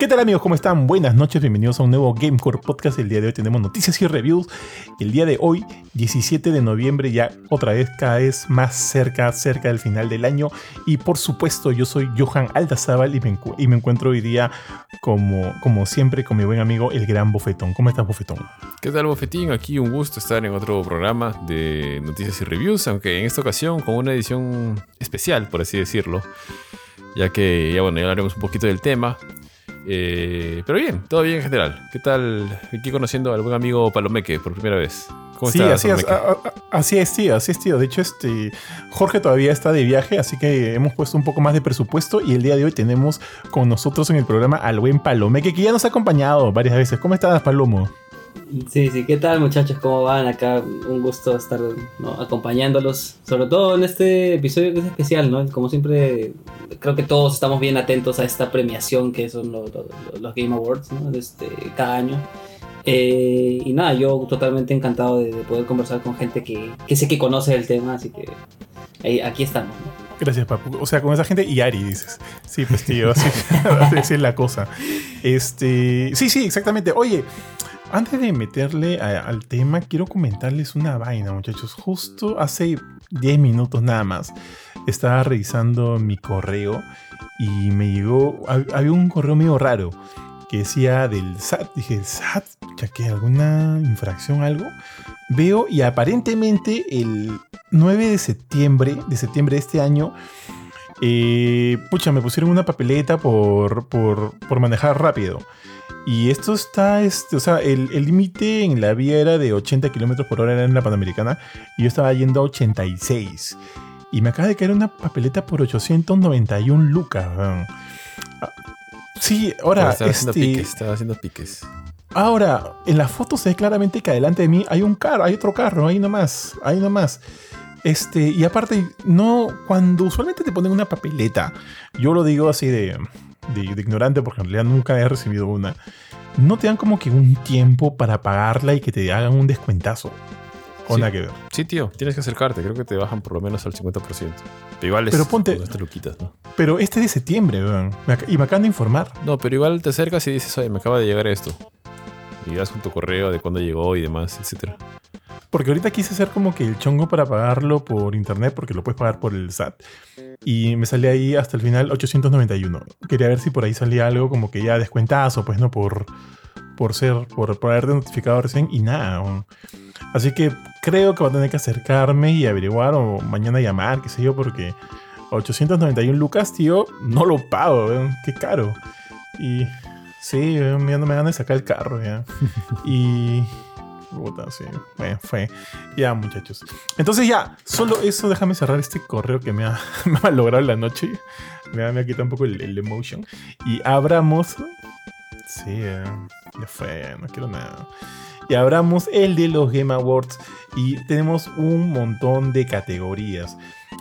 ¿Qué tal amigos? ¿Cómo están? Buenas noches, bienvenidos a un nuevo Gamecore Podcast. El día de hoy tenemos noticias y reviews. El día de hoy, 17 de noviembre, ya otra vez cada vez más cerca, cerca del final del año. Y por supuesto, yo soy Johan Aldazábal y me, encuentro hoy día, como, como siempre, con mi buen amigo, el gran Bofetón. ¿Cómo estás, Bofetón? ¿Qué tal, Bofetín? Aquí un gusto estar en otro programa de noticias y reviews, aunque en esta ocasión con una edición especial, por así decirlo ya que ya bueno, ya hablaremos un poquito del tema. Eh, pero bien, todo bien en general. ¿Qué tal aquí conociendo al buen amigo Palomeque por primera vez? ¿Cómo sí, así es, así es, tío, así es, tío. De hecho, este, Jorge todavía está de viaje, así que hemos puesto un poco más de presupuesto y el día de hoy tenemos con nosotros en el programa al buen Palomeque, que ya nos ha acompañado varias veces. ¿Cómo estás, Palomo? Sí, sí, ¿qué tal muchachos? ¿Cómo van? Acá un gusto estar acompañándolos, sobre todo en este episodio que es especial, ¿no? Como siempre, creo que todos estamos bien atentos a esta premiación que son los, Game Awards, ¿no? Este, cada año. Eh, y nada, yo totalmente encantado de, poder conversar con gente que, que, sé que conoce el tema, así que aquí estamos, Gracias, Papu. O sea, con esa gente y Ari, dices. Sí, pues tío, así, así es la cosa. Este, sí, sí, exactamente. Oye, antes de meterle al tema, quiero comentarles una vaina, muchachos. Justo hace 10 minutos nada más estaba revisando mi correo y me llegó, había un correo medio raro que decía del SAT. Dije, ¿SAT? ¿Ya que alguna infracción, algo? Veo y aparentemente el 9 de septiembre, de septiembre de este año, eh, pucha, me pusieron una papeleta por, por, por manejar rápido. Y esto está, este, o sea, el límite en la vía era de 80 kilómetros por hora en la Panamericana y yo estaba yendo a 86. Y me acaba de caer una papeleta por 891 lucas. Ah, sí, ahora. Estaba haciendo este, piques, estaba haciendo piques. Ahora, en la foto se ve claramente que adelante de mí hay un carro, hay otro carro, ahí nomás, ahí nomás. Este, y aparte, no, cuando usualmente te ponen una papeleta, yo lo digo así de, de, ignorante porque en realidad nunca he recibido una, no te dan como que un tiempo para pagarla y que te hagan un descuentazo. O nada que ver. Sí, tío, tienes que acercarte. Creo que te bajan por lo menos al 50%. Pero igual es. Pero ponte. ¿no? Pero este es de septiembre, weón. Y me acaban de informar. No, pero igual te acercas y dices, oye, me acaba de llegar esto. Y das con tu correo de cuándo llegó y demás, etcétera. Porque ahorita quise hacer como que el chongo para pagarlo por internet, porque lo puedes pagar por el SAT. Y me salía ahí hasta el final 891. Quería ver si por ahí salía algo como que ya descuentazo, pues no por, por ser, por, por haberte notificado recién y nada. Así que creo que va a tener que acercarme y averiguar o mañana llamar, qué sé yo, porque 891 lucas, tío, no lo pago, qué caro. Y sí, no me van a sacar el carro ya. y Puta, sí. Bueno, fue. Ya, muchachos. Entonces, ya, solo eso, déjame cerrar este correo que me ha, me logrado la noche. Me ha, me ha quitado un poco el, emotion. Y abramos. Sí, eh, ya fue, no quiero nada. Y abramos el de los Game Awards. Y tenemos un montón de categorías.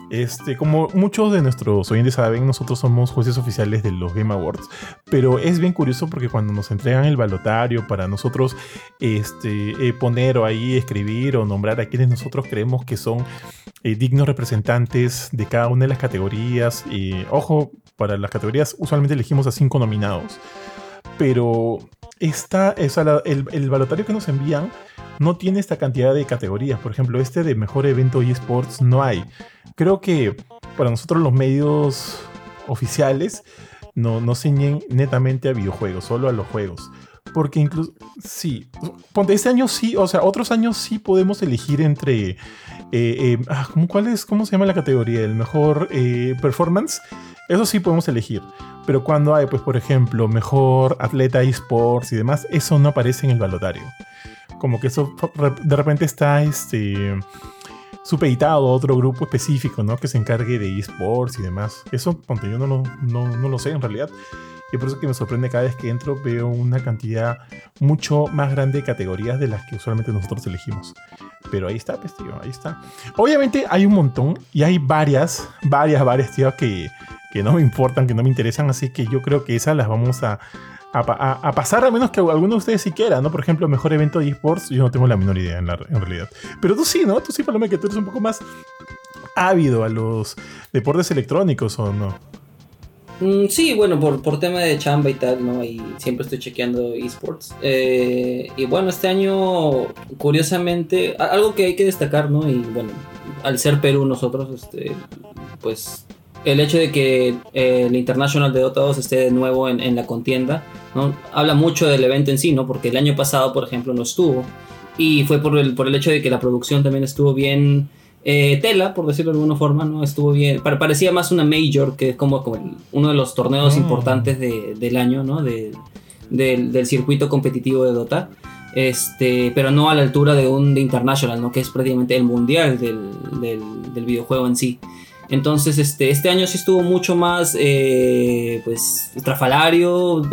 Este, como muchos de nuestros oyentes saben, nosotros somos jueces oficiales de los Game Awards, pero es bien curioso porque cuando nos entregan el balotario para nosotros este, eh, poner o ahí escribir o nombrar a quienes nosotros creemos que son eh, dignos representantes de cada una de las categorías, ojo, para las categorías usualmente elegimos a cinco nominados, pero esta, el, el balotario que nos envían no tiene esta cantidad de categorías. Por ejemplo, este de mejor evento eSports no hay. Creo que para nosotros los medios oficiales no, no ciñen netamente a videojuegos, solo a los juegos. Porque incluso, sí, ponte, este año sí, o sea, otros años sí podemos elegir entre, eh, eh, ah, ¿cuál es, ¿cómo se llama la categoría? El mejor eh, performance. Eso sí podemos elegir. Pero cuando hay, pues, por ejemplo, mejor atleta esports y demás, eso no aparece en el balotario como que eso de repente está este, supeditado a otro grupo específico, ¿no? Que se encargue de esports y demás. Eso, ponte, yo no lo, no, no lo sé en realidad. Y por eso que me sorprende cada vez que entro, veo una cantidad mucho más grande de categorías de las que usualmente nosotros elegimos. Pero ahí está, pues, tío, ahí está. Obviamente hay un montón y hay varias, varias, varias, tío, que, que no me importan, que no me interesan. Así que yo creo que esas las vamos a, a, pasar a menos que alguno de ustedes siquiera, ¿no? Por ejemplo, mejor evento de esports, yo no tengo la menor idea en, la, realidad. Pero tú sí, ¿no? Tú sí, Paloma, que tú eres un poco más ávido a los deportes electrónicos, ¿o no? Mm, sí, bueno, por, por tema de chamba y tal, ¿no? Y siempre estoy chequeando esports. Eh, y bueno, este año, curiosamente, algo que hay que destacar, ¿no? Y bueno, al ser Perú nosotros, este, pues el hecho de que eh, el International de Dota 2 esté de nuevo en, en, la contienda, ¿no? Habla mucho del evento en sí, ¿no? Porque el año pasado, por ejemplo, no estuvo. Y fue por el, por el hecho de que la producción también estuvo bien eh, tela, por decirlo de alguna forma, ¿no? Estuvo bien. Parecía más una Major, que es como, como uno de los torneos mm. importantes de, del año, ¿no? De, del, del, circuito competitivo de Dota. Este, pero no a la altura de un de International, ¿no? Que es prácticamente el mundial del, del, del videojuego en sí. Entonces, este, este año sí estuvo mucho más, eh, pues, estrafalario,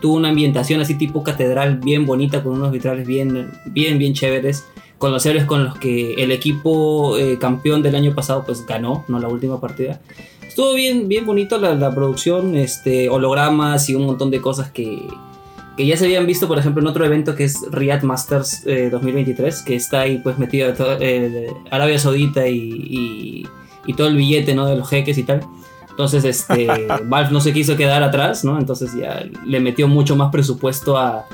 tuvo una ambientación así tipo catedral bien bonita, con unos vitrales bien, bien, bien chéveres con los héroes con los que el equipo eh, campeón del año pasado pues ganó, no la última partida. Estuvo bien, bien bonito la, producción, este, hologramas y un montón de cosas que, que, ya se habían visto, por ejemplo, en otro evento que es Riyadh Masters 2023, eh, que está ahí pues metido eh, Arabia Saudita y, todo el billete ¿no? de los jeques y tal. Entonces, este, Valve no se quiso quedar atrás, ¿no? Entonces ya le metió mucho más presupuesto a,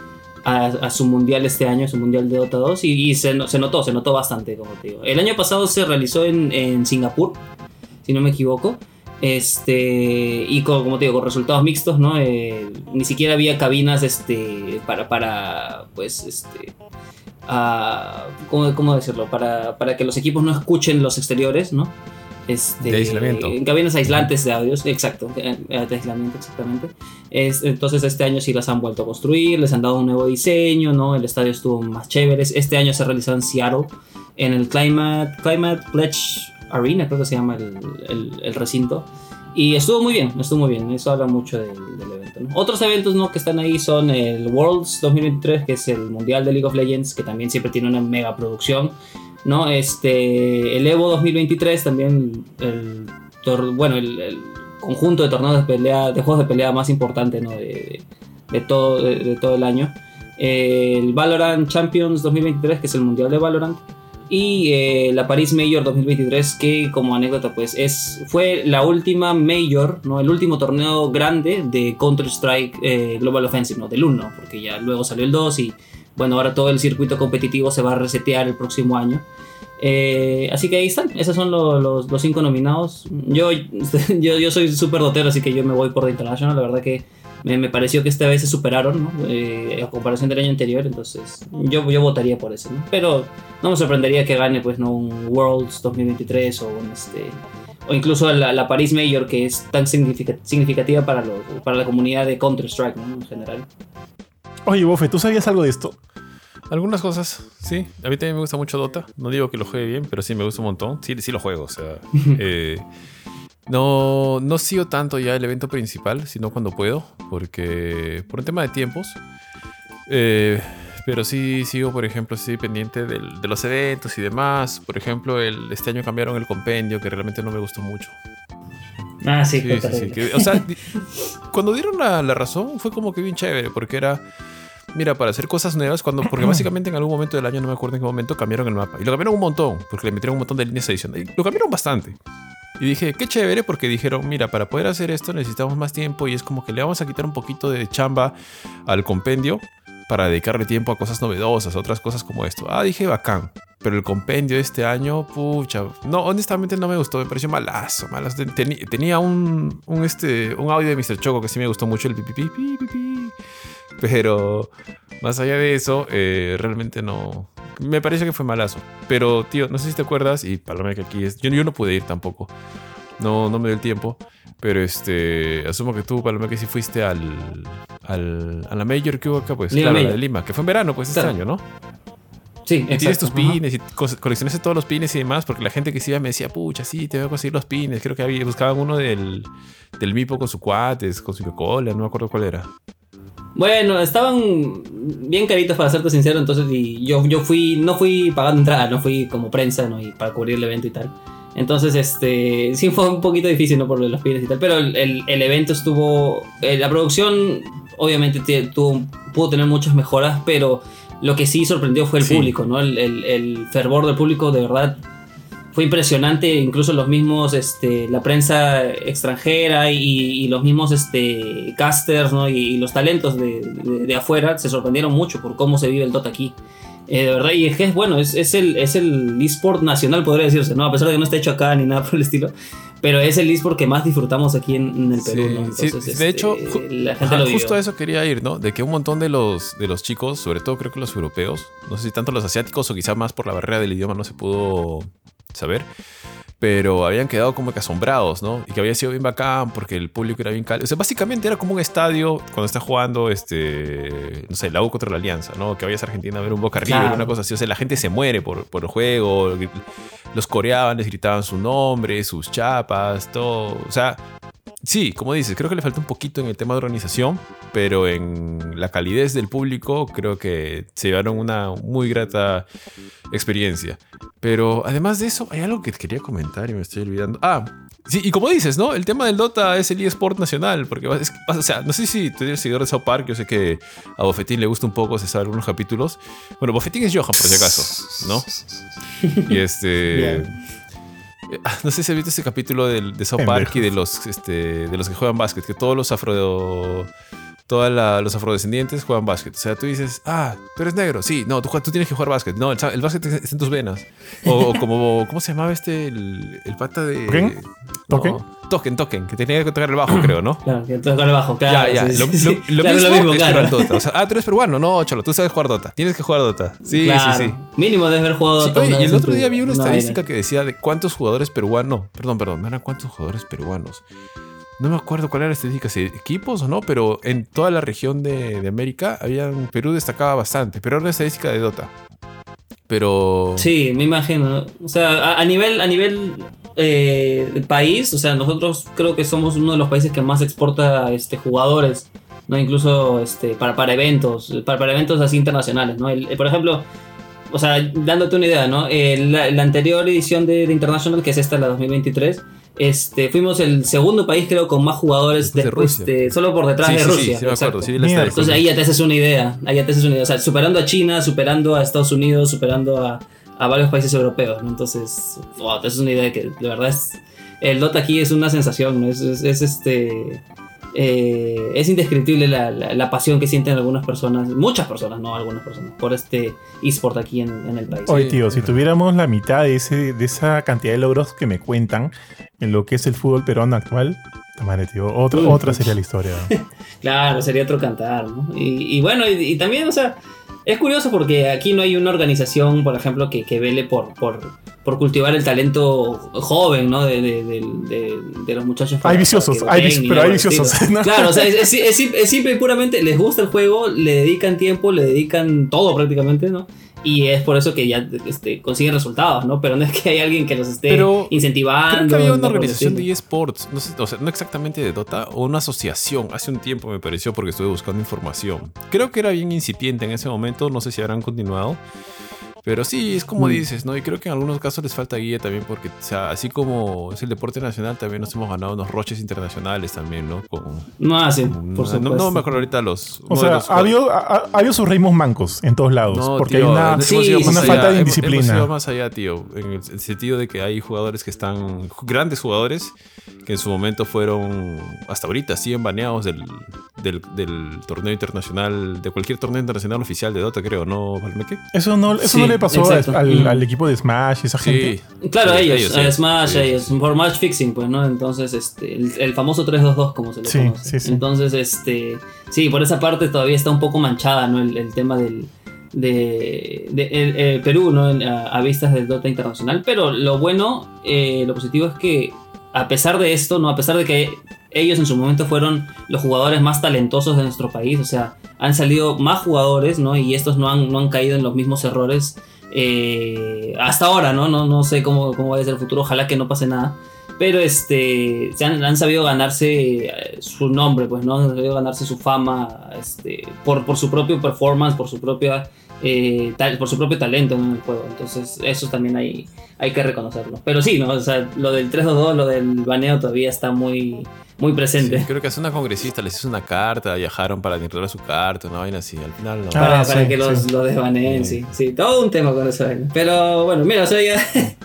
a, su mundial este año, su mundial de Dota 2, y, se, notó, se notó bastante, como te digo. El año pasado se realizó en, Singapur, si no me equivoco. Este, y con, como te digo, con resultados mixtos, ¿no? Eh, ni siquiera había cabinas este, para, para pues, este, ¿cómo, decirlo? Para, para que los equipos no escuchen los exteriores, ¿no? Este, de aislamiento. En cabinas aislantes de audios, exacto, de aislamiento exactamente. Es, entonces este año sí las han vuelto a construir, les han dado un nuevo diseño, ¿no? El estadio estuvo más chévere. Este año se realizó en Seattle, en el Climate, Climate Pledge Arena, creo que se llama el, el, recinto. Y estuvo muy bien, estuvo muy bien, eso habla mucho del, evento. Otros eventos ¿no? que están ahí son el Worlds 2023, que es el Mundial de League of Legends, que también siempre tiene una mega producción. ¿No? Este, el Evo 2023 también, el, bueno, el, conjunto de torneos de pelea, de juegos de pelea más importante, ¿no? De, de todo, de, todo el año. el Valorant Champions 2023, que es el Mundial de Valorant. Y eh, la Paris Major 2023, que como anécdota, pues es, fue la última Major, ¿no? el último torneo grande de Counter-Strike eh, Global Offensive, ¿no? del 1, porque ya luego salió el 2 y bueno, ahora todo el circuito competitivo se va a resetear el próximo año. Eh, así que ahí están, esos son los, los, cinco nominados. Yo, yo, yo soy súper dotero, así que yo me voy por The International. La verdad que me, me pareció que esta vez se superaron, ¿no? Eh, a comparación del año anterior, entonces yo, yo votaría por ese, ¿no? Pero no me sorprendería que gane, pues, ¿no? Un Worlds 2023 o un, este... O incluso la, la Paris Major, que es tan significativa para, los, para la comunidad de Counter-Strike, ¿no? En general. Oye, Bofe, ¿tú sabías algo de esto? Algunas cosas, sí. A mí también me gusta mucho Dota. No digo que lo juegue bien, pero sí me gusta un montón. Sí, sí lo juego, o sea. Eh, no, no sigo tanto ya el evento principal, sino cuando puedo, porque por un tema de tiempos. Eh, pero sí sigo, por ejemplo, sí pendiente de los eventos y demás. Por ejemplo, el, este año cambiaron el compendio, que realmente no me gustó mucho. Ah, sí, sí, sí, O sea, cuando dieron la, la razón fue como que bien chévere, porque era Mira, para hacer cosas nuevas, cuando, porque básicamente en algún momento del año, no me acuerdo en qué momento, cambiaron el mapa. Y lo cambiaron un montón, porque le metieron un montón de líneas adicionales. Lo cambiaron bastante. Y dije, qué chévere, porque dijeron, mira, para poder hacer esto necesitamos más tiempo y es como que le vamos a quitar un poquito de chamba al compendio para dedicarle tiempo a cosas novedosas, otras cosas como esto. Ah, dije, bacán. Pero el compendio de este año, pucha, no, honestamente no me gustó, me pareció malazo, malazo. tenía un, un, este, un audio de Mr. Choco que sí me gustó mucho, el pipi, pipi, pero más allá de eso, eh, realmente no. Me parece que fue malazo. Pero, tío, no sé si te acuerdas, y Paloma que aquí es. Yo, yo no pude ir tampoco. No, no me dio el tiempo. Pero este. Asumo que tú, Paloma, que sí fuiste al. al a la Major que hubo acá, pues. claro, la de Lima, que fue en verano, pues, este año, ¿no? Sí, y tienes tus pines y coleccionaste todos los pines y demás, porque la gente que se iba me decía, pucha, sí, te voy a conseguir los pines. Creo que había, buscaban uno del, del Mipo con su cuates, con su cola, no me acuerdo cuál era. Bueno, estaban bien caritos para serte sincero, entonces y yo, yo fui, no fui pagando entrada, no fui como prensa, ¿no? Y para cubrir el evento y tal. Entonces, este, sí fue un poquito difícil, ¿no? Por los pines y tal, pero el, el, evento estuvo, eh, la producción obviamente tuvo, pudo tener muchas mejoras, pero lo que sí sorprendió fue el público, ¿no? El, el, fervor del público de verdad fue impresionante, incluso los mismos, este, la prensa extranjera y, los mismos este, casters ¿no? y, los talentos de, de, afuera se sorprendieron mucho por cómo se vive el Dota aquí. Eh, de verdad, y es que es bueno, es, es el, es el eSport nacional, podría decirse, ¿no? A pesar de que no esté hecho acá ni nada por el estilo. Pero es el eSport que más disfrutamos aquí en, el Perú, ¿no? de este, hecho, la gente justo a eso quería ir, ¿no? De que un montón de los, de los chicos, sobre todo creo que los europeos, no sé si tanto los asiáticos o quizá más por la barrera del idioma no se pudo saber, pero habían quedado como que asombrados, ¿no? Y que había sido bien bacán porque el público era bien cálido. O sea, básicamente era como un estadio cuando está jugando, este, no sé, la U contra la Alianza, ¿no? Que vayas a Argentina a ver un Boca River, una cosa así. O sea, la gente se muere por, por el juego, los coreaban, les gritaban su nombre, sus chapas, todo. O sea, Sí, como dices, creo que le falta un poquito en el tema de organización, pero en la calidez del público creo que se llevaron una muy grata experiencia. Pero además de eso, hay algo que quería comentar y me estoy olvidando. Ah, sí, y como dices, ¿no? El tema del Dota es el eSport nacional, porque, o sea, no sé si tú eres seguidor de South Park, yo sé que a Bofetín le gusta un poco, se sabe algunos capítulos. Bueno, Bofetín es Johan, por si acaso, ¿no? Y este... no sé si has visto ese capítulo de, de South Park y de los, este, de los que juegan básquet, que todos los afro todos los afrodescendientes juegan básquet. O sea, tú dices, ah, tú eres negro. Sí, no, tú, tú tienes que jugar básquet. No, el, básquet está en tus venas. O, como, ¿cómo se llamaba este? El, el pata de. ¿Token? ¿Token? token, token, que tenía que tocar el bajo, creo, ¿no? Claro, que tocar el bajo, claro. Ya, ya. lo, mismo, es jugar Dota. O sea, ah, tú eres peruano. No, cholo, tú sabes jugar Dota. Tienes que jugar Dota. Sí, sí, sí. Mínimo debes haber jugado Dota. y el otro día vi una estadística que decía de cuántos jugadores peruanos. Perdón, perdón, eran cuántos jugadores peruanos no me acuerdo cuál era la estadística, si equipos o no, pero en toda la región de, América, habían, Perú destacaba bastante, pero era una estadística de Dota. Pero. Sí, me imagino. O sea, a, nivel, a nivel eh, país, o sea, nosotros creo que somos uno de los países que más exporta este, jugadores, ¿no? Incluso este, para, para eventos, para, para eventos así internacionales, ¿no? por ejemplo, o sea, dándote una idea, ¿no? la, anterior edición de, de, International, que es esta, la 2023, este, fuimos el segundo país, creo, con más jugadores después, de, solo por detrás de Rusia. Entonces ahí ya te haces una idea. Ahí ya te haces una idea. O sea, superando a China, superando a Estados Unidos, superando a, a varios países europeos. Entonces, te haces una idea de que de verdad es. El Dota aquí es una sensación, es, es, este. Eh, es indescriptible la, la, pasión que sienten algunas personas, muchas personas, no algunas personas, por este eSport aquí en, en el país. Oye, tío, si tuviéramos la mitad de, ese, de esa cantidad de logros que me cuentan, en lo que es el fútbol peruano actual, tío, otro, otra sería la historia. claro, sería otro cantar, ¿no? Y, bueno, y, también, o sea, es curioso porque aquí no hay una organización, por ejemplo, que, que vele por, por, por cultivar el talento joven, ¿no? De, de, de, los muchachos. Hay viciosos, hay, pero hay viciosos. Claro, o sea, es, es, es, simple y puramente, les gusta el juego, le dedican tiempo, le dedican todo prácticamente, ¿no? Y es por eso que ya este, consiguen resultados, ¿no? Pero no es que hay alguien que los esté incentivando. Creo que había una organización de eSports, no, sé, o sea, no exactamente de Dota, o una asociación. Hace un tiempo me pareció porque estuve buscando información. Creo que era bien incipiente en ese momento, no sé si habrán continuado. Pero sí, es como dices, ¿no? Y creo que en algunos casos les falta guía también, porque, o sea, así como es el deporte nacional, también nos hemos ganado unos roches internacionales también, ¿no? Con, no, ah, sí, por supuesto. No, me acuerdo ahorita los. O sea, ha, habido, ha, habido sus ritmos mancos en todos lados, porque hay una, una falta de indisciplina. Hemos, más allá, tío, en el sentido de que hay jugadores que están, grandes jugadores, que en su momento fueron, hasta ahorita, siguen baneados del, del, del torneo internacional, de cualquier torneo internacional oficial de Dota, creo, ¿no, Valmeque? Eso no, eso no le pasó al, al, equipo de Smash y esa gente. Claro, ellos, a Smash, ellos, por match fixing, pues, ¿no? Entonces, este, el, famoso 322, como se le conoce. Entonces, este, sí, por esa parte todavía está un poco manchada, ¿no? El, tema del, de, de Perú, ¿no? A, vistas del Dota internacional. Pero lo bueno, eh, lo positivo es que a pesar de esto, ¿no? A pesar de que ellos en su momento fueron los jugadores más talentosos de nuestro país, o sea, han salido más jugadores, ¿no? Y estos no han, no han caído en los mismos errores eh, hasta ahora, ¿no? ¿no? No sé cómo, cómo va a ser el futuro, ojalá que no pase nada. Pero este, se han, sabido ganarse eh, su nombre, pues, ¿no? Han sabido ganarse su fama este, por, por su propio performance, por su propia eh, por su propio talento en el juego. Entonces, eso también hay, hay que reconocerlo. Pero sí, ¿no? O sea, lo del 3-2-2, lo del baneo todavía está muy, muy presente. creo que hace una congresista les hizo una carta, viajaron para a su carta, una vaina así. Al final no. Para, para que los, los desbaneen, sí. sí. Todo un tema con eso. Pero bueno, mira, o sea, ya.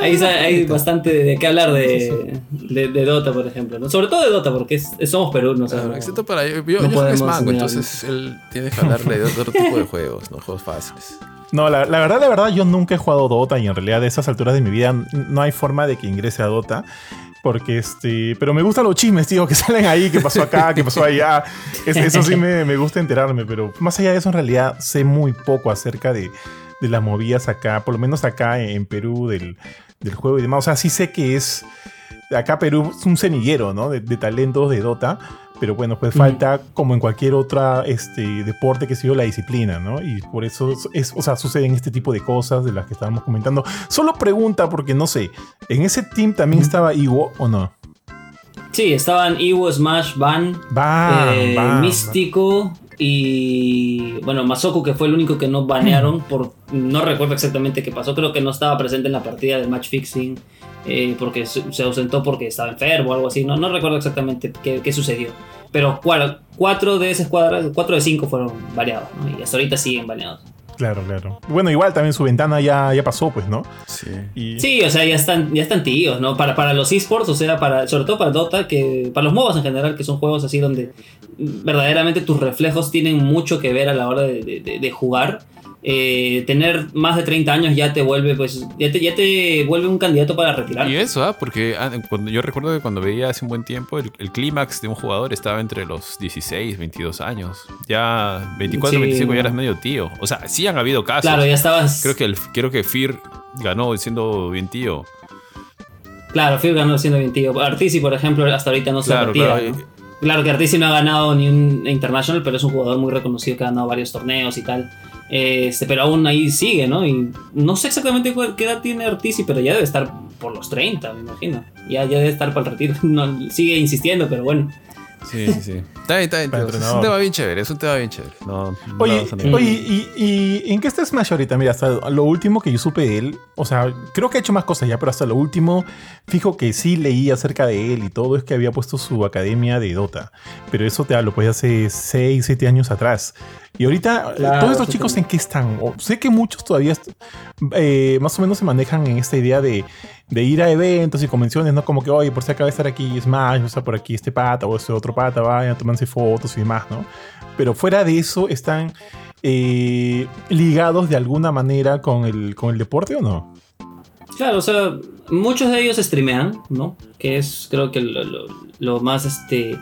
Ahí Ah, hay bastante de qué hablar Sí, de, de, de Dota, por ejemplo. ¿no? Sobre todo de Dota, porque es- somos Perú, ¿no? O sea, Claro, no- excepto para yo, yo, no yo soy mango, entonces él tiene que hablarle de otro tipo de juegos, no juegos fáciles. No, la, verdad, la verdad, yo nunca he jugado Dota y en realidad a esas alturas de mi vida no hay forma de que ingrese a Dota. Porque este. Pero me gustan los chismes, tío, que salen ahí, que pasó acá, que pasó allá. Es- eso sí me, me gusta enterarme, pero más allá de eso, en realidad sé muy poco acerca de, de las movidas acá, por lo menos acá en Perú, del, del juego y demás. O sea, sí sé que es. Acá Perú es un semillero, ¿no? De, de talentos de Dota. Pero bueno, pues Ujú. falta, como en cualquier otra este, deporte que sido la disciplina, ¿no? Y por eso es, o sea, suceden este tipo de cosas de las que estábamos comentando. Solo pregunta, porque no sé, ¿en ese team también estaba Iwo o no? Sí, estaban Iwo, Smash, Van, Va, eh, Místico y bueno, Masoku que fue el único que no banearon por no recuerdo exactamente qué pasó, creo que no estaba presente en la partida de match fixing eh, porque se se ausentó porque estaba enfermo o algo así, no, no recuerdo exactamente qué, qué sucedió. Pero cua- cuatro de esa escuadra, cuatro de cinco fueron baneados, ¿no? Y hasta ahorita siguen baneados. Claro, claro. Bueno, igual también su ventana ya, ya pasó, pues, ¿no? Sí. Y, Sí, o sea, ya están, ya están tíos, ¿no? Para, para los esports, o sea, para, sobre todo para Dota, que para los MOBAs en general, que son juegos así donde verdaderamente tus reflejos tienen mucho que ver a la hora de, de- de- de jugar. Eh, tener más de 30 años ya te vuelve, pues, ya te, ya te vuelve un candidato para retirar. Y eso, ¿ah? porque ah, cuando, yo recuerdo que cuando veía hace un buen tiempo, el, el clímax de un jugador estaba entre los 16, 22 años. Ya 24, Sí. 25 ya eras medio tío. O sea, sí han habido casos. Claro, ya estabas. Creo que, el, creo que Fear ganó siendo bien tío. Claro, Phil ganó siendo bien tío. Artisi, por ejemplo, hasta ahorita no se Claro, retira. claro. ¿no? Claro que Artisi no ha ganado ni un International, pero es un jugador muy reconocido que ha ganado varios torneos y tal. Este, pero aún ahí sigue, ¿no? Y no sé exactamente cuál- qué edad tiene Artisi, pero ya debe estar por los 30, me imagino. Ya, ya debe estar para el retiro. No, sigue insistiendo, pero bueno. Sí, sí, sí. Está bien, está bien. Es un tema bien chévere, es un tema bien chévere. No, no Oye, negar. oye ¿y, y en qué está Smash ahorita? Mira, hasta lo último que yo supe de él, o sea, creo que ha hecho más cosas ya, pero hasta lo último, fijo que sí leí acerca de él y todo, es que había puesto su academia de Dota. Pero eso te hablo, pues hace 6, 7 años atrás. Y ahorita, Claro, todos estos chicos. ¿en qué están? O- sé que muchos todavía eh, más o menos se manejan en esta idea de, de ir a eventos y convenciones, ¿no? Como que, oye, por si acaba de estar aquí Smash, o sea, por aquí este pata o este otro pata, vayan, tomarse fotos y demás, ¿no? Pero fuera de eso, ¿están eh, ligados de alguna manera con el, con el deporte o no? Claro, o sea, muchos de ellos streamean, ¿no? Que es, creo que lo, lo- lo más, este,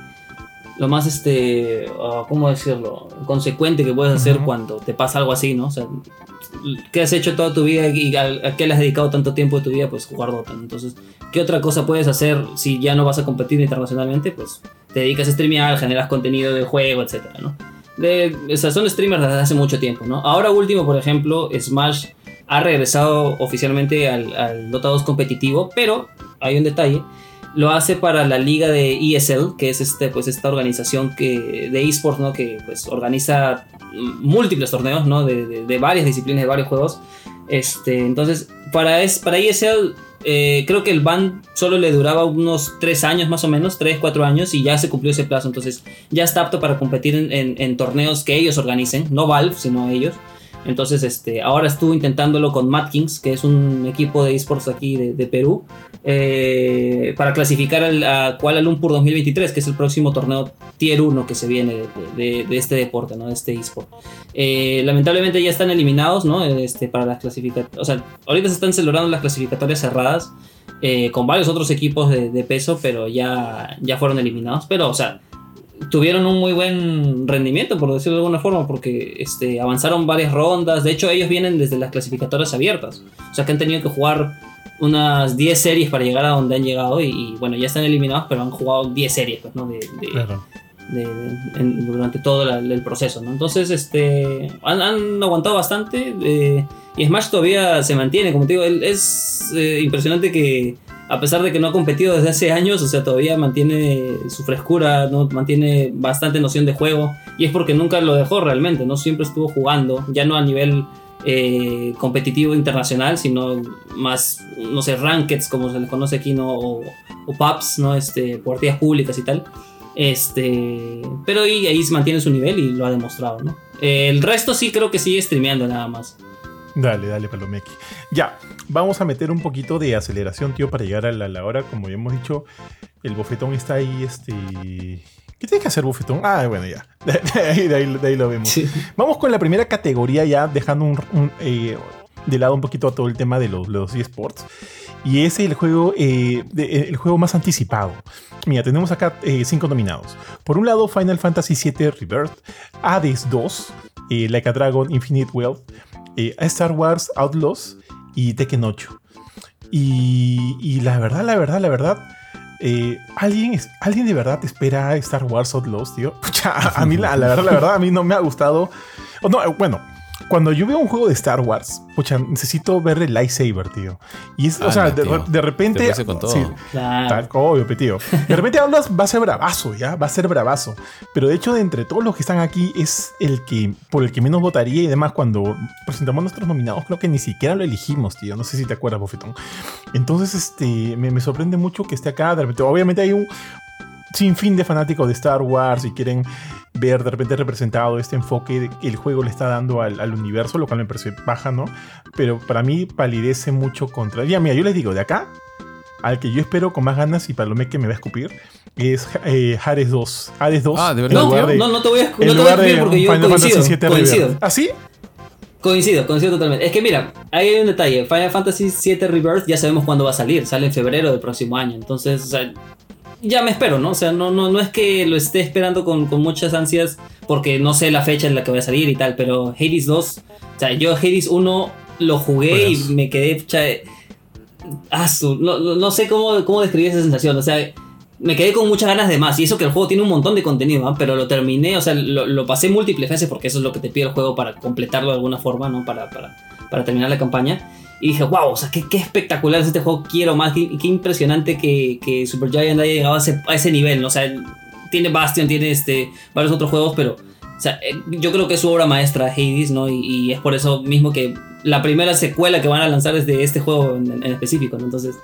lo más, este, ah, ¿cómo decirlo? Consecuente que puedes hacer Ujú. cuando te pasa algo así, ¿no? O sea, ¿qué has hecho toda tu vida y a, a qué le has dedicado tanto tiempo de tu vida? Pues jugar Dota. Entonces, ¿qué otra cosa puedes hacer si ya no vas a competir internacionalmente? Pues te dedicas a streamear, generas contenido de juego, etcétera, ¿no? De, o sea, son streamers desde hace mucho tiempo, ¿no? Ahora último, por ejemplo, Smash ha regresado oficialmente al, al Dota 2 competitivo, pero hay un detalle. Lo hace para la liga de ESL, que es este, pues, esta organización que, de esports, ¿no? que pues, organiza múltiples torneos ¿no? de, varias disciplinas, de varios juegos. Este, entonces, para, es, para ESL, eh, creo que el ban solo le duraba unos 3 años más o menos, 3, 4 años, y ya se cumplió ese plazo. Entonces, ya está apto para competir en, en- en torneos que ellos organicen, no Valve, sino ellos. Entonces, este, ahora estuvo intentándolo con Mad Kings, que es un equipo de esports aquí de, Perú, eh, para clasificar al, a Kuala Lumpur 2023, que es el próximo torneo Tier 1 que se viene de, este deporte, ¿no? de este esport. Eh, lamentablemente ya están eliminados, ¿no? Este, para las clasificatorias. O sea, ahorita se están celebrando las clasificatorias cerradas eh, con varios otros equipos de peso, pero ya, ya fueron eliminados. Pero, o sea, tuvieron un muy buen rendimiento, por decirlo de alguna forma, porque este, avanzaron varias rondas. De hecho, ellos vienen desde las clasificatorias abiertas. O sea, que han tenido que jugar unas 10 series para llegar a donde han llegado. Y, y, bueno, ya están eliminados, pero han jugado 10 series, pues, ¿no? De, de- Claro. de- en- durante todo la- el proceso, ¿no? Entonces, este, han, han aguantado bastante eh, y Smash todavía se mantiene, como te digo, es eh, impresionante que a pesar de que no ha competido desde hace años, o sea, todavía mantiene su frescura, ¿no? mantiene bastante noción de juego y es porque nunca lo dejó realmente, ¿no? Siempre estuvo jugando, ya no a nivel eh, competitivo internacional, sino más, no sé, rankeds, como se les conoce aquí, ¿no? O, o pubs, ¿no? Este, partidas públicas y tal. Este, pero ahí, ahí mantiene su nivel y lo ha demostrado, ¿no? El resto sí creo que sigue streameando nada más. Dale, dale, Palomeque. Ya, vamos a meter un poquito de aceleración, tío, para llegar a la, la hora. Como ya hemos dicho, el bofetón está ahí, este... ¿Qué tiene que hacer bofetón? Ah, bueno, ya. De ahí, de ahí- de ahí lo vemos. Sí. Vamos con la primera categoría ya, dejando un- un, eh, de lado un poquito todo el tema de los, los eSports. Y es el juego, eh, el juego más anticipado. Mira, tenemos acá eh, cinco nominados. Por un lado, Final Fantasy VII Rebirth, Hades 2, eh, Like a Dragon Infinite Wealth, eh, Star Wars Outlaws y Tekken 8. Y, y la verdad, la verdad, la verdad, eh, ¿alguien, ¿alguien de verdad espera Star Wars Outlaws, tío? A, a mí, la, la verdad, la verdad, a mí no me ha gustado. O no, eh, bueno, cuando yo veo un juego de Star Wars, pucha, necesito ver el lightsaber, tío. Y es, o Ah, sea, no, de, de repente. Te con todo. sí, Claro. Tal, obvio, tío. De repente hablas, va a ser bravazo, ¿ya? Va a ser bravazo. Pero de hecho, de entre todos los que están aquí, es el que, por el que menos votaría y demás, cuando presentamos nuestros nominados, creo que ni siquiera lo elegimos, tío. No sé si te acuerdas, Bofetón. Entonces, este, me, me sorprende mucho que esté acá. De repente, obviamente hay un sinfín de fanáticos de Star Wars y quieren ver de repente representado este enfoque que el juego le está dando al, al universo, lo cual me parece baja, ¿no? Pero para mí palidece mucho contra... Ya, mira, yo les digo, de acá al que yo espero con más ganas y Palomé que me va a escupir es eh, Hades 2. Hades 2. Ah, ¿de verdad? No, lugar de- no, no te voy a, no en te voy a lugar de escribir porque yo Final coincido. Fantasy VII coincido. Rebirth. ¿Ah, sí? Coincido, coincido totalmente. Es que mira, ahí hay un detalle. Final Fantasy VII Rebirth ya sabemos cuándo va a salir. Sale en febrero del próximo año. Entonces, o sea, ya me espero, ¿no? O sea, no, no, no es que lo esté esperando con, con muchas ansias porque no sé la fecha en la que va a salir y tal. Pero Hades 2, o sea, yo Hades 1 lo jugué y me quedé... pucha, ah, su- no, no- sé cómo, cómo describir esa sensación. O sea, me quedé con muchas ganas de más. Y eso que el juego tiene un montón de contenido, ¿ah? pero lo terminé, o sea, lo, lo pasé múltiples veces porque eso es lo que te pide el juego para completarlo de alguna forma, ¿no? Para, para, para terminar la campaña. Y dije, wow, o sea, qué, qué espectacular es este juego, quiero más, qué, qué impresionante que, que Supergiant haya llegado a ese, a ese nivel, ¿no? O sea, tiene Bastion, tiene este, varios otros juegos, pero o sea, eh, yo creo que es su obra maestra, Hades, ¿no? Y, y es por eso mismo que la primera secuela que van a lanzar es de este juego en, en específico, ¿no? Entonces,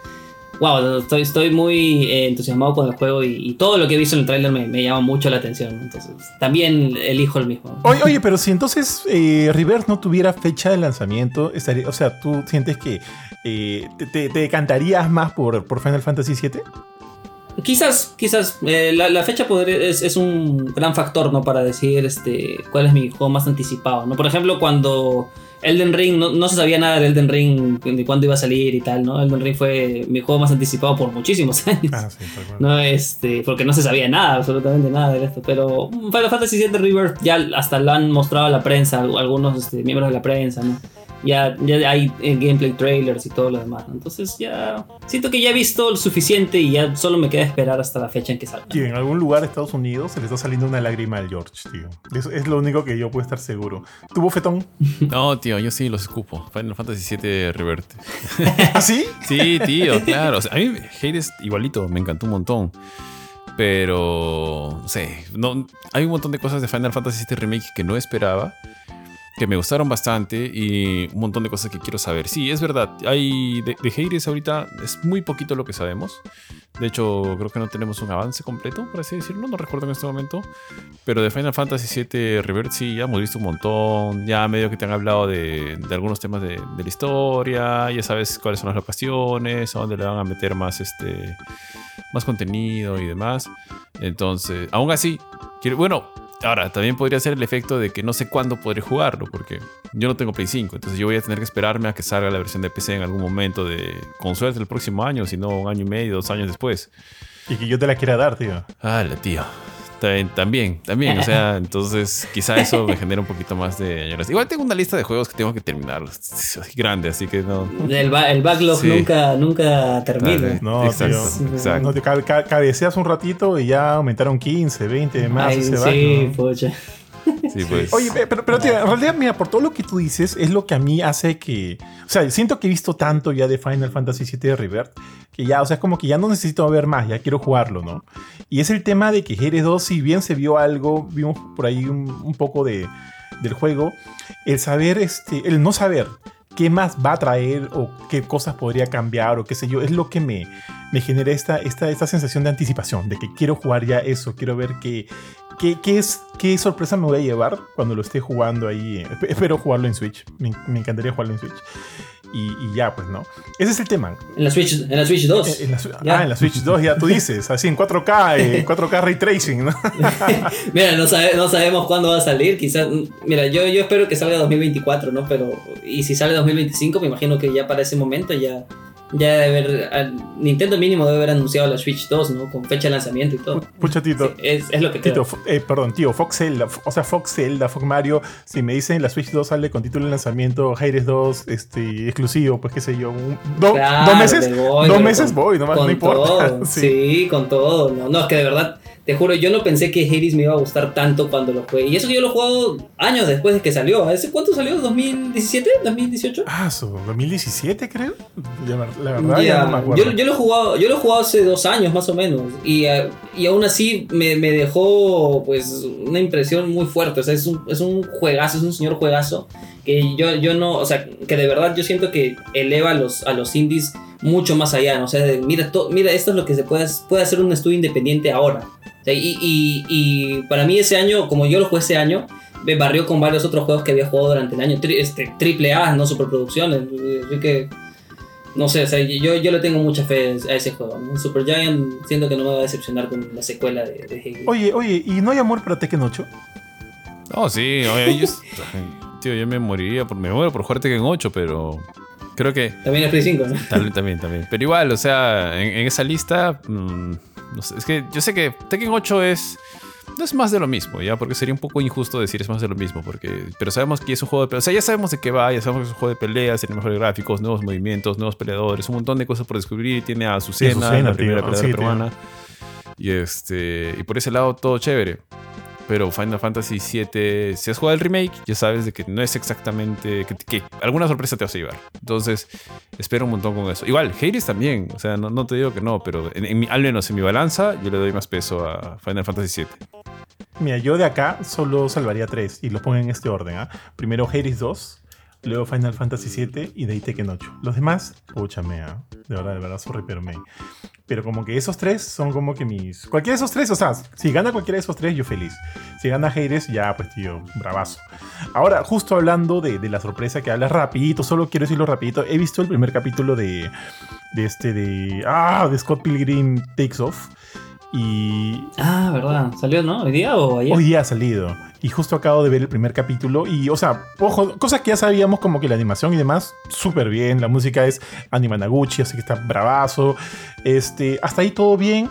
wow, estoy, estoy muy eh, entusiasmado con el juego y, todo lo que he visto en el tráiler me, llama mucho la atención. Entonces, también elijo el mismo. Oye, oye, pero si entonces eh, Rebirth no tuviera fecha de lanzamiento, estaría, o sea, ¿tú sientes que eh, te, te- te decantarías más por, por Final Fantasy VII? Quizás, quizás eh, la, la fecha podría- es, es un gran factor, ¿no? Para decir este, cuál es mi juego más anticipado, ¿no? Por ejemplo, cuando Elden Ring, no, no se sabía nada de Elden Ring, de cuándo iba a salir y tal, ¿no? Elden Ring fue mi juego más anticipado por muchísimos años. Ah, sí. No, este, porque no se sabía nada, absolutamente nada de esto. Pero Final Fantasy VII Rebirth ya hasta lo han mostrado a la prensa, al- algunos este, miembros de la prensa, ¿no? Ya, ya hay eh, gameplay trailers y todo lo demás. Entonces ya siento que ya he visto lo suficiente y ya solo me queda esperar hasta la fecha en que salga. Y en algún lugar de Estados Unidos se le está saliendo una lágrima al George, tío. Eso es lo único que yo puedo estar seguro. ¿Tu bofetón? No, tío, yo sí los escupo. Final Fantasy VII Rebirth. ¿Ah, sí? Sí, tío, claro. O sea, a mí Hades igualito, me encantó un montón. Pero, no sé, no, hay un montón de cosas de Final Fantasy VII Remake que no esperaba, que me gustaron bastante y un montón de cosas que quiero saber. Sí, es verdad, hay de, de ahorita es muy poquito lo que sabemos. De hecho, creo que no tenemos un avance completo, por así decirlo, no recuerdo en este momento. Pero de Final Fantasy VII Rebirth sí, ya hemos visto un montón. Ya medio que te han hablado de, de algunos temas de, de la historia. Ya sabes cuáles son las locaciones, a dónde le van a meter más, este, más contenido y demás. Entonces, aún así, quiero, bueno, ahora también podría ser el efecto de que no sé cuándo podré jugarlo, porque yo no tengo Play 5. Entonces yo voy a tener que esperarme a que salga la versión de PC en algún momento de, con suerte, el próximo año, si no un año y medio, dos años después. Y que yo te la quiera dar, tío. Ah, tío. También, también, también, o sea, entonces quizá eso me genera un poquito más de añoranza. Igual tengo una lista de juegos que tengo que terminar, así grande, así que no. El, ba- el backlog Sí. nunca, nunca termina. Dale. No, exacto, tío. exacto. No te cabe- ca- cabeceas un ratito y ya aumentaron 15, 20 más Ay, ese sí, back, ¿no? pocha. Sí, pues. Oye, pe- pero, pero tío, en realidad, mira, por todo lo que tú dices, es lo que a mí hace que. O sea, siento que he visto tanto ya de Final Fantasy VII Rebirth que ya, o sea, es como que ya no necesito ver más, ya quiero jugarlo, ¿no? Y es el tema de que Hades 2, si bien se vio algo, vimos por ahí un, un poco de, del juego, el saber, este, el no saber qué más va a traer o qué cosas podría cambiar o qué sé yo, es lo que me, me genera esta, esta, esta sensación de anticipación, de que quiero jugar ya eso, quiero ver qué, qué, qué es, qué sorpresa me voy a llevar cuando lo esté jugando ahí. Espero jugarlo en Switch, me, me encantaría jugarlo en Switch. Y, y, ya, pues, ¿no? Ese es el tema. En la Switch, en la Switch 2. Eh, en la, ah, en la Switch 2, ya tú dices, así en 4K, eh, 4K Ray Tracing, ¿no? mira, no, sabe, no, sabemos cuándo va a salir, quizás, mira, yo, yo espero que salga 2024, ¿no? Pero, y si sale 2025, me imagino que ya para ese momento ya ya debe haber. Nintendo mínimo debe haber anunciado la Switch 2, ¿no? Con fecha de lanzamiento y todo. Pucha, Tito. es, es, lo que Tito, eh, perdón, tío, Fox Zelda, o sea, Fox Zelda, Fox Mario, si me dicen la Switch 2 sale con título de lanzamiento, Hades 2, este, exclusivo, pues qué sé yo, un, do, claro, dos meses, voy, dos meses voy, nomás, no importa. Todo. Sí. sí. con todo. No, no, es que de verdad te juro, yo no pensé que Hades me iba a gustar tanto cuando lo jugué. Y eso que yo lo he jugado años después de que salió. ¿Ese cuánto salió? ¿2017? ¿2018? Ah, so, 2017 creo. La verdad, yeah. ya no me acuerdo. Yo, yo, lo he jugado, yo lo he jugado hace dos años más o menos. Y, uh, y aún así me, me, dejó pues una impresión muy fuerte. O sea, es un, es un juegazo, es un señor juegazo. Que yo, yo no, o sea, que de verdad yo siento que eleva a los, a los indies mucho más allá. ¿no? O sea, de, mira, to, mira, esto es lo que se puede, puede hacer un estudio independiente ahora. Y, y, y, para mí ese año, como yo lo jugué ese año, me barrió con varios otros juegos que había jugado durante el año. Tri, este, triple A, no superproducciones. Así que, no sé, o sea, yo, yo le tengo mucha fe a ese juego. ¿no? Super Giant siento que no me va a decepcionar con la secuela de, de Hegel. Oye, oye, ¿y no hay amor para Tekken 8? Oh, sí, oye, yo, tío, yo me moriría, por, me muero por jugar Tekken 8, pero creo que... También es Play 5, ¿no? También, también, también. Pero igual, o sea, en, en esa lista... Mmm, no sé, es que yo sé que Tekken 8 es. No es más de lo mismo, ¿ya? Porque sería un poco injusto decir es más de lo mismo. Porque, pero sabemos que es un juego de peleas. O sea, ya sabemos de qué va, ya sabemos que es un juego de peleas, tiene mejores gráficos, nuevos movimientos, nuevos peleadores, un montón de cosas por descubrir. Tiene a Azucena, Azucena la primera tío. peleadora Sí, peruana. Y, este, y por ese lado, todo chévere. Pero Final Fantasy VII, si has jugado el remake, ya sabes de que no es exactamente. Que, alguna sorpresa te vas a llevar. Entonces, espero un montón con eso. Igual, Hades también. O sea, no, te digo que no, pero al menos en mi balanza, yo le doy más peso a Final Fantasy VII. Mira, yo de acá solo salvaría tres y los pongo en este orden. ¿ah? Primero Hades 2, luego Final Fantasy VII y de ahí Tekken 8. Los demás, pucha mea. De verdad, de verdad, sorry, pero me. Pero como que esos tres son como que mis. Cualquiera de esos tres, o sea, si gana cualquiera de esos tres, yo feliz. Si gana Hades, ya, pues tío, bravazo. Ahora, justo hablando de, la sorpresa que hablas rapidito, solo quiero decirlo rapidito. He visto el primer capítulo de. De este, de. Ah, de Scott Pilgrim Takes Off. Y. Ah, ¿verdad? ¿Salió, no? ¿Hoy día o ayer? Hoy día ha salido. Y justo acabo de ver el primer capítulo. Y, o sea, ojo, cosas que ya sabíamos, como que la animación y demás, súper bien. La música es Animanaguchi, así que está bravazo. Este, hasta ahí todo bien.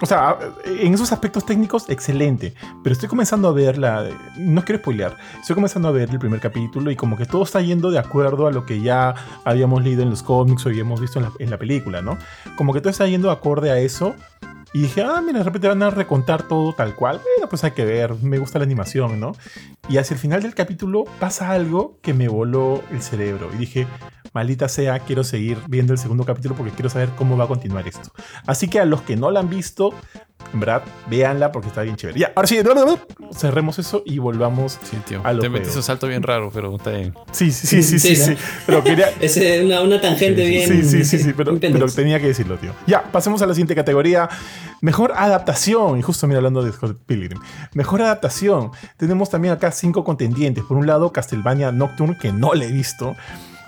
O sea, en esos aspectos técnicos, excelente. Pero estoy comenzando a ver la. No quiero spoilear. Estoy comenzando a ver el primer capítulo y como que todo está yendo de acuerdo a lo que ya habíamos leído en los cómics o habíamos visto en la, en la película, ¿no? Como que todo está yendo acorde a eso. Y dije, ah, mira, de repente van a recontar todo tal cual. Bueno, pues hay que ver, me gusta la animación, ¿no? Y hacia el final del capítulo pasa algo que me voló el cerebro. Y dije, maldita sea, quiero seguir viendo el segundo capítulo porque quiero saber cómo va a continuar esto. Así que a los que no la han visto, en verdad, véanla porque está bien chévere. Ya, ahora sí, cerremos eso y volvamos Sí, tío. a los Te metiste un salto bien raro, pero está bien. Sí, sí, sí, sí, sí, Sí, sí. ¿no? Pero quería... Es una, una tangente Sí, bien. Sí, sí, sí, sí, pero, tenía que decirlo, tío. Ya, pasemos a la siguiente categoría. Mejor adaptación. Y justo mira hablando de Scott Pilgrim. Mejor adaptación. Tenemos también acá cinco contendientes. Por un lado, Castlevania Nocturne, que no le he visto.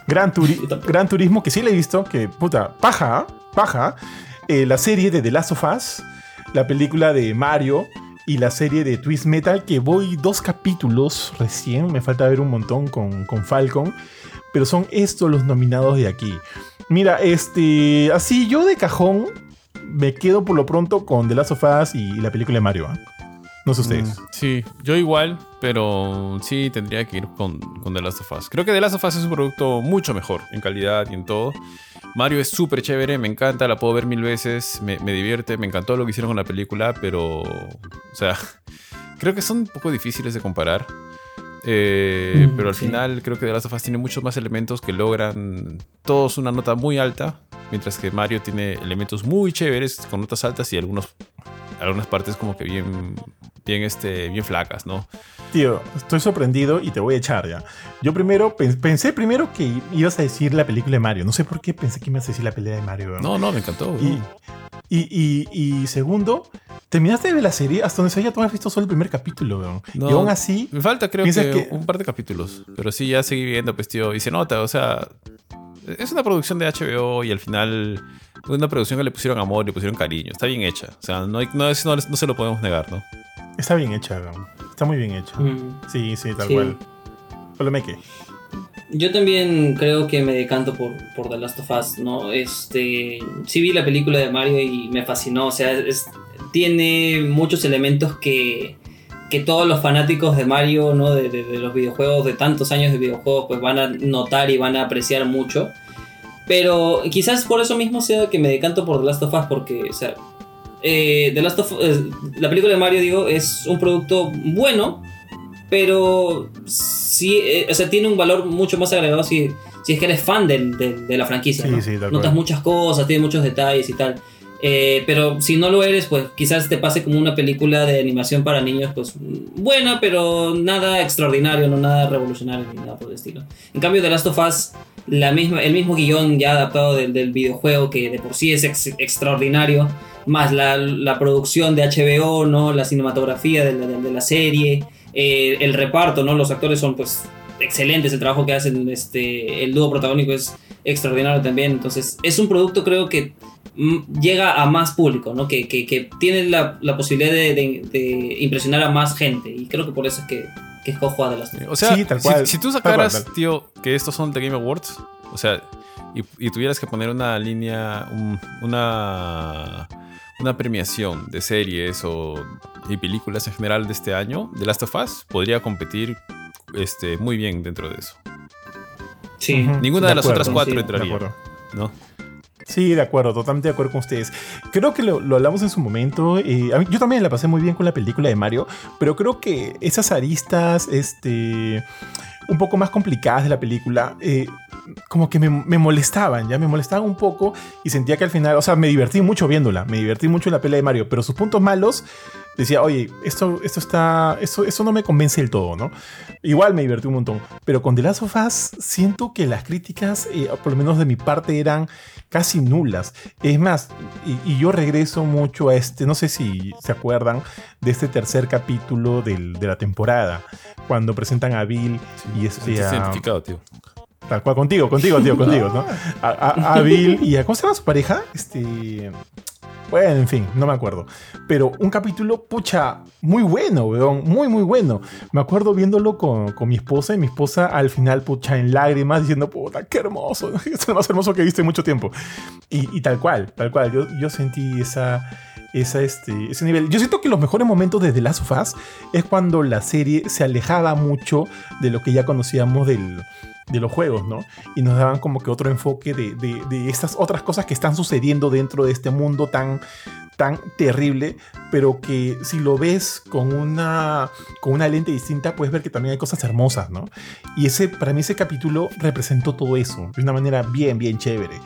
Gran, Turi-. Gran Turismo, que sí le he visto. Que puta, paja, paja. Eh, la serie de The Last of Us. La película de Mario. Y la serie de Twist Metal, que voy dos capítulos recién. Me falta ver un montón con, con Falcon. Pero son estos los nominados de aquí. Mira, este. Así, yo de cajón me quedo por lo pronto con The Last of Us y la película de Mario. ¿ah? No sé ustedes. Mm, sí, yo igual, pero sí tendría que ir con, con The Last of Us. Creo que The Last of Us es un producto mucho mejor en calidad y en todo. Mario es súper chévere, me encanta, la puedo ver mil veces, me, me divierte, me encantó lo que hicieron con la película, pero, o sea, creo que son un poco difíciles de comparar. Eh, Mm, pero al sí. final creo que The Last of Us tiene muchos más elementos que logran todos una nota muy alta, mientras que Mario tiene elementos muy chéveres con notas altas y algunos algunas partes como que bien, bien, este, bien flacas, ¿no? Tío, estoy sorprendido y te voy a echar ya. Yo primero pensé primero que ibas a decir la película de Mario. No sé por qué pensé que ibas a decir la pelea de Mario. No, no, me encantó. Y, y, y, segundo, terminaste de ver la serie hasta donde se ya tú has visto solo el primer capítulo, weón. y aún así. Me falta, creo que, un par de capítulos. Pero sí, ya seguí viendo, pues, tío. Y se nota, o sea. Es una producción de HBO y al final. Una producción que le pusieron amor, le pusieron cariño. Está bien hecha. O sea, no, hay, no, no, no se lo podemos negar, ¿no? Está bien hecha. Está muy bien hecha. Mm. Sí, sí, tal cual. Solo me que. Yo también creo que me decanto por, por The Last of Us, ¿no? Este, sí vi la película de Mario y me fascinó, o sea, tiene muchos elementos que, que todos los fanáticos de Mario, ¿no? De, de, los videojuegos, de tantos años de videojuegos, pues van a notar y van a apreciar mucho. Pero quizás por eso mismo sea que me decanto por The Last of Us, porque, o sea, eh, The Last of eh, la película de Mario, digo, es un producto bueno, pero sí, eh, o sea, tiene un valor mucho más agregado si, si es que eres fan de, de, la franquicia. Notas muchas cosas, tiene muchos detalles y tal. Eh, pero si no lo eres, pues quizás te pase como una película de animación para niños, pues buena, pero nada extraordinario, no nada revolucionario ni nada por el estilo. En cambio, The Last of Us, la misma, el mismo guion ya adaptado del, del videojuego, que de por sí es extraordinario, más la, la, producción de HBO, ¿no? la cinematografía de la, de la serie. Eh, el reparto, ¿no? Los actores son pues excelentes, el trabajo que hacen, este, el dúo protagónico es extraordinario también, entonces es un producto creo que mm, llega a más público, ¿no? Que, que, tiene la, la posibilidad de, impresionar a más gente. Y creo que por eso es que, que escojo a de las O sea, Si, si, tú sacaras, tío, que estos son The Game Awards, o sea, y, y tuvieras que poner una línea, una una premiación de series o y películas en general de este año, The Last of Us podría competir este, muy bien dentro de eso. Sí. Ninguna de, las otras cuatro entraría. ¿no? Sí, de acuerdo, totalmente de acuerdo con ustedes. Creo que lo, hablamos en su momento. Eh, yo también la pasé muy bien con la película de Mario, pero creo que esas aristas, este, un poco más complicadas de la película, eh, como que me, molestaban, ya me molestaban un poco y sentía que al final, o sea, me divertí mucho viéndola, me divertí mucho en la pelea de Mario, pero sus puntos malos decía, oye, esto, esto está, eso, eso no me convence del todo, ¿no? Igual me divertí un montón, pero con The Last of Us siento que las críticas, eh, por lo menos de mi parte, eran casi nulas. Es más, y, yo regreso mucho a este, no sé si se acuerdan de este tercer capítulo del, de la temporada, cuando presentan a Bill y este... identificado, tío. Tal cual, contigo, contigo, tío, contigo, ¿no? A, a, Bill y a. ¿Cómo se llama su pareja? Este. Bueno, en fin, no me acuerdo. Pero un capítulo, pucha, muy bueno, weón. Muy, muy bueno. Me acuerdo viéndolo con, con mi esposa y mi esposa al final, pucha, en lágrimas, diciendo, puta, qué hermoso. Es el más hermoso que he visto en mucho tiempo. Y, y tal cual, tal cual. Yo, yo sentí esa esa, este, ese nivel. Yo siento que los mejores momentos de The Last of Us es cuando la serie se alejaba mucho de lo que ya conocíamos del, de los juegos, ¿no? Y nos daban como que otro enfoque de, de, estas otras cosas que están sucediendo dentro de este mundo tan, tan terrible, pero que si lo ves con una, con una lente distinta, puedes ver que también hay cosas hermosas, ¿no? Y ese, para mí ese capítulo representó todo eso, de una manera bien, bien chévere.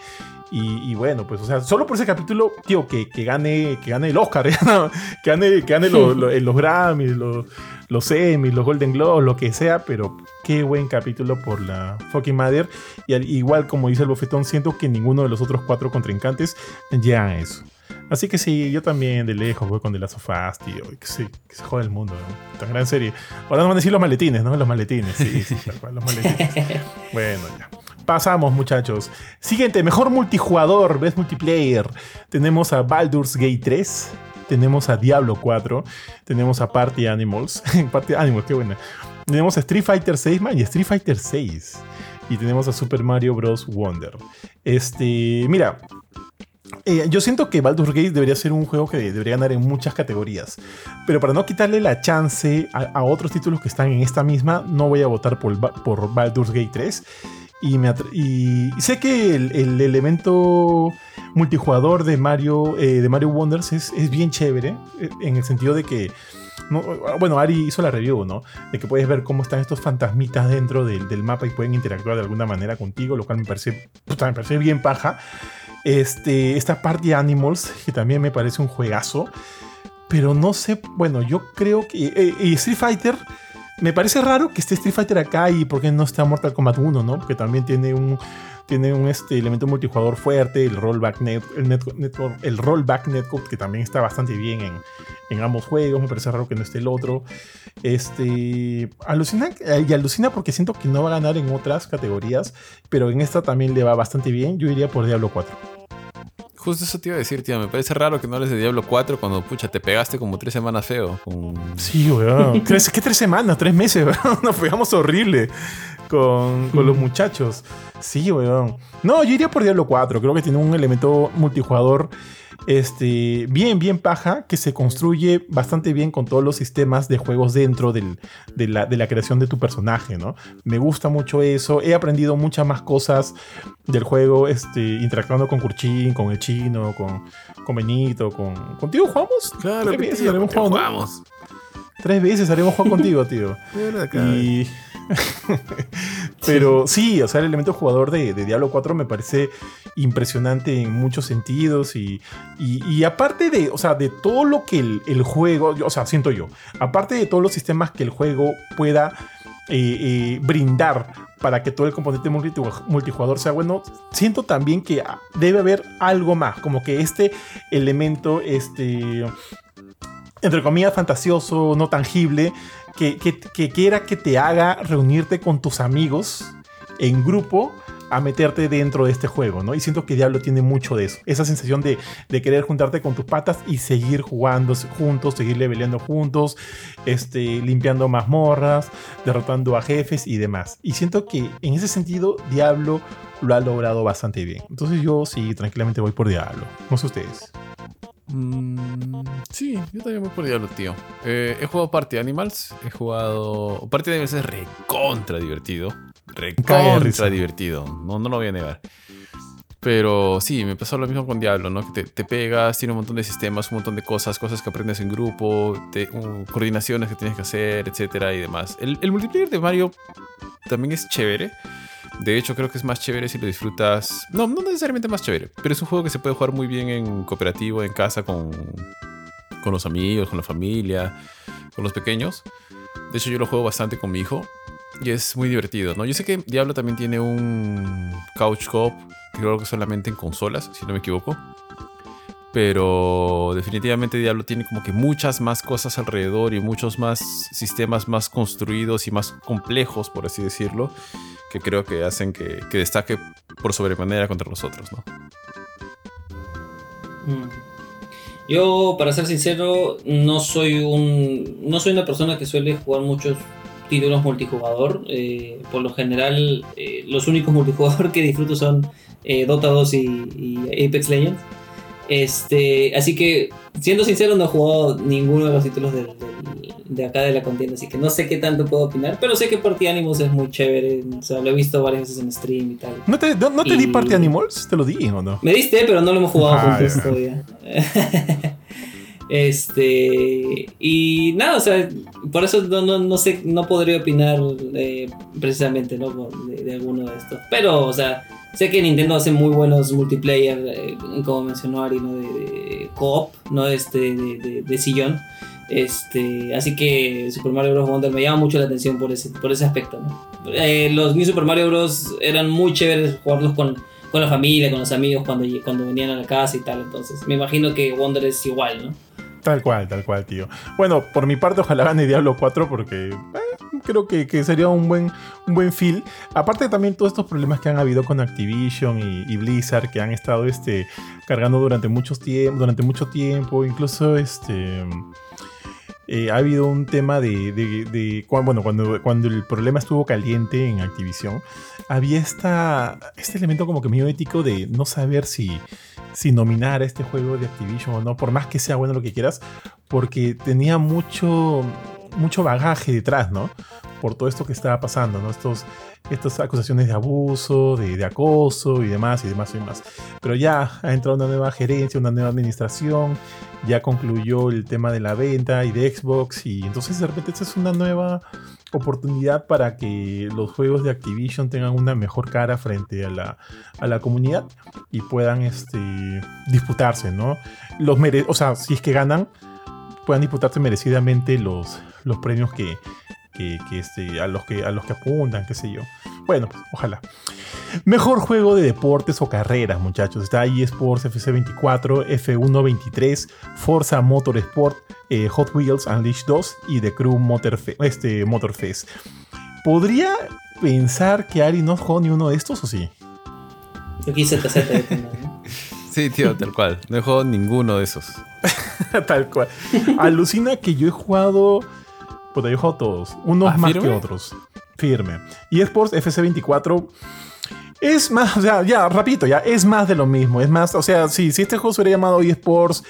Y, bueno, pues, o sea, solo por ese capítulo, tío, que, que gane, que gane el Oscar, que gane, que gane los, los Grammys, los, los Emmy, los Golden Globes, lo que sea, pero qué buen capítulo por la fucking Mother. Y igual como dice el bofetón, siento que ninguno de los otros cuatro contrincantes llegan a eso. Así que sí, yo también de lejos voy con The Last of Us, tío. Que se, que se jode el mundo, ¿no? Tan gran serie. Ahora nos van a decir los maletines, ¿no? Los maletines, sí, sí, los maletines. bueno, ya. Pasamos, muchachos. Siguiente, mejor multijugador, best multiplayer. Tenemos a Baldur's Gate 3 tenemos a Diablo 4, tenemos a Party Animals, Party Animals, qué buena. Tenemos a Street Fighter 6, man, y Street Fighter 6. Y tenemos a Super Mario Bros. Wonder. Este, mira, eh, yo siento que Baldur's Gate debería ser un juego que debería ganar en muchas categorías. Pero para no quitarle la chance a, otros títulos que están en esta misma, no voy a votar por, por Baldur's Gate 3. Y, me y sé que el, elemento multijugador de Mario, eh, de Mario Wonders es, bien chévere, eh, en el sentido de que, bueno, Ari hizo la review, ¿no? De que puedes ver cómo están estos fantasmitas dentro del, mapa y pueden interactuar de alguna manera contigo, lo cual me parece, me parece bien paja. Este, esta Party Animals, que también me parece un juegazo. pero no sé, bueno, yo creo que eh, y Street Fighter me parece raro que esté Street Fighter acá y por qué no está Mortal Kombat 1, ¿no? Porque también tiene un tiene un este, elemento multijugador fuerte, el rollback, net, el, network, el rollback netcode que también está bastante bien en, en, ambos juegos, me parece raro que no esté el otro. Este, alucina, y alucina porque siento que no va a ganar en otras categorías, pero en esta también le va bastante bien, yo iría por Diablo 4. Justo eso te iba a decir, tío. Me parece raro que no les de Diablo 4 cuando, pucha, te pegaste como tres semanas feo. Sí, weón. ¿Qué tres semanas? Tres meses, weón. Nos pegamos horrible con, con los muchachos. Sí, weón. No, yo iría por Diablo 4. Creo que tiene un elemento multijugador este, bien, bien paja, que se construye bastante bien con todos los sistemas de juegos dentro de, la, creación de tu personaje, ¿no? Me gusta mucho eso. He aprendido muchas más cosas del juego, este, interactuando con Kurchin, con el chino, con, con Benito, con. ¿Contigo jugamos? Claro, Tres veces haremos jugamos. Tres veces haremos juego contigo, tío. y. Pero sí. o sea, el elemento jugador de, Diablo 4 me parece impresionante en muchos sentidos y, y, aparte de, o sea, de todo lo que el, juego, o sea, siento yo, aparte de todos los sistemas que el juego pueda eh, eh, brindar para que todo el componente multijugador sea bueno, siento también que debe haber algo más, como que este elemento, este, entre comillas, fantasioso, no tangible, que, quiera que te haga reunirte con tus amigos en grupo a meterte dentro de este juego, ¿no? Y siento que Diablo tiene mucho de eso. Esa sensación de, querer juntarte con tus patas y seguir jugando juntos, seguir leveleando juntos, este, limpiando mazmorras, derrotando a jefes y demás. Y siento que en ese sentido Diablo lo ha logrado bastante bien. Entonces yo sí, tranquilamente voy por Diablo. No sé ustedes. Mm, sí, yo también voy por Diablo, tío. Eh, he jugado Party Animals. He jugado. Party Animals es recontra divertido. Recontra divertido. No, no lo voy a negar. Pero sí, me pasó lo mismo con Diablo, ¿no? Que te, pegas, tiene un montón de sistemas, un montón de cosas, cosas que aprendes en grupo, uh, coordinaciones que tienes que hacer, etcétera y demás. El, el multiplayer de Mario también es chévere. De hecho, creo que es más chévere si lo disfrutas. No, no necesariamente más chévere, pero es un juego que se puede jugar muy bien en cooperativo, en casa, con, con los amigos, con la familia, con los pequeños. De hecho, yo lo juego bastante con mi hijo y es muy divertido, ¿no? Yo sé que Diablo también tiene un couch co creo que solamente en consolas, si no me equivoco. Pero definitivamente Diablo tiene como que muchas más cosas alrededor y muchos más sistemas más construidos y más complejos, por así decirlo, que creo que hacen que, destaque por sobremanera contra los otros, ¿no? Mm. Yo, para ser sincero, no soy un. no soy una persona que suele jugar muchos títulos multijugador. Eh, por lo general, eh, los únicos multijugador que disfruto son eh, Dota 2 y, Apex Legends. Este, así que, siendo sincero, no he jugado ninguno de los títulos de, de, acá de la contienda, así que no sé qué tanto puedo opinar, pero sé que Party Animals es muy chévere, o sea, lo he visto varias veces en stream y tal. ¿No te, no, te di Party Animals? ¿Te lo di o no? Me diste, pero no lo hemos jugado ah, juntos todavía. Este, y nada, o sea, por eso no, no, no sé, no podría opinar eh, precisamente, ¿no? De, alguno de estos. Pero, o sea, sé que Nintendo hace muy buenos multiplayer, eh, como mencionó Ari, ¿no? De, de co-op, ¿no? Este, de, de, sillón. Este, así que Super Mario Bros. Wonder me llama mucho la atención por ese, por ese aspecto, ¿no? Eh, los New Super Mario Bros. eran muy chéveres jugarlos con, con la familia, con los amigos cuando, cuando venían a la casa y tal. Entonces, me imagino que Wonder es igual, ¿no? Tal cual, tal cual, tío. Bueno, por mi parte, ojalá gane Diablo 4 porque eh, creo que, sería un buen, un buen feel. Aparte también todos estos problemas que han habido con Activision y, Blizzard que han estado este, cargando durante, muchos durante mucho tiempo. Incluso este... Eh, ha habido un tema de, bueno, cuando, cuando el problema estuvo caliente en Activision, había esta, este elemento como que medio ético de no saber si, si nominar este juego de Activision o no, por más que sea bueno lo que quieras, porque tenía mucho, mucho bagaje detrás, ¿no? Por todo esto que estaba pasando, ¿no? Estos, estas acusaciones de abuso, de, acoso y demás y demás y demás. Pero ya ha entrado una nueva gerencia, una nueva administración, ya concluyó el tema de la venta y de Xbox y entonces de repente esta es una nueva oportunidad para que los juegos de Activision tengan una mejor cara frente a la, a la comunidad y puedan este, disputarse, ¿no? Los mere o sea, si es que ganan, puedan disputarse merecidamente los, los premios que, que, que, este, a, los que, a los que apuntan, qué sé yo. Bueno, pues, ojalá. Mejor juego de deportes o carreras, muchachos. Está eSports FC24, F123, Forza Motorsport, eh, Hot Wheels Unleashed 2 y The Crew Motor este, Motorfest. ¿Podría pensar que Ari no jugó ni uno de estos o sí? Yo quise. Sí, tío, tal cual. No he jugado ninguno de esos. tal cual. Alucina que yo he jugado. Puta, yo he jugado todos. Unos ¿Ah, más firme? que otros. Firme. Y eSports FC24 es más, o sea, ya, rapidito, ya, es más de lo mismo. Es más, o sea, si, si este juego se hubiera llamado eSports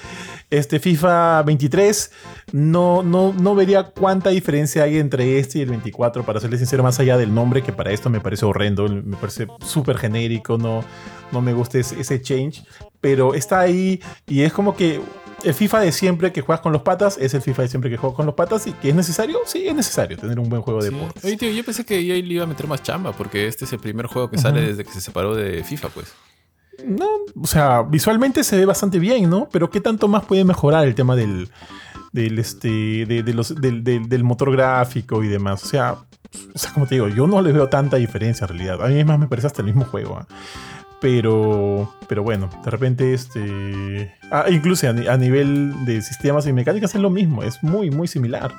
este, FIFA 23, no, no, no vería cuánta diferencia hay entre este y el 24, para serle sincero, más allá del nombre, que para esto me parece horrendo, me parece súper genérico, no, no me gusta ese change, pero está ahí y es como que el FIFA de siempre que juegas con los patas es el FIFA de siempre que juegas con los patas y que es necesario, sí, es necesario tener un buen juego de Sí. deportes. Oye, tío, yo pensé que EA le iba a meter más chamba, porque este es el primer juego que sale desde que se separó de FIFA, pues. No, o sea, visualmente se ve bastante bien, ¿no? Pero ¿qué tanto más puede mejorar el tema del, del, este, de, de los, del, del- del motor gráfico y demás? O sea, o sea, como te digo, yo no le veo tanta diferencia en realidad. A mí más me parece hasta el mismo juego. ¿ah? Pero, pero bueno, de repente, este. Ah, incluso a, ni- a nivel de sistemas y mecánicas es lo mismo, es muy, muy similar.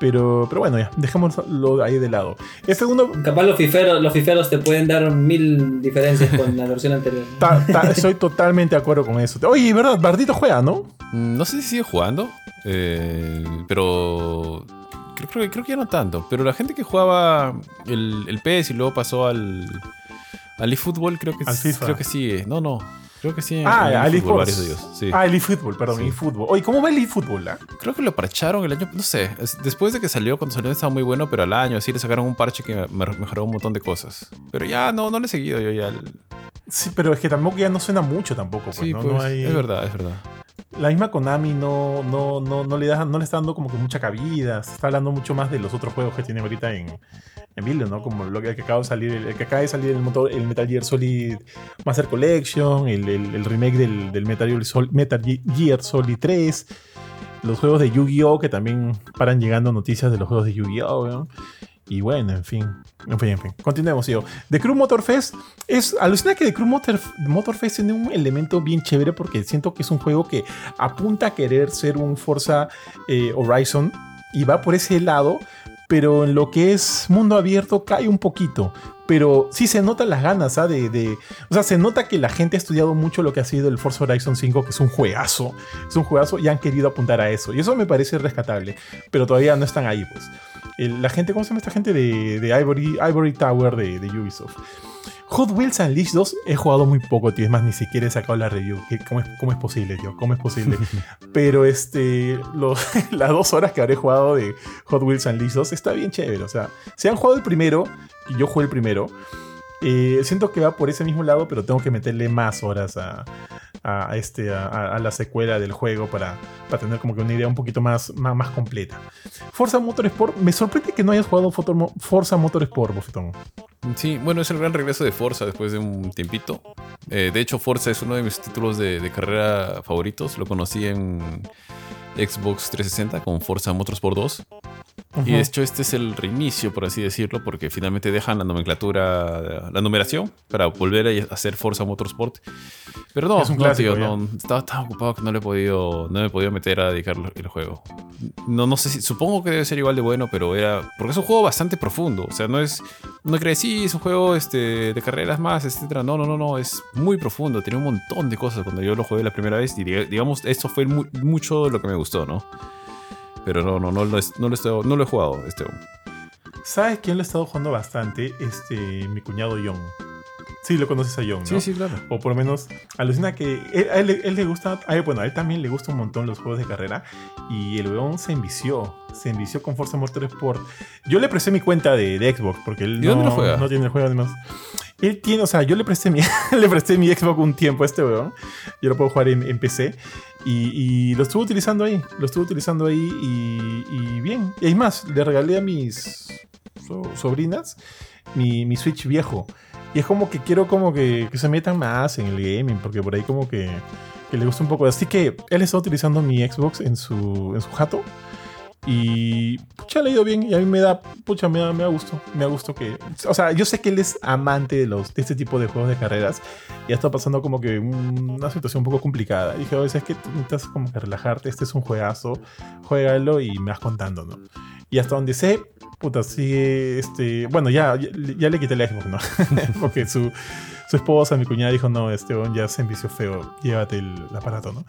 Pero, pero bueno, ya, dejémoslo ahí de lado. F1 Capaz los fiferos, los fiferos te pueden dar mil diferencias con la versión anterior. Ta- ta- estoy totalmente de acuerdo con eso. Oye, ¿verdad? Bardito juega, ¿no? Mm, No sé si sigue jugando, eh, pero creo, creo, que- creo que ya no tanto. Pero la gente que jugaba el, el PES y luego pasó al, al eFootball, creo que, creo que sigue. No, no. Creo que sí. Ah, en al eFootball, eFootball. varios de ellos. Sí. Ah, el eFootball, perdón, Sí. eFootball. Oye, ¿cómo va el eFootball? ah? Creo que lo parcharon el año. No sé. es- Después de que salió, cuando salió estaba muy bueno, pero al año así le sacaron un parche que me- mejoró un montón de cosas. Pero ya no, no le he seguido yo ya. Sí, pero es que tampoco ya no suena mucho tampoco. Pues, sí, ¿no? pues. No hay- Es verdad, es verdad. La misma Konami no, no, no, no, le da, no le está dando como que mucha cabida. Se está hablando mucho más de los otros juegos que tiene ahorita en, Build, ¿no? Como lo que, que acaba de salir, el, que acaba de salir el, motor, el Metal Gear Solid Master Collection, el, el- el remake del, del Metal, Gear Sol- Metal Gear Solid 3, los juegos de Yu-Gi-Oh! que también paran llegando noticias de los juegos de Yu-Gi-Oh! Y bueno, en fin. En fin, en fin. Continuemos, yo. The Crew Motorfest es. Alucina que The Crew Motor, Motorfest tiene un elemento bien chévere porque siento que es un juego que apunta a querer ser un Forza eh, Horizon y va por ese lado, pero en lo que es mundo abierto cae un poquito. Pero sí se notan las ganas, ¿ah? De, de- o sea, se nota que la gente ha estudiado mucho lo que ha sido el Forza Horizon 5, que es un juegazo. Es un juegazo y han querido apuntar a eso. Y eso me parece rescatable. Pero todavía no están ahí, pues. El- la gente, ¿cómo se llama esta gente de, de Ivory, Ivory Tower de, de Ubisoft? Hot Wheels Unleashed 2 he jugado muy poco, tío. Es más, ni siquiera he sacado la review. ¿Qué- ¿Cómo es, cómo es posible, tío? ¿Cómo es posible? Pero este, las dos horas que habré jugado de Hot Wheels Unleashed 2 está bien chévere. O sea, si han jugado el primero, y yo jugué el primero, eh, siento que va por ese mismo lado, pero tengo que meterle más horas a, a este, a, la secuela del juego para, para tener como que una idea un poquito más, más, completa. Forza Motorsport, me sorprende que no hayas jugado Forza Motorsport, Bofetón. Sí, bueno, es el gran regreso de Forza después de un tiempito. Eh, de hecho, Forza es uno de mis títulos de, de carrera favoritos. Lo conocí en Xbox 360 con Forza Motorsport 2. Y de hecho, este es el reinicio, por así decirlo, porque finalmente dejan la nomenclatura, la numeración, para volver a hacer Forza Motorsport. Pero no, Es un no, clásico tío, ya. no, estaba tan ocupado que no le he podido, no me he podido meter a dedicar el juego. No, no sé si, supongo que debe ser igual de bueno, pero era, porque es un juego bastante profundo. O sea, no es, no crees, sí, es un juego este, de carreras más, etcétera. No, no, no, no, es muy profundo. Tiene un montón de cosas cuando yo lo jugué la primera vez y diga- digamos, eso fue mu- mucho lo que me gustó, ¿no? Pero no, no, no, lo es- no, lo, he estado- no lo he jugado este. ¿Sabes quién lo ha estado jugando bastante? Este, mi cuñado John. Sí, lo conoces a John, ¿no? Sí, sí, claro. O por lo menos alucina que él- a él, él le gusta, a él- bueno, a él también le gusta un montón los juegos de carrera y el weón se envició, se envició con Forza Motorsport. Yo le presté mi cuenta de, de Xbox porque él ¿Y no, juega? no tiene el juego además. Él tiene, o sea, yo le presté mi, le presté mi Xbox un tiempo a este weón. Yo lo puedo jugar en, en PC y, lo estuve utilizando ahí, lo estuve utilizando ahí y, bien. Y hay más, le regalé a mis so- sobrinas mi, mi Switch viejo. Y es como que quiero como que, que se metan más en el gaming, porque por ahí como que, que le gusta un poco. Así que él está utilizando mi Xbox en su, en su jato. Y pucha, le ha ido bien y a mí me da, pucha, me da, me da gusto. Me da gusto que... O sea, yo sé que él es amante de, los, de este tipo de juegos de carreras y ha estado pasando como que una situación un poco complicada. Y dije, oye, es que necesitas como que relajarte, este es un juegazo, juégalo y me vas contando, ¿no? Y hasta donde sé, puta, sigue, este... Bueno, ya, ya, le quité el Xbox, ¿no? Porque su, su esposa, mi cuñada, dijo, no, este ya se envició feo, llévate el aparato, ¿no?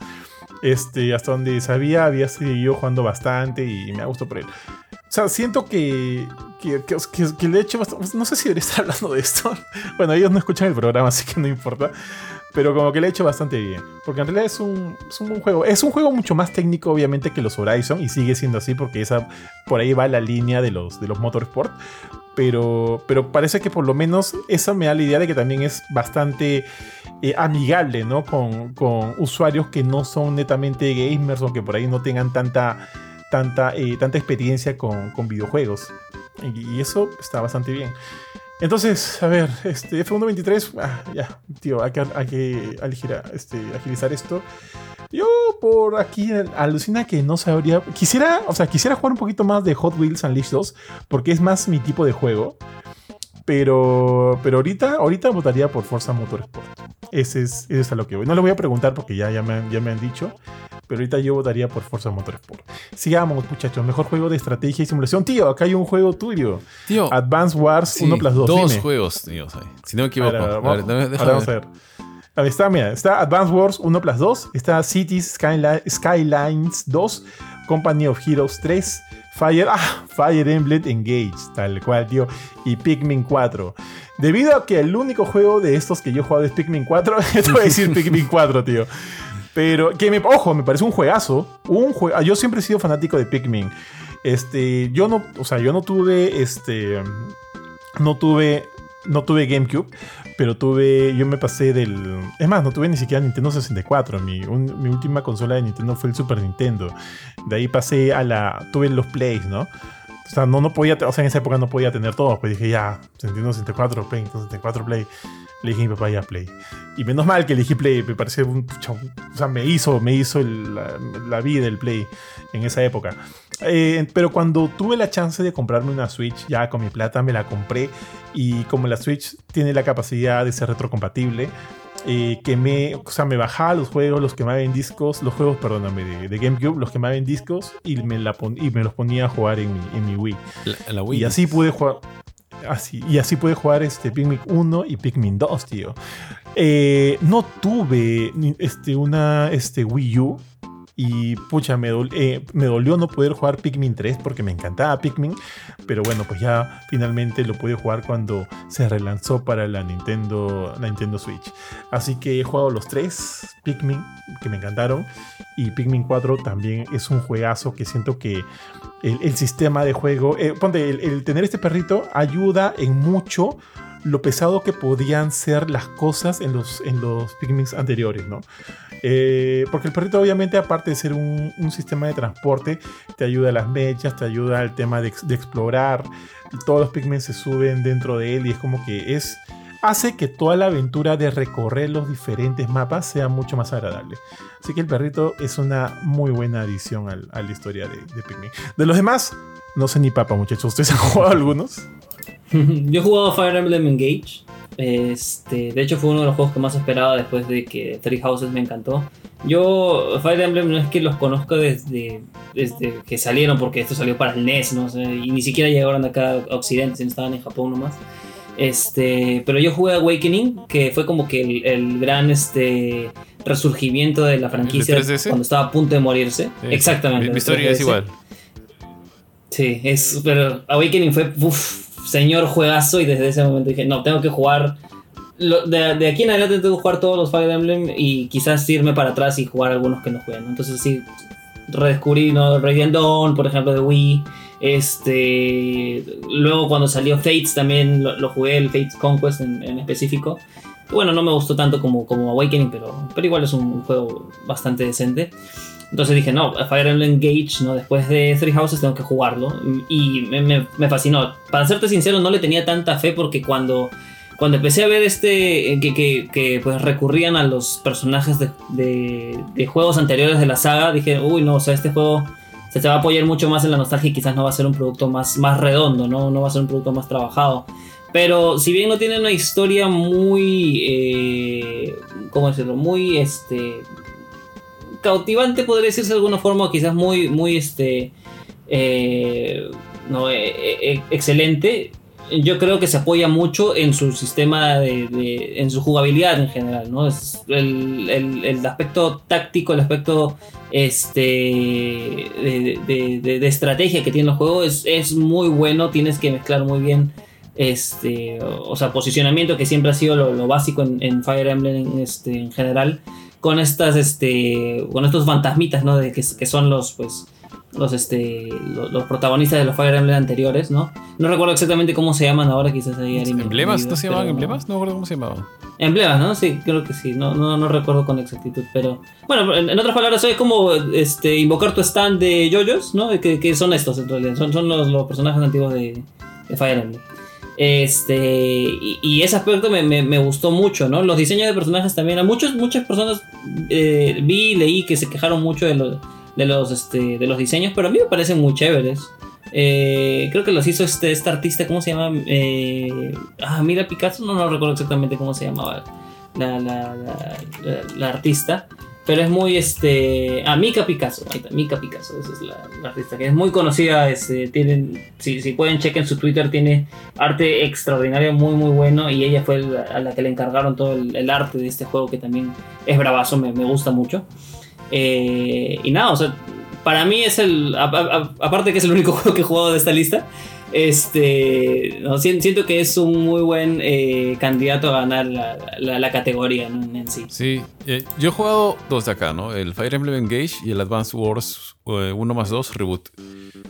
Este, hasta donde sabía, había seguido jugando bastante y me ha gustado por él. O sea, siento que, que, que, le he hecho No sé si debería estar hablando de esto. bueno, ellos no escuchan el programa, así que no importa. Pero como que le he hecho bastante bien. Porque en realidad es un, es un buen juego. Es un juego mucho más técnico, obviamente, que los Horizon. Y sigue siendo así porque esa, por ahí va la línea de los, de los Motorsport pero, pero parece que por lo menos esa me da la idea de que también es bastante eh, amigable, ¿no? Con, con, usuarios que no son netamente gamers o que por ahí no tengan tanta, tanta, eh, tanta experiencia con, con videojuegos. Y, eso está bastante bien. Entonces, a ver, este F123, ah, ya, tío, hay que, hay que este, agilizar esto. Por aquí alucina que no sabría. Quisiera, o sea, quisiera jugar un poquito más de Hot Wheels Unleashed 2 porque es más mi tipo de juego. Pero, pero ahorita, ahorita votaría por Forza Motorsport. Ese es, ese es a lo que voy. No le voy a preguntar porque ya, ya, me, ya me han dicho. Pero ahorita yo votaría por Forza Motorsport. Sigamos, muchachos. Mejor juego de estrategia y simulación. Tío, acá hay un juego tuyo. Tío. Advance Wars 1 plus 2. Dos juegos, tío. Si no me equivoco. Ahora, vamos, vamos a ver. Está, mira, está Wars 1 plus 2, está Cities Skylines 2, Company of Heroes 3, Fire, ah, Fire Emblem Engage, tal cual, tío, y Pikmin 4. Debido a que el único juego de estos que yo he jugado es Pikmin 4, te voy a decir Pikmin 4, tío. Pero, que me, ojo, me parece un juegazo. Un juego, yo siempre he sido fanático de Pikmin. Este, yo no, o sea, yo no tuve, este, no tuve, no tuve GameCube, pero tuve, yo me pasé del... Es más, no tuve ni siquiera Nintendo 64. Mi, mi última consola de Nintendo fue el Super Nintendo. De ahí pasé a la... Tuve los Plays, ¿no? O sea, no, no podía, o sea, en esa época no podía tener todo. Pues dije, ya, Nintendo 64, Play, Nintendo 64, Play. Le dije a mi papá, ya, Play. Y menos mal que elegí Play, me parece un... O sea, me hizo, me hizo la, la vida el Play en esa época. Eh, pero cuando tuve la chance de comprarme una Switch, ya con mi plata me la compré. Y como la Switch tiene la capacidad de ser retrocompatible, eh, que me, o sea, me bajaba los juegos, los quemaba en discos, los juegos, perdóname, de, GameCube, los quemaba en discos y me, la y me los ponía a jugar en mi, en mi Wii. La, Wii. Y así pude jugar. Así, y así pude jugar este Pikmin 1 y Pikmin 2, tío. Eh, no tuve este, una este, Wii U y pucha, me, eh, me, dolió no poder jugar Pikmin 3 porque me encantaba Pikmin. Pero bueno, pues ya finalmente lo pude jugar cuando se relanzó para la Nintendo, la Nintendo Switch. Así que he jugado los tres Pikmin que me encantaron. Y Pikmin 4 también es un juegazo que siento que el, sistema de juego, eh, ponte, el, tener este perrito ayuda en mucho lo pesado que podían ser las cosas en los, en los anteriores, ¿no? Eh, porque el perrito obviamente aparte de ser un, sistema de transporte, te ayuda a las mechas, te ayuda al tema de, explorar, todos los Pikmin se suben dentro de él y es como que es hace que toda la aventura de recorrer los diferentes mapas sea mucho más agradable. Así que el perrito es una muy buena adición a la historia de, de Pikmin. De los demás, no sé ni papa, muchachos. ¿Ustedes han jugado algunos? Yo he jugado Fire Emblem Engage. Este, de hecho fue uno de los juegos que más esperaba después de que Three Houses me encantó. Yo Fire Emblem no es que los conozca desde, desde que salieron, porque esto salió para el NES, ¿no? y ni siquiera llegaron acá a Occidente, sino estaban en Japón nomás. Este, pero yo jugué Awakening, que fue como que el, gran este, resurgimiento de la franquicia cuando estaba a punto de morirse. Exactamente. Mi, historia es igual. Sí, es, pero Awakening fue señor juegazo y desde ese momento dije, no, tengo que jugar. de, aquí en adelante tengo que jugar todos los Fire Emblem y quizás irme para atrás y jugar algunos que no juegan. Entonces sí, redescubrí ¿no? Radiant Dawn, por ejemplo, de Wii. Este, luego cuando salió Fates también lo, jugué, el Fates Conquest en, específico. Bueno, no me gustó tanto como, como Awakening, pero, pero igual es un juego bastante decente. Entonces dije, no, Fire Emblem Engage, ¿no? Después de Three Houses tengo que jugarlo. Y me, fascinó. Para serte sincero, no le tenía tanta fe porque cuando cuando empecé a ver este, eh, que, que, pues recurrían a los personajes de, de, de, juegos anteriores de la saga, dije, uy, no, o sea, este juego se, se va a apoyar mucho más en la nostalgia y quizás no va a ser un producto más, más redondo, ¿no? No va a ser un producto más trabajado. Pero si bien no tiene una historia muy, eh, ¿cómo decirlo? Muy, este, cautivante, podría decirse de alguna forma, quizás muy, muy, este, eh, no, eh, eh, excelente. Yo creo que se apoya mucho en su sistema de, en su jugabilidad en general, ¿no? Es el, el, el, aspecto táctico, el aspecto este de, de, estrategia que tiene el juego es, es muy bueno. Tienes que mezclar muy bien este, o sea, posicionamiento que siempre ha sido lo, básico en, en, Fire Emblem este, en general, con estas, este, con estos fantasmitas, ¿no? De que, que son los, pues, los, este, los, los, protagonistas de los Fire Emblem anteriores, ¿no? No recuerdo exactamente cómo se llaman ahora, quizás ahí ¿Emblemas? ¿No se llamaban emblemas? No recuerdo cómo se llamaban. Emblemas, ¿no? Sí, creo que sí. No, no, no recuerdo con exactitud, pero... Bueno, en, en, otras palabras, es como este, invocar tu stand de yoyos, ¿no? Que, que son estos, en realidad. Son, son los, los personajes antiguos de, de Fire Emblem. Este, y, ese aspecto me, me, gustó mucho, ¿no? Los diseños de personajes también. A muchos, muchas personas eh, vi y leí que se quejaron mucho de los, de, los, este, de los diseños, pero a mí me parecen muy chéveres. Eh, creo que los hizo este, este artista, ¿cómo se llama? Eh, ah, mira Picasso, no, no recuerdo exactamente cómo se llamaba la, la, la, la artista. Pero es muy, este... Ah, Mika Picasso. Ahí está, Mika Picasso. Esa es la, la artista que es muy conocida. Este, tienen, si, si pueden, chequen su Twitter. Tiene arte extraordinario, muy, muy bueno. Y ella fue la, a la que le encargaron todo el, el, arte de este juego, que también es bravazo, me, me gusta mucho. Eh, y nada, o sea, para mí es el... A, a, aparte que es el único juego que he jugado de esta lista. Este, no, siento que es un muy buen eh, candidato a ganar la, la, la categoría ¿no? en sí. Sí, eh, yo he jugado dos de acá, ¿no? El Fire Emblem Engage y el Advance Wars eh, 1 más 2 Reboot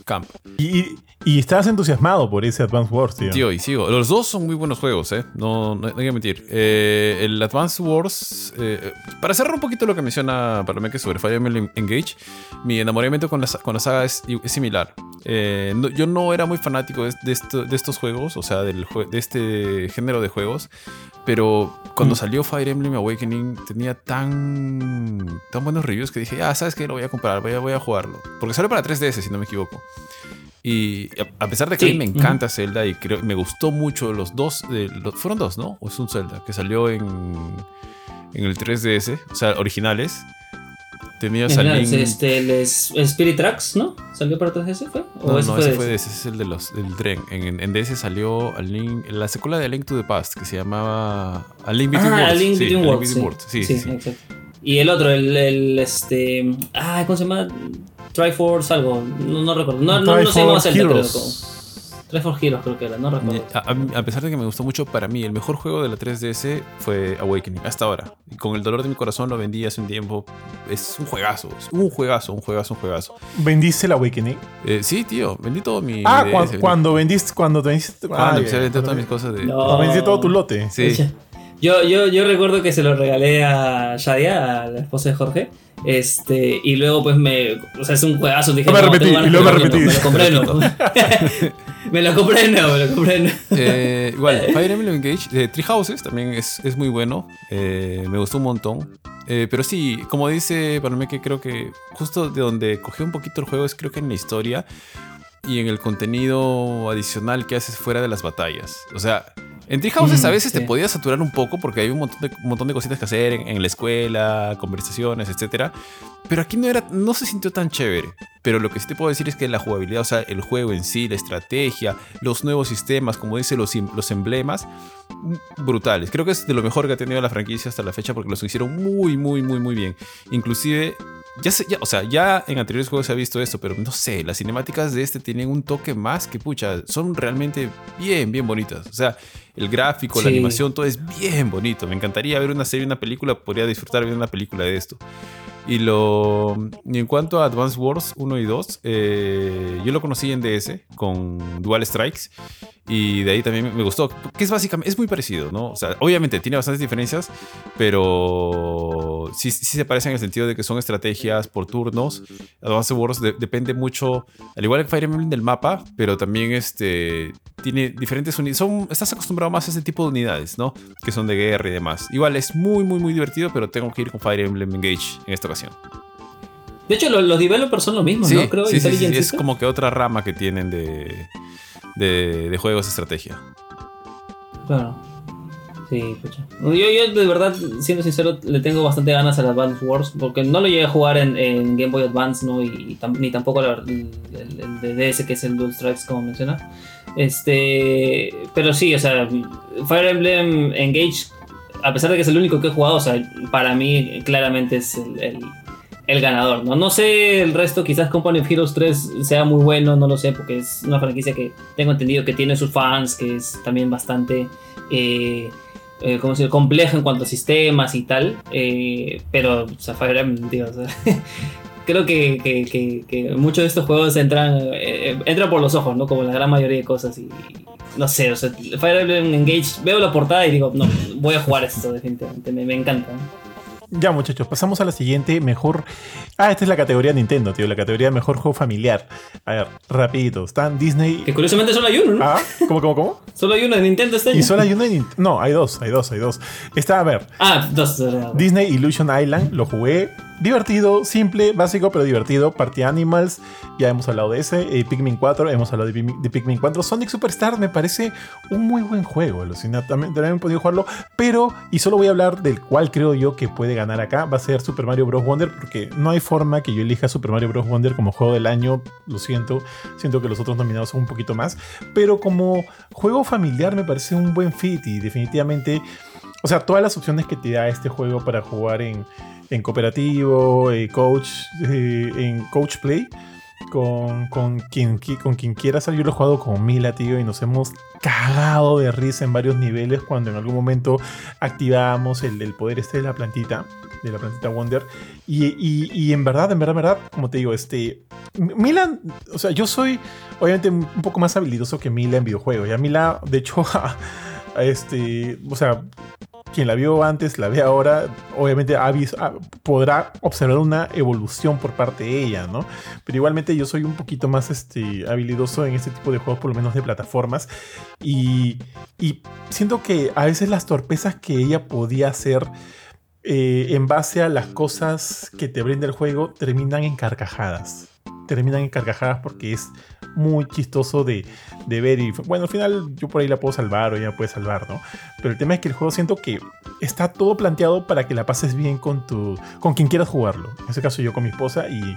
Camp. Y, y, estabas entusiasmado por ese Advance Wars, tío. Tío, y sigo. Los dos son muy buenos juegos, ¿eh? No, no, no hay que mentir. Eh, el Advance Wars, eh, para cerrar un poquito lo que menciona Palomeque sobre Fire Emblem Engage, mi enamoramiento con la, con la saga es, es similar. Eh, no, yo no era muy fanático de, de, esto, de, estos juegos, o sea, del, de este género de juegos, pero cuando mm. salió Fire Emblem Awakening tenía tan, tan buenos reviews que dije, ah, ¿sabes qué? Lo voy a comprar, voy a, voy a jugarlo. Porque salió para 3DS, si no me equivoco. Y a pesar de que sí. a mí me encanta. Zelda y creo, me gustó mucho los dos, eh, los, fueron dos, ¿no? O es un Zelda que salió en, en el 3DS, o sea, originales. Tenías al Link... este, el, Spirit Tracks, ¿no? ¿Salió para 3DS? ¿Fue? ¿O no, ese no, fue ese fue ese es el de los, del tren. En, en DS salió al Link, la secuela de Link to the Past, que se llamaba A Link Between ah, Worlds. Link Between sí, Worlds. Sí, Worlds. Sí, sí, sí, exacto. Y el otro, el, el, este. Ah, ¿cómo se llama? Triforce algo. No, no recuerdo. No, no, no llama Zelda, creo. Como. Heroes creo que era, no recuerdo. A, a, pesar de que me gustó mucho, para mí el mejor juego de la 3DS fue Awakening, hasta ahora. Y con el dolor de mi corazón lo vendí hace un tiempo. Es un juegazo, es un juegazo, un juegazo, un juegazo. ¿Vendiste el Awakening? Eh, sí, tío, vendí todo mi. Ah, mi DS, cuando vendiste, cuando te vendiste. Cuando ah, empecé a vender todas mis cosas de. No. Vendiste todo tu lote. Sí. Yo, yo, yo recuerdo que se lo regalé a Shadia, a la esposa de Jorge. Este, y luego pues me. O sea, es un juegazo. Dije, no me repetí, y luego me repetí. me lo compré, no. me lo compré, no, me lo compré, no. Eh, igual, Fire Emblem Engage de Three Houses también es, es muy bueno. Eh, me gustó un montón. Eh, pero sí, como dice Palome, que creo que justo de donde cogió un poquito el juego es creo que en la historia y en el contenido adicional que haces fuera de las batallas. O sea, en Tree Houses mm, a veces sí. te podías saturar un poco porque hay un montón de, un montón de cositas que hacer en, en, la escuela, conversaciones, etc. Pero aquí no, era, no se sintió tan chévere. Pero lo que sí te puedo decir es que la jugabilidad, o sea, el juego en sí, la estrategia, los nuevos sistemas, como dice, los, los emblemas, brutales. Creo que es de lo mejor que ha tenido la franquicia hasta la fecha porque los hicieron muy, muy, muy, muy bien. Inclusive ya, sé, ya, o sea, ya en anteriores juegos se ha visto esto, pero no sé, las cinemáticas de este tienen un toque más que pucha, son realmente bien, bien bonitas. O sea, el gráfico, sí. la animación, todo es bien bonito. Me encantaría ver una serie, una película, podría disfrutar viendo una película de esto. Y, lo, y en cuanto a Advance Wars 1 y 2, eh, yo lo conocí en DS con Dual Strikes y de ahí también me gustó, que es básicamente, es muy parecido, ¿no? O sea, obviamente tiene bastantes diferencias, pero sí, sí se parecen en el sentido de que son estrategias por turnos. Advance Wars de, depende mucho, al igual que Fire Emblem del mapa, pero también este, tiene diferentes unidades. Son, estás acostumbrado más a ese tipo de unidades, ¿no? Que son de guerra y demás. Igual es muy, muy, muy divertido, pero tengo que ir con Fire Emblem Engage en esta ocasión. De hecho, lo- los developers son los mismos, Sí, ¿no? Creo sí, sí, es como que otra rama que tienen de, de, juegos estrategia. Claro. Sí, pucha. Yo, yo de verdad, siendo sincero, le tengo bastante ganas al Advance Wars porque no lo llegué a jugar en, Game Boy Advance, ¿no? Y, ni tampoco la- el, el- el DS, que es el Dual Strikes, como menciona. Este. Pero sí, o sea, Fire Emblem Engage, a pesar de que es el único que he jugado, o sea, para mí claramente es el, el- ganador, ¿no? No sé el resto, quizás Company of Heroes 3 sea muy bueno, no lo sé, porque es una franquicia que tengo entendido que tiene sus fans, que es también bastante. Eh, eh, ¿cómo decir? compleja en cuanto a sistemas y tal. eh, pero, Emblem, tío, o creo que, que- que- que muchos de estos juegos entran, eh, entran por los ojos, ¿no? Como la gran mayoría de cosas. Y no sé, o sea, Fire Emblem Engage, veo la portada y digo, no, voy a jugar esto, definitivamente, me, encanta. Ya, muchachos, pasamos a la siguiente. Mejor. Ah, esta es la categoría Nintendo, tío. La categoría mejor juego familiar. A ver, rapidito. Están Disney. Que curiosamente solo hay uno, ¿no? Ah, ¿cómo, cómo, cómo? Solo hay uno de Nintendo este año. Y solo hay uno de Nintendo. No, hay dos, hay dos, hay dos. Está, a ver, Ah, dos. dos, dos. Disney Illusion Island, lo jugué. Divertido, simple, básico, pero divertido. Party Animals, ya hemos hablado de ese. Eh, Pikmin 4, hemos hablado de, Pikmin- de Pikmin 4. Sonic Superstar me parece un muy buen juego. alucina, También, también he podido jugarlo, pero, y solo voy a hablar del cual creo yo que puede ganar acá, va a ser Super Mario Bros. Wonder, porque no hay forma que yo elija Super Mario Bros. Wonder como juego del año. Lo siento, siento que los otros nominados son un poquito más. Pero como juego familiar me parece un buen fit y definitivamente o sea, todas las opciones que te da este juego para jugar en, en cooperativo, eh, coach, eh, en coach play, con, con, quien, qui- con quien quieras. Yo lo he jugado con Mila, tío, y nos hemos cagado de risa en varios niveles cuando en algún momento activábamos el, poder este de la plantita, de la plantita Wonder. Y, y- en verdad, en verdad, en verdad, como te digo, este... Mila, o sea, yo soy obviamente un poco más habilidoso que Mila en videojuegos. Ya Mila, de hecho, este, o sea, quien la vio antes, la ve ahora, obviamente podrá observar una evolución por parte de ella, ¿no? Pero igualmente yo soy un poquito más este, habilidoso en este tipo de juegos, por lo menos de plataformas, y, y siento que a veces las torpezas que ella podía hacer eh, en base a las cosas que te brinda el juego terminan en carcajadas. Terminan en carcajadas porque es muy chistoso de, de ver y bueno, al final yo por ahí la puedo salvar o ella puede salvar, ¿no? Pero el tema es que el juego siento que está todo planteado para que la pases bien con tu con quien quieras jugarlo. En este caso yo con mi esposa y,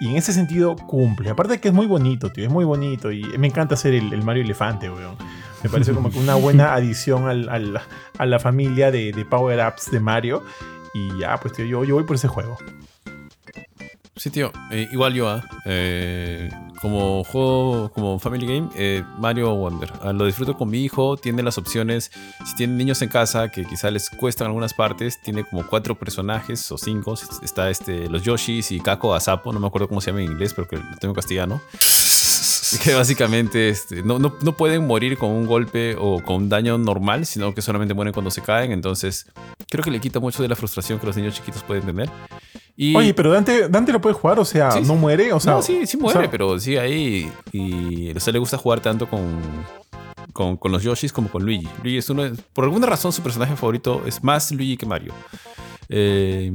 y en ese sentido cumple. Aparte de que es muy bonito, tío, es muy bonito y me encanta hacer el, el Mario Elefante, weón. Me parece como que una buena adición al- al- a la familia de, de power-ups de Mario. Y ya, pues tío, yo, yo voy por ese juego. Sí, tío. eh, igual yo, ¿ah? Eh, como juego, como Family Game, eh, Mario Wonder. Ah, lo disfruto con mi hijo. Tiene las opciones. Si tienen niños en casa que quizá les cuestan algunas partes, tiene como cuatro personajes o cinco. Está este, los Yoshis y Kako Asapo. No me acuerdo cómo se llama en inglés, pero que lo tengo en castellano. Que básicamente este, no, no, no pueden morir con un golpe o con un daño normal, sino que solamente mueren cuando se caen. Entonces, creo que le quita mucho de la frustración que los niños chiquitos pueden tener. Y, Oye, pero Dante, Dante lo puede jugar, o sea, Sí, no muere, o sea. no, sí, sí o muere, sea, pero sí ahí. Y a usted le gusta jugar tanto con, con, con los Yoshis como con Luigi. Luigi es uno. de- por alguna razón, su personaje favorito es más Luigi que Mario. Eh,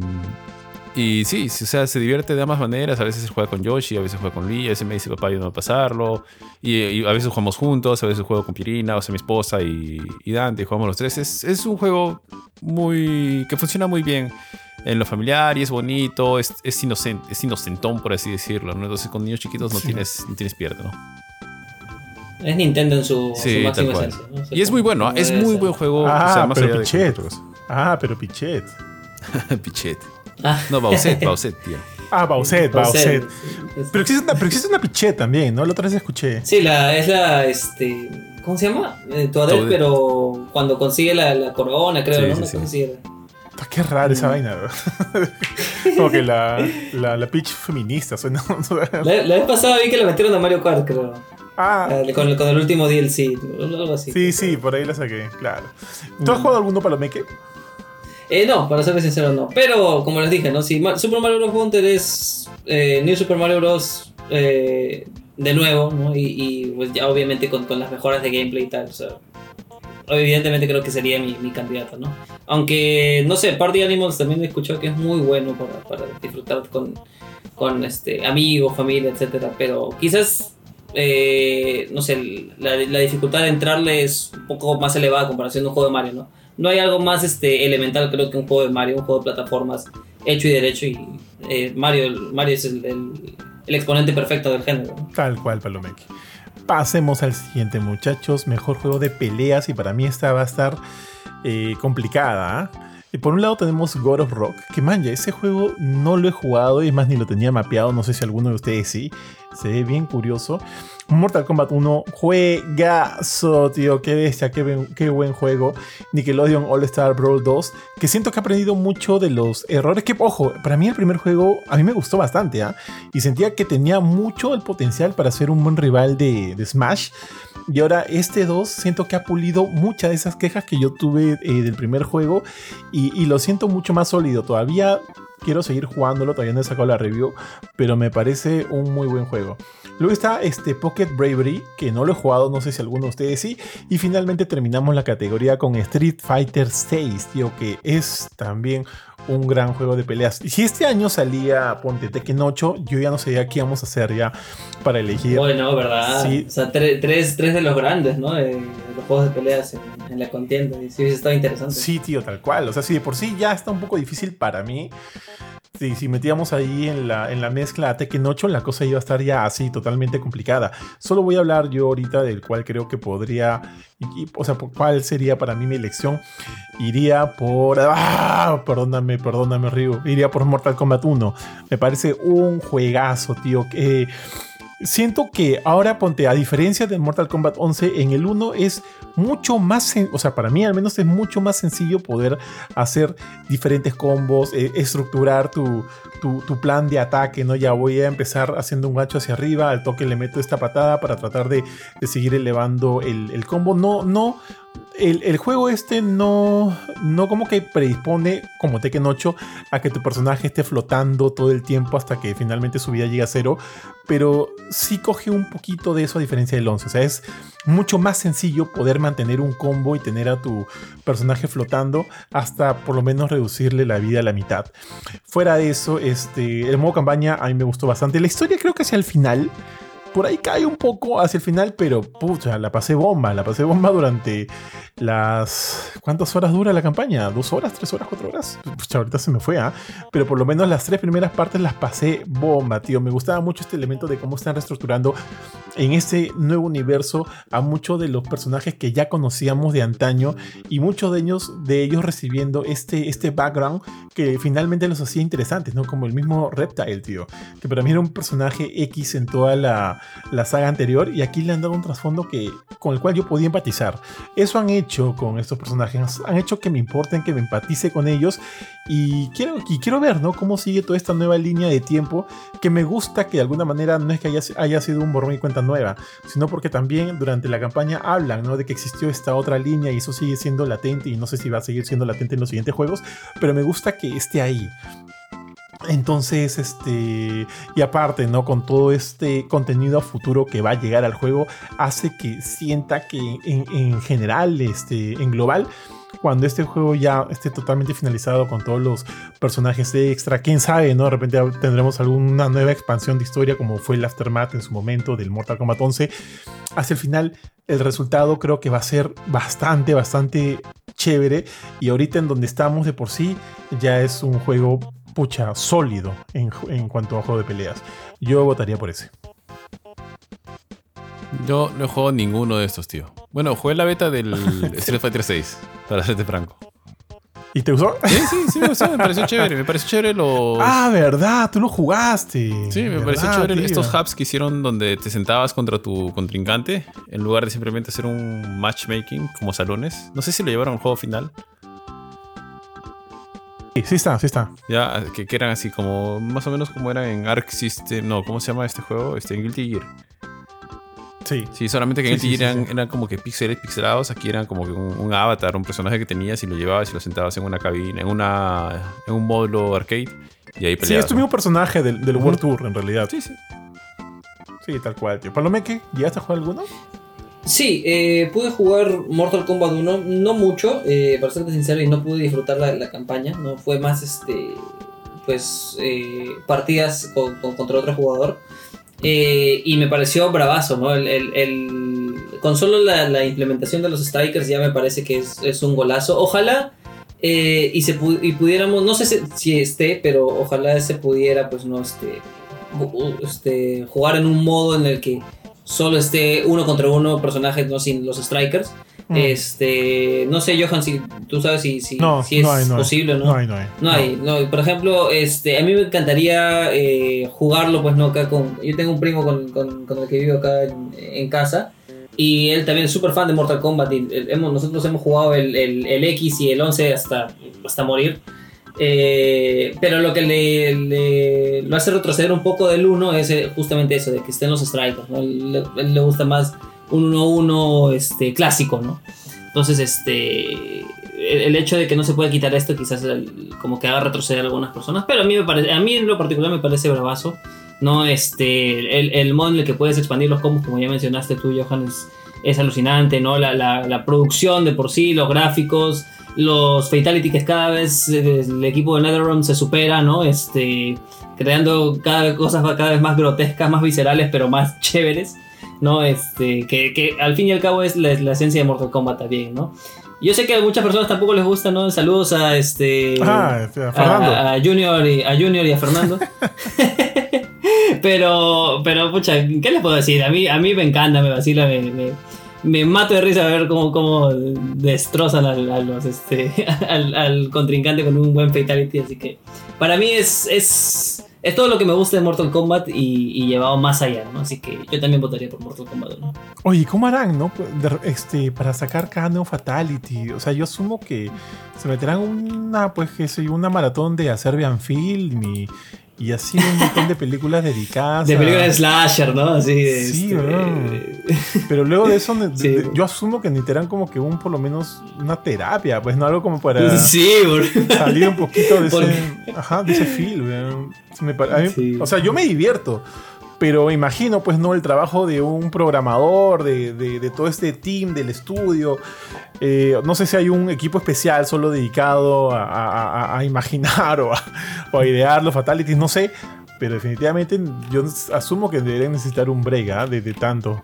y sí, o sea, se divierte de ambas maneras. A veces juega con Yoshi, a veces juega con Luigi. A veces me dice, papá, yo no voy a pasarlo. Y, y a veces jugamos juntos, a veces juego con Pirina, o sea, mi esposa y, y Dante. y Jugamos los tres. Es, es un juego muy. que funciona muy bien en lo familiar y es bonito, es, es inocente, es inocentón, por así decirlo, ¿no? Entonces con niños chiquitos no Sí. tienes, no tienes pierde, ¿no? Es Nintendo en su, Sí, su máxima esencia. ¿no? O sea, Y es muy bueno, ¿ah? es muy ser. buen juego. Ah, o sea, más pero de Pichet. Ah, pero Pichet. Pichet. Ah, No, Bowsette, Bowsette, tío. Ah. Bowsette. Es- Pero existe, una, pero existe una Pichet también, ¿no? La otra vez escuché. Sí, la, es la, este, ¿cómo se llama? Eh, Toadette, Toadette. pero cuando consigue la, la corona, creo, Sí, ¿no? sí, era. Ah, Qué rara esa Mm. vaina, ¿no? Como que la, la, la pitch feminista suena. La, la vez pasada vi que la metieron a Mario Kart, creo. ah, Ah, Con, con el último DLC, algo así. sí, sí, por ahí la saqué, claro. ¿Tú has jugado alguno Palomeque? Eh, no, para ser sincero, no. Pero, como les dije, ¿no? Si Super Mario Bros. Wonder es eh, New Super Mario Bros. eh, de nuevo, ¿no? Y, pues ya obviamente con, con, las mejoras de gameplay y tal, o evidentemente creo que sería mi, mi candidato, ¿no? Aunque, no sé, Party Animals también he escuchado que es muy bueno para, para disfrutar con, con este, amigos, familia, etcétera, pero quizás eh, no sé, la, la, dificultad de entrarle es un poco más elevada a comparación de un juego de Mario, ¿no? No hay algo más este, elemental creo que un juego de Mario, un juego de plataformas hecho y derecho y eh, Mario, Mario es el, el, exponente perfecto del género. Tal cual, Palomeki. Pasemos al siguiente, muchachos. Mejor juego de peleas y para mí esta va a estar eh, complicada. ¿eh? Por un lado tenemos God of Rock, que man, ya ese juego no lo he jugado y más ni lo tenía mapeado, no sé si alguno de ustedes sí. Se ve bien curioso. Mortal Kombat 1, juegazo, tío, qué bestia, qué, qué, buen juego. Nickelodeon All Star Brawl 2, que siento que he aprendido mucho de los errores que, ojo, para mí el primer juego a mí me gustó bastante, ¿eh? Y sentía que tenía mucho el potencial para ser un buen rival de, de Smash. Y ahora este 2 siento que ha pulido muchas de esas quejas que yo tuve eh, del primer juego y lo siento mucho más sólido. Todavía quiero seguir jugándolo, todavía no he sacado la review, pero me parece un muy buen juego. Luego está este Pocket Bravery, que no lo he jugado, no sé si alguno de ustedes sí. Y finalmente terminamos la categoría con Street Fighter 6, tío, que es también un gran juego de peleas. Y si este año salía Ponte Tekken 8, yo ya no sabía qué íbamos a hacer ya para elegir. Bueno, ¿verdad? Sí. O sea, tres, tres, tres de los grandes, ¿no? Los juegos de peleas en, en la contienda. Y sí, estaba interesante. Sí, tío, tal cual. O sea, si de por sí ya está un poco difícil para mí. Sí, si metíamos ahí en la, en la mezcla a Tekken 8, la cosa iba a estar ya así totalmente complicada. Solo voy a hablar yo ahorita del cual creo que podría, o sea, cuál sería para mí mi elección. Iría por... ¡Ah! Perdóname, perdóname, Ryu. Iría por Mortal Kombat 1. Me parece un juegazo, tío. Que... Siento que ahora, ponte, a diferencia del Mortal Kombat 11, en el 1 es mucho más, o sea, para mí al menos es mucho más sencillo poder hacer diferentes combos, eh, estructurar tu, tu, tu, plan de ataque, ¿no? Ya voy a empezar haciendo un gancho hacia arriba, al toque le meto esta patada para tratar de, de seguir elevando el, el, combo. No, no, el, el, juego este no, no como que predispone, como Tekken 8, a que tu personaje esté flotando todo el tiempo hasta que finalmente su vida llega a cero, pero sí coge un poquito de eso a diferencia del 11. O sea, es mucho más sencillo poder mantener un combo y tener a tu personaje flotando hasta por lo menos reducirle la vida a la mitad. Fuera de eso, este, el modo campaña a mí me gustó bastante. La historia creo que hacia el final por ahí cae un poco hacia el final, pero pucha, la pasé bomba, la pasé bomba durante las... ¿Cuántas horas dura la campaña? ¿Dos horas? ¿Tres horas? ¿Cuatro horas? Pucha, ahorita se me fue, ¿ah? Pero por lo menos las tres primeras partes las pasé bomba, tío. Me gustaba mucho este elemento de cómo están reestructurando en este nuevo universo a muchos de los personajes que ya conocíamos de antaño y muchos de ellos, de ellos recibiendo este, este background que finalmente los hacía interesantes, ¿no? Como el mismo Reptile, tío. Que para mí era un personaje X en toda la, la saga anterior y aquí le han dado un trasfondo que, con el cual yo podía empatizar. Eso han hecho con estos personajes, han hecho que me importen, que me empatice con ellos y quiero, y quiero ver, ¿no? Cómo sigue toda esta nueva línea de tiempo que me gusta que de alguna manera no es que haya, haya sido un borrón y cuenta nueva, sino porque también durante la campaña hablan, ¿no? De que existió esta otra línea y eso sigue siendo latente y no sé si va a seguir siendo latente en los siguientes juegos, pero me gusta que esté ahí. Entonces, este, y aparte, ¿no? Con todo este contenido a futuro que va a llegar al juego, hace que sienta que en, en general, este, en global, cuando este juego ya esté totalmente finalizado con todos los personajes extra, quién sabe, ¿no? De repente tendremos alguna nueva expansión de historia como fue el Aftermath en su momento del Mortal Kombat 11. Hacia el final, el resultado creo que va a ser bastante, bastante chévere. Y ahorita en donde estamos de por sí, ya es un juego pucha sólido en, en cuanto a juego de peleas. Yo votaría por ese. Yo no he jugado ninguno de estos, tío. Bueno, jugué la beta del Street Fighter 6, para serte franco. ¿Y te gustó? Sí, sí, sí, me, gustó, me pareció chévere. Me pareció chévere los. Ah, verdad, tú lo jugaste. Sí, me ¿verdad, pareció chévere tío? estos hubs que hicieron donde te sentabas contra tu contrincante en lugar de simplemente hacer un matchmaking como salones. No sé si lo llevaron al juego final. Sí, sí está, sí está. Ya, que, que eran así como. Más o menos como eran en Arc System. No, ¿cómo se llama este juego? Este, en Guilty Gear. Sí. Sí, solamente que en Sí, Guilty Gear sí, eran, eran como que píxeles pixelados. Aquí eran como que un, un avatar, un personaje que tenías y lo llevabas y lo sentabas en una cabina, en una en un módulo arcade. Y ahí Sí, es tu ¿no? mismo personaje del, del World Tour, en realidad. Sí, sí. Sí, tal cual, tío. Palomeque, ¿llegaste a jugar alguno? Sí, eh, pude jugar Mortal Kombat 1, no mucho, eh, para serte sincero, y no pude disfrutar la, la campaña, no fue más este pues eh, partidas con, con- contra otro jugador. Eh, y me pareció bravazo, ¿no? El, el- con solo la, la implementación de los strikers ya me parece que es, es un golazo. Ojalá y, se pu- y pudiéramos, no sé si, si esté, pero ojalá se pudiera, pues no, este, este, jugar en un modo en el que solo esté uno contra uno personajes, no sin los strikers. Mm. Este, no sé, Johan, si tú sabes si, si, No, si es no hay, no posible no. No hay, no hay. No hay, no, por ejemplo, este, a mí me encantaría eh, jugarlo, pues no, acá con, yo tengo un primo con, con- con el que vivo acá en, en casa y él también es súper fan de Mortal Kombat y hemos, nosotros hemos jugado el, el- el X y el 11 hasta, hasta morir. Eh, pero lo que le, lo hace retroceder un poco del 1 es eh, justamente eso, de que estén los strikers, ¿no? Le, le gusta más un 1-1 este, clásico, ¿no? Entonces, este, el, hecho de que no se pueda quitar esto quizás el- como que haga retroceder a algunas personas, pero a mí, me parece, a mí en lo particular me parece bravazo, ¿no? Este, el, el modo en el que puedes expandir los combos, como ya mencionaste tú, Johan, es, es alucinante, ¿no? La, la producción de por sí, los gráficos, los fatality que cada vez eh, el equipo de NetherRealm se supera, ¿no? Este, creando cada cosas cada vez más grotescas, más viscerales, pero más chéveres. ¿no? Este, que, que al fin y al cabo es la, la esencia de Mortal Kombat también, ¿no? Yo sé que a muchas personas tampoco les gusta, ¿no? Saludos a este. Ah, a a, Fernando. a Junior y a Junior y a Fernando. pero, pero, pucha, ¿qué les puedo decir? A mí, a mí me encanta, me vacila, me, me, me mato de risa ver cómo, cómo destrozan a este, al, al contrincante con un buen fatality. Así que para mí es, es, es todo lo que me gusta de Mortal Kombat y, llevado más allá, ¿no? Así que yo también votaría por Mortal Kombat, ¿no? Oye, ¿cómo harán, no? Este, para sacar cada nuevo Fatality. O sea, yo asumo que se meterán una, pues, que una maratón de a Serbian Film y, y así un montón de películas dedicadas. De a- película de slasher, ¿no? Así de, Sí, este, ¿verdad? Pero luego de eso, ne- Sí. de- yo asumo que necesitarán como que un, por lo menos, una terapia, pues, no algo como para Sí, salir un poquito de ese, ajá, de ese feel, me a mí-. O sea, yo me divierto. Pero imagino, pues, ¿no? El trabajo de un programador, de, todo este team del estudio. Eh, no sé si hay un equipo especial solo dedicado a, imaginar o a, idear los fatalities, no sé. Pero definitivamente yo asumo que deberían necesitar un break ¿ah? de tanto.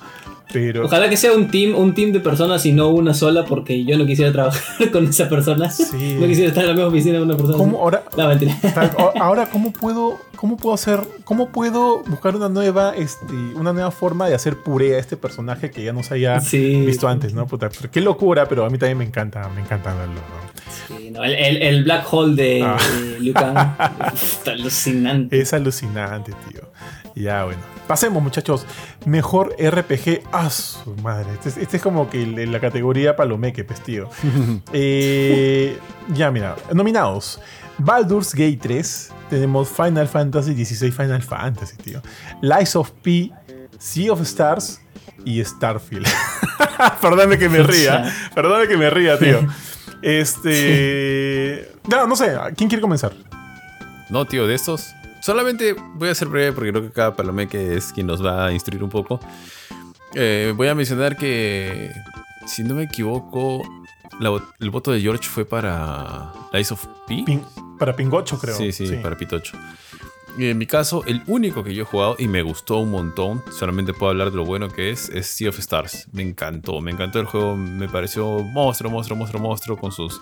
Pero Ojalá que sea un team, un team de personas y no una sola, porque yo no quisiera trabajar con esa persona. Sí. No quisiera estar en la misma oficina con una persona. ¿cómo ahora, No, mentira. Ahora, ¿cómo puedo, cómo puedo hacer, cómo puedo buscar una nueva, este, una nueva forma de hacer puré a este personaje que ya no se haya Sí. visto antes, ¿no? Puta, qué locura, pero a mí también me encanta, me encanta verlo. ¿no? Sí, no, el, el- el black hole de, Ah. de. Está alucinante. Es alucinante, tío. Ya, bueno. Pasemos, muchachos. Mejor RPG. ¡Ah, su madre! Este es, este es como que la categoría palomeque, pues, tío. Eh, ya, mira. Nominados. Baldur's Gate 3. Tenemos Final Fantasy 16 Final Fantasy, tío. Lies of P. Sea of Stars. Y Starfield. Perdóname que me ría. Perdóname que me ría, tío. Este. No, no sé. ¿Quién quiere comenzar? No, tío, de estos. Solamente voy a ser breve porque creo que cada palomeque es quien nos va a instruir un poco. Eh, voy a mencionar que, si no me equivoco, la el voto de George fue para Lies of P. Pin- para Pingocho, creo. Sí, sí, para Pitocho. Y en mi caso, el único que yo he jugado y me gustó un montón, solamente puedo hablar de lo bueno que es, es Sea of Stars. Me encantó, me encantó el juego, me pareció monstruo, monstruo, monstruo, monstruo, con sus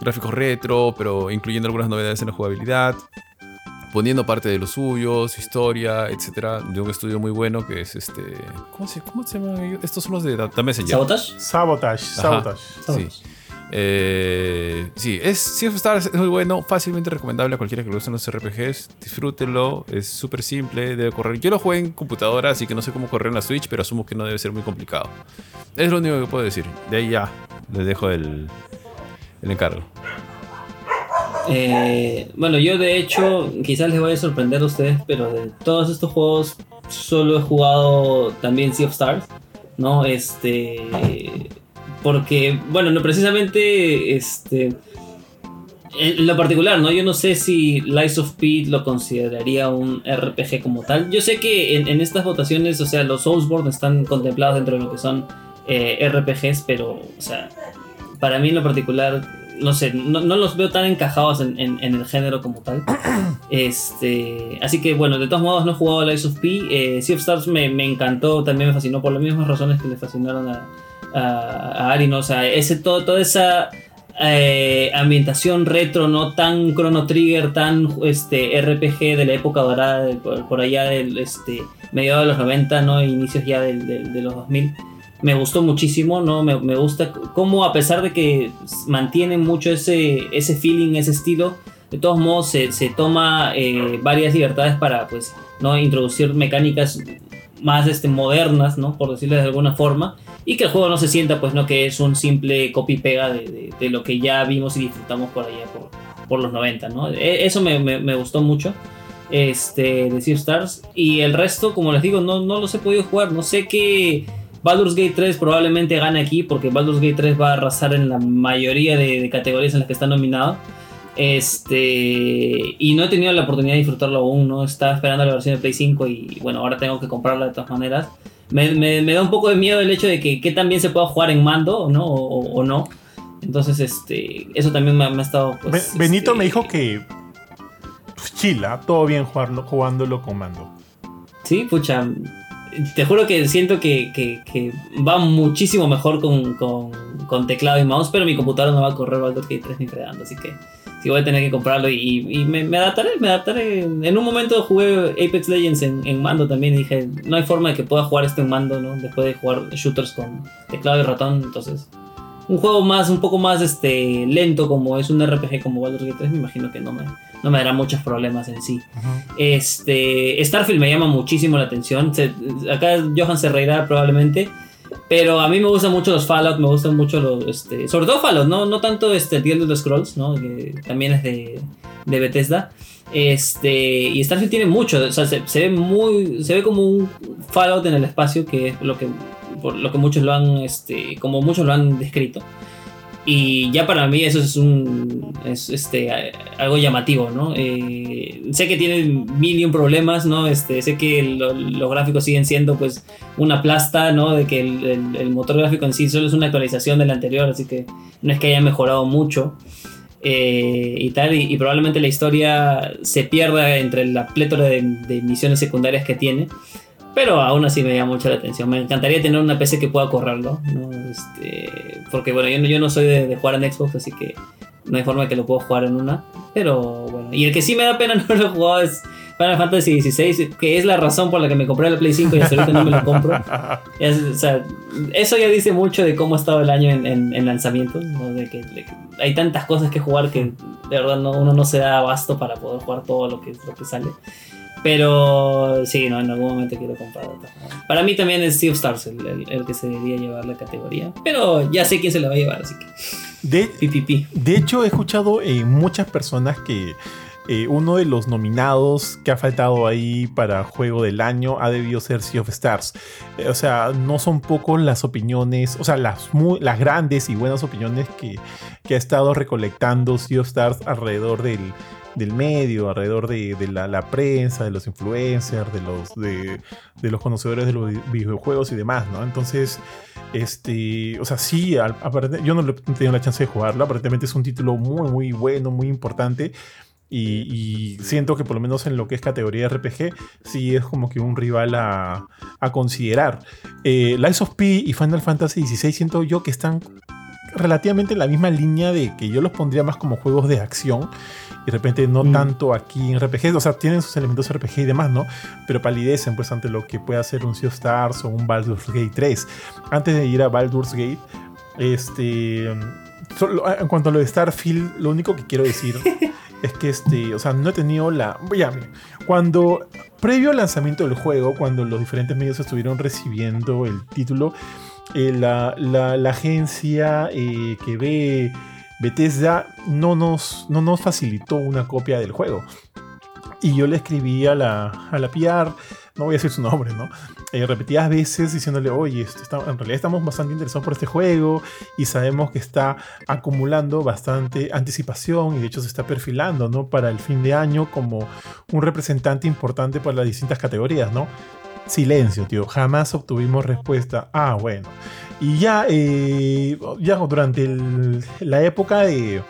gráficos retro, pero incluyendo algunas novedades en la jugabilidad, poniendo parte de lo suyo, su historia, etcétera, de un estudio muy bueno que es este. ¿Cómo se, cómo se llama? ellos? Estos son los de The Messenger. ¿Sabotage? Sabotage, Ajá. Sabotage. Sí. Eh, sí, es Sea of Stars es muy bueno, fácilmente recomendable a cualquiera que le gusten los RPGs. Disfrútenlo, es súper simple, debe correr. Yo lo jugué en computadora, así que no sé cómo correr en la Switch, pero asumo que no debe ser muy complicado. Es lo único que puedo decir. De ahí ya les dejo el, el encargo. Eh, bueno, yo de hecho, quizás les vaya a sorprender a ustedes, pero de todos estos juegos solo he jugado también Sea of Stars, ¿no? Este. Porque, bueno, no precisamente. Este. En lo particular, ¿no? Yo no sé si Lies of P lo consideraría un RPG como tal. Yo sé que en, estas votaciones, o sea, los Soulsborne están contemplados dentro de lo que son eh, RPGs, pero, o sea, para mí en lo particular, no sé, no, los veo tan encajados en, el género como tal. Este, así que bueno, de todos modos no he jugado Lies of P. Eh, sea of Stars me, encantó, también me fascinó por las mismas razones que le fascinaron a, a, Ari, ¿no? O sea, ese, todo, toda esa eh, ambientación retro, no tan Chrono Trigger, tan este, RPG de la época dorada, por, allá del este, mediados de los 90, ¿no? inicios ya de, los 2000. Me gustó muchísimo, ¿no? Me, gusta cómo a pesar de que mantienen mucho ese, ese feeling, ese estilo, de todos modos se, toma eh, varias libertades para pues, ¿no? introducir mecánicas más este, modernas, ¿no? por decirlo de alguna forma, y que el juego no se sienta, pues no que es un simple copy-pega de, lo que ya vimos y disfrutamos por allá por, los 90, ¿no? E, eso me, gustó mucho este, de Sea Stars, y el resto, como les digo, no, no los he podido jugar, no sé qué... Baldur's Gate 3 probablemente gane aquí porque Baldur's Gate 3 va a arrasar en la mayoría de, de categorías en las que está nominado. Este, y no he tenido la oportunidad de disfrutarlo aún, ¿no? Estaba esperando la versión de Play 5 y bueno, ahora tengo que comprarla de todas maneras. Me, da un poco de miedo el hecho de que, que también se pueda jugar en mando, ¿no? O, no. Entonces, este, eso también me, ha estado... Pues, Benito este, me dijo que pues, chila, todo bien jugarlo, jugándolo con mando. Sí, pucha, te juro que siento que, va muchísimo mejor con, teclado y mouse, pero mi computadora no va a correr Baldur's Gate 3 ni fregando, así que sí voy a tener que comprarlo y, me, adaptaré, me adaptaré. En un momento jugué Apex Legends en, mando también y dije, no hay forma de que pueda jugar este en mando, ¿no? Después de jugar shooters con teclado y ratón, entonces... Un juego más, un poco más este, lento como es un RPG como Baldur's Gate 3, me imagino que no me, no me dará muchos problemas en sí. Este, Starfield me llama muchísimo la atención. acá Johan se reirá probablemente. Pero a mí me gustan mucho los Fallout, me gustan mucho los. Este, sobre todo Fallout, no, no tanto este, el de los Scrolls, ¿no? que también es de, de Bethesda. Este, y Starfield tiene mucho, o sea, se, ve muy. Se ve como un Fallout en el espacio, que es lo que, por lo que muchos lo han. Este, como muchos lo han descrito. Y ya para mí eso es un es este algo llamativo, ¿no? Eh, sé que tiene mil y un problemas, ¿no? Este, sé que los gráficos siguen siendo pues una plasta, ¿no? De que el, motor gráfico en sí solo es una actualización del anterior, así que no es que haya mejorado mucho. Eh, y tal, y, probablemente la historia se pierda entre la plétora de, de misiones secundarias que tiene. Pero aún así me llama mucho la atención. Me encantaría tener una PC que pueda correrlo. ¿no? Este, porque bueno, yo, yo no soy de, jugar en Xbox, así que no hay forma de que lo pueda jugar en una. Pero bueno, y el que sí me da pena no lo he jugado es Final Fantasy XVI, que es la razón por la que me compré la Play 5 y hasta ahorita no me lo compro. o sea, eso ya dice mucho de cómo ha estado el año en, en, lanzamientos. De, que, hay tantas cosas que jugar que de verdad no, uno no se da abasto para poder jugar todo lo que, lo que sale. Pero sí, no, en algún momento quiero comprar otra. Para mí también es Sea of Stars el, que se debería llevar la categoría. Pero ya sé quién se la va a llevar, así que. De, de hecho, he escuchado en muchas personas que eh, uno de los nominados que ha faltado ahí para juego del año ha debido ser Sea of Stars. Eh, o sea, no son pocos las opiniones, o sea, las, las grandes y buenas opiniones que, que ha estado recolectando Sea of Stars alrededor del del medio, alrededor de, la, prensa, de los influencers, de los, de, los conocedores de los videojuegos y demás, ¿no? Entonces, este, o sea, sí, yo no he tenido la chance de jugarlo, aparentemente es un título muy, muy bueno, muy importante. Y, siento que por lo menos en lo que es categoría RPG, sí es como que un rival a, considerar. Eh, Lies of P y Final Fantasy XVI siento yo que están relativamente en la misma línea de que yo los pondría más como juegos de acción y de repente no mm. tanto aquí en RPG, o sea, tienen sus elementos RPG y demás, ¿no? Pero palidecen pues ante lo que puede hacer un Sea of Stars o un Baldur's Gate 3. Antes de ir a Baldur's Gate, este, en cuanto a lo de Starfield, lo único que quiero decir es que este, o sea, no he tenido la, ya, cuando previo al lanzamiento del juego, cuando los diferentes medios estuvieron recibiendo el título, eh, la, la, agencia eh, que ve Bethesda no nos, no nos facilitó una copia del juego. Y yo le escribí a la, a la PR no voy a decir su nombre, ¿no? Eh, repetidas veces diciéndole, oye, esto en realidad estamos bastante interesados por este juego y sabemos que está acumulando bastante anticipación y de hecho se está perfilando, ¿no? Para el fin de año como un representante importante para las distintas categorías, ¿no? Silencio, tío. Jamás obtuvimos respuesta. Ah, bueno. Y ya, eh, ya durante la época de,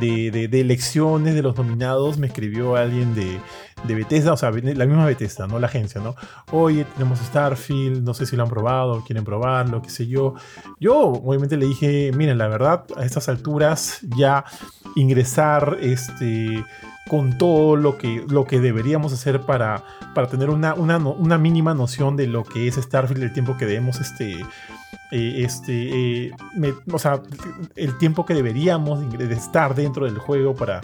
de, de, elecciones de los nominados, me escribió alguien de, de Bethesda, o sea, la misma Bethesda, ¿no? La agencia, ¿no? Oye, tenemos Starfield, no sé si lo han probado, quieren probarlo, qué sé yo. Yo, obviamente, le dije, miren, la verdad, a estas alturas ya ingresar este, con todo lo que, lo que deberíamos hacer para, para tener una, una, una mínima noción de lo que es Starfield, el tiempo que debemos este, eh, este, eh, o sea, el tiempo que deberíamos de estar dentro del juego para,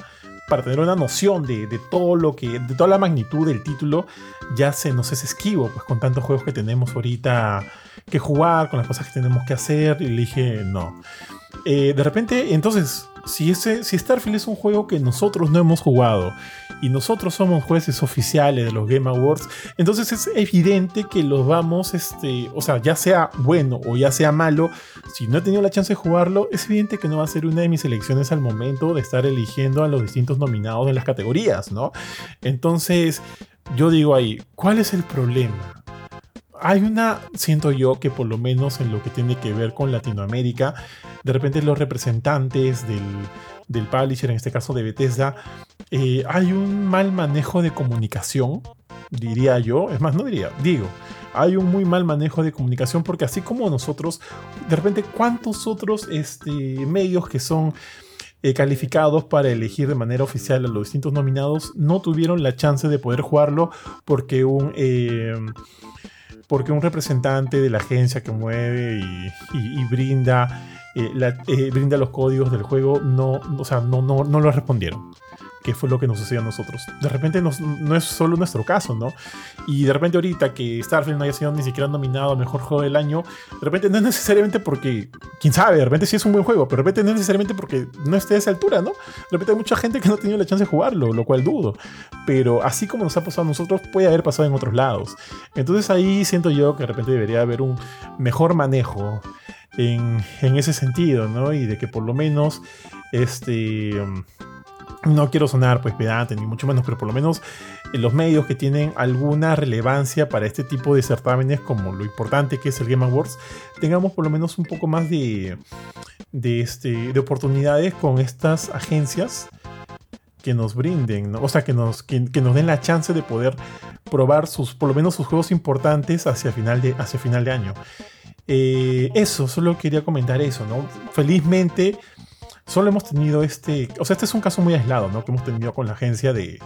para tener una noción de, todo lo que, de toda la magnitud del título, ya se nos es esquivo, pues con tantos juegos que tenemos ahorita que jugar, con las cosas que tenemos que hacer, y le dije no. Eh, de repente, entonces, si, Starfield es un juego que nosotros no hemos jugado y nosotros somos jueces oficiales de los Game Awards, entonces es evidente que los vamos, este, o sea, ya sea bueno o ya sea malo, si no he tenido la chance de jugarlo, es evidente que no va a ser una de mis elecciones al momento de estar eligiendo a los distintos nominados en las categorías, ¿no? Entonces, yo digo ahí, ¿cuál es el problema? Hay una, siento yo, que por lo menos en lo que tiene que ver con Latinoamérica, de repente los representantes del, del publisher, en este caso de Bethesda, eh, hay un mal manejo de comunicación, diría yo, es más, no diría, digo, hay un muy mal manejo de comunicación porque así como nosotros, de repente, ¿cuántos otros este, medios que son eh, calificados para elegir de manera oficial a los distintos nominados no tuvieron la chance de poder jugarlo porque un... Eh, porque un representante de la agencia que mueve y, brinda, eh, brinda los códigos del juego no, o sea, no, no, no lo respondieron que fue lo que nos sucedió a nosotros. De repente no es solo nuestro caso, ¿no? Y de repente ahorita que Starfield no haya sido ni siquiera nominado a Mejor Juego del Año, de repente no es necesariamente porque, quién sabe, de repente sí es un buen juego, pero de repente no es necesariamente porque no esté a esa altura, ¿no? De repente hay mucha gente que no ha tenido la chance de jugarlo, lo cual dudo. Pero así como nos ha pasado a nosotros, puede haber pasado en otros lados. Entonces ahí siento yo que de repente debería haber un mejor manejo en, en ese sentido, ¿no? Y de que por lo menos este no quiero sonar pues pedante ni mucho menos, pero por lo menos en los medios que tienen alguna relevancia para este tipo de certámenes como lo importante que es el Game Awards, tengamos por lo menos un poco más de, de, este, de oportunidades con estas agencias que nos brinden, o sea, que nos, que, nos den la chance de poder probar sus, por lo menos sus juegos importantes hacia final de, hacia final de año. Eh, eso, solo quería comentar eso, ¿no? Felizmente Solo hemos tenido este, o sea, este es un caso muy aislado, ¿no? Que hemos tenido con la agencia de,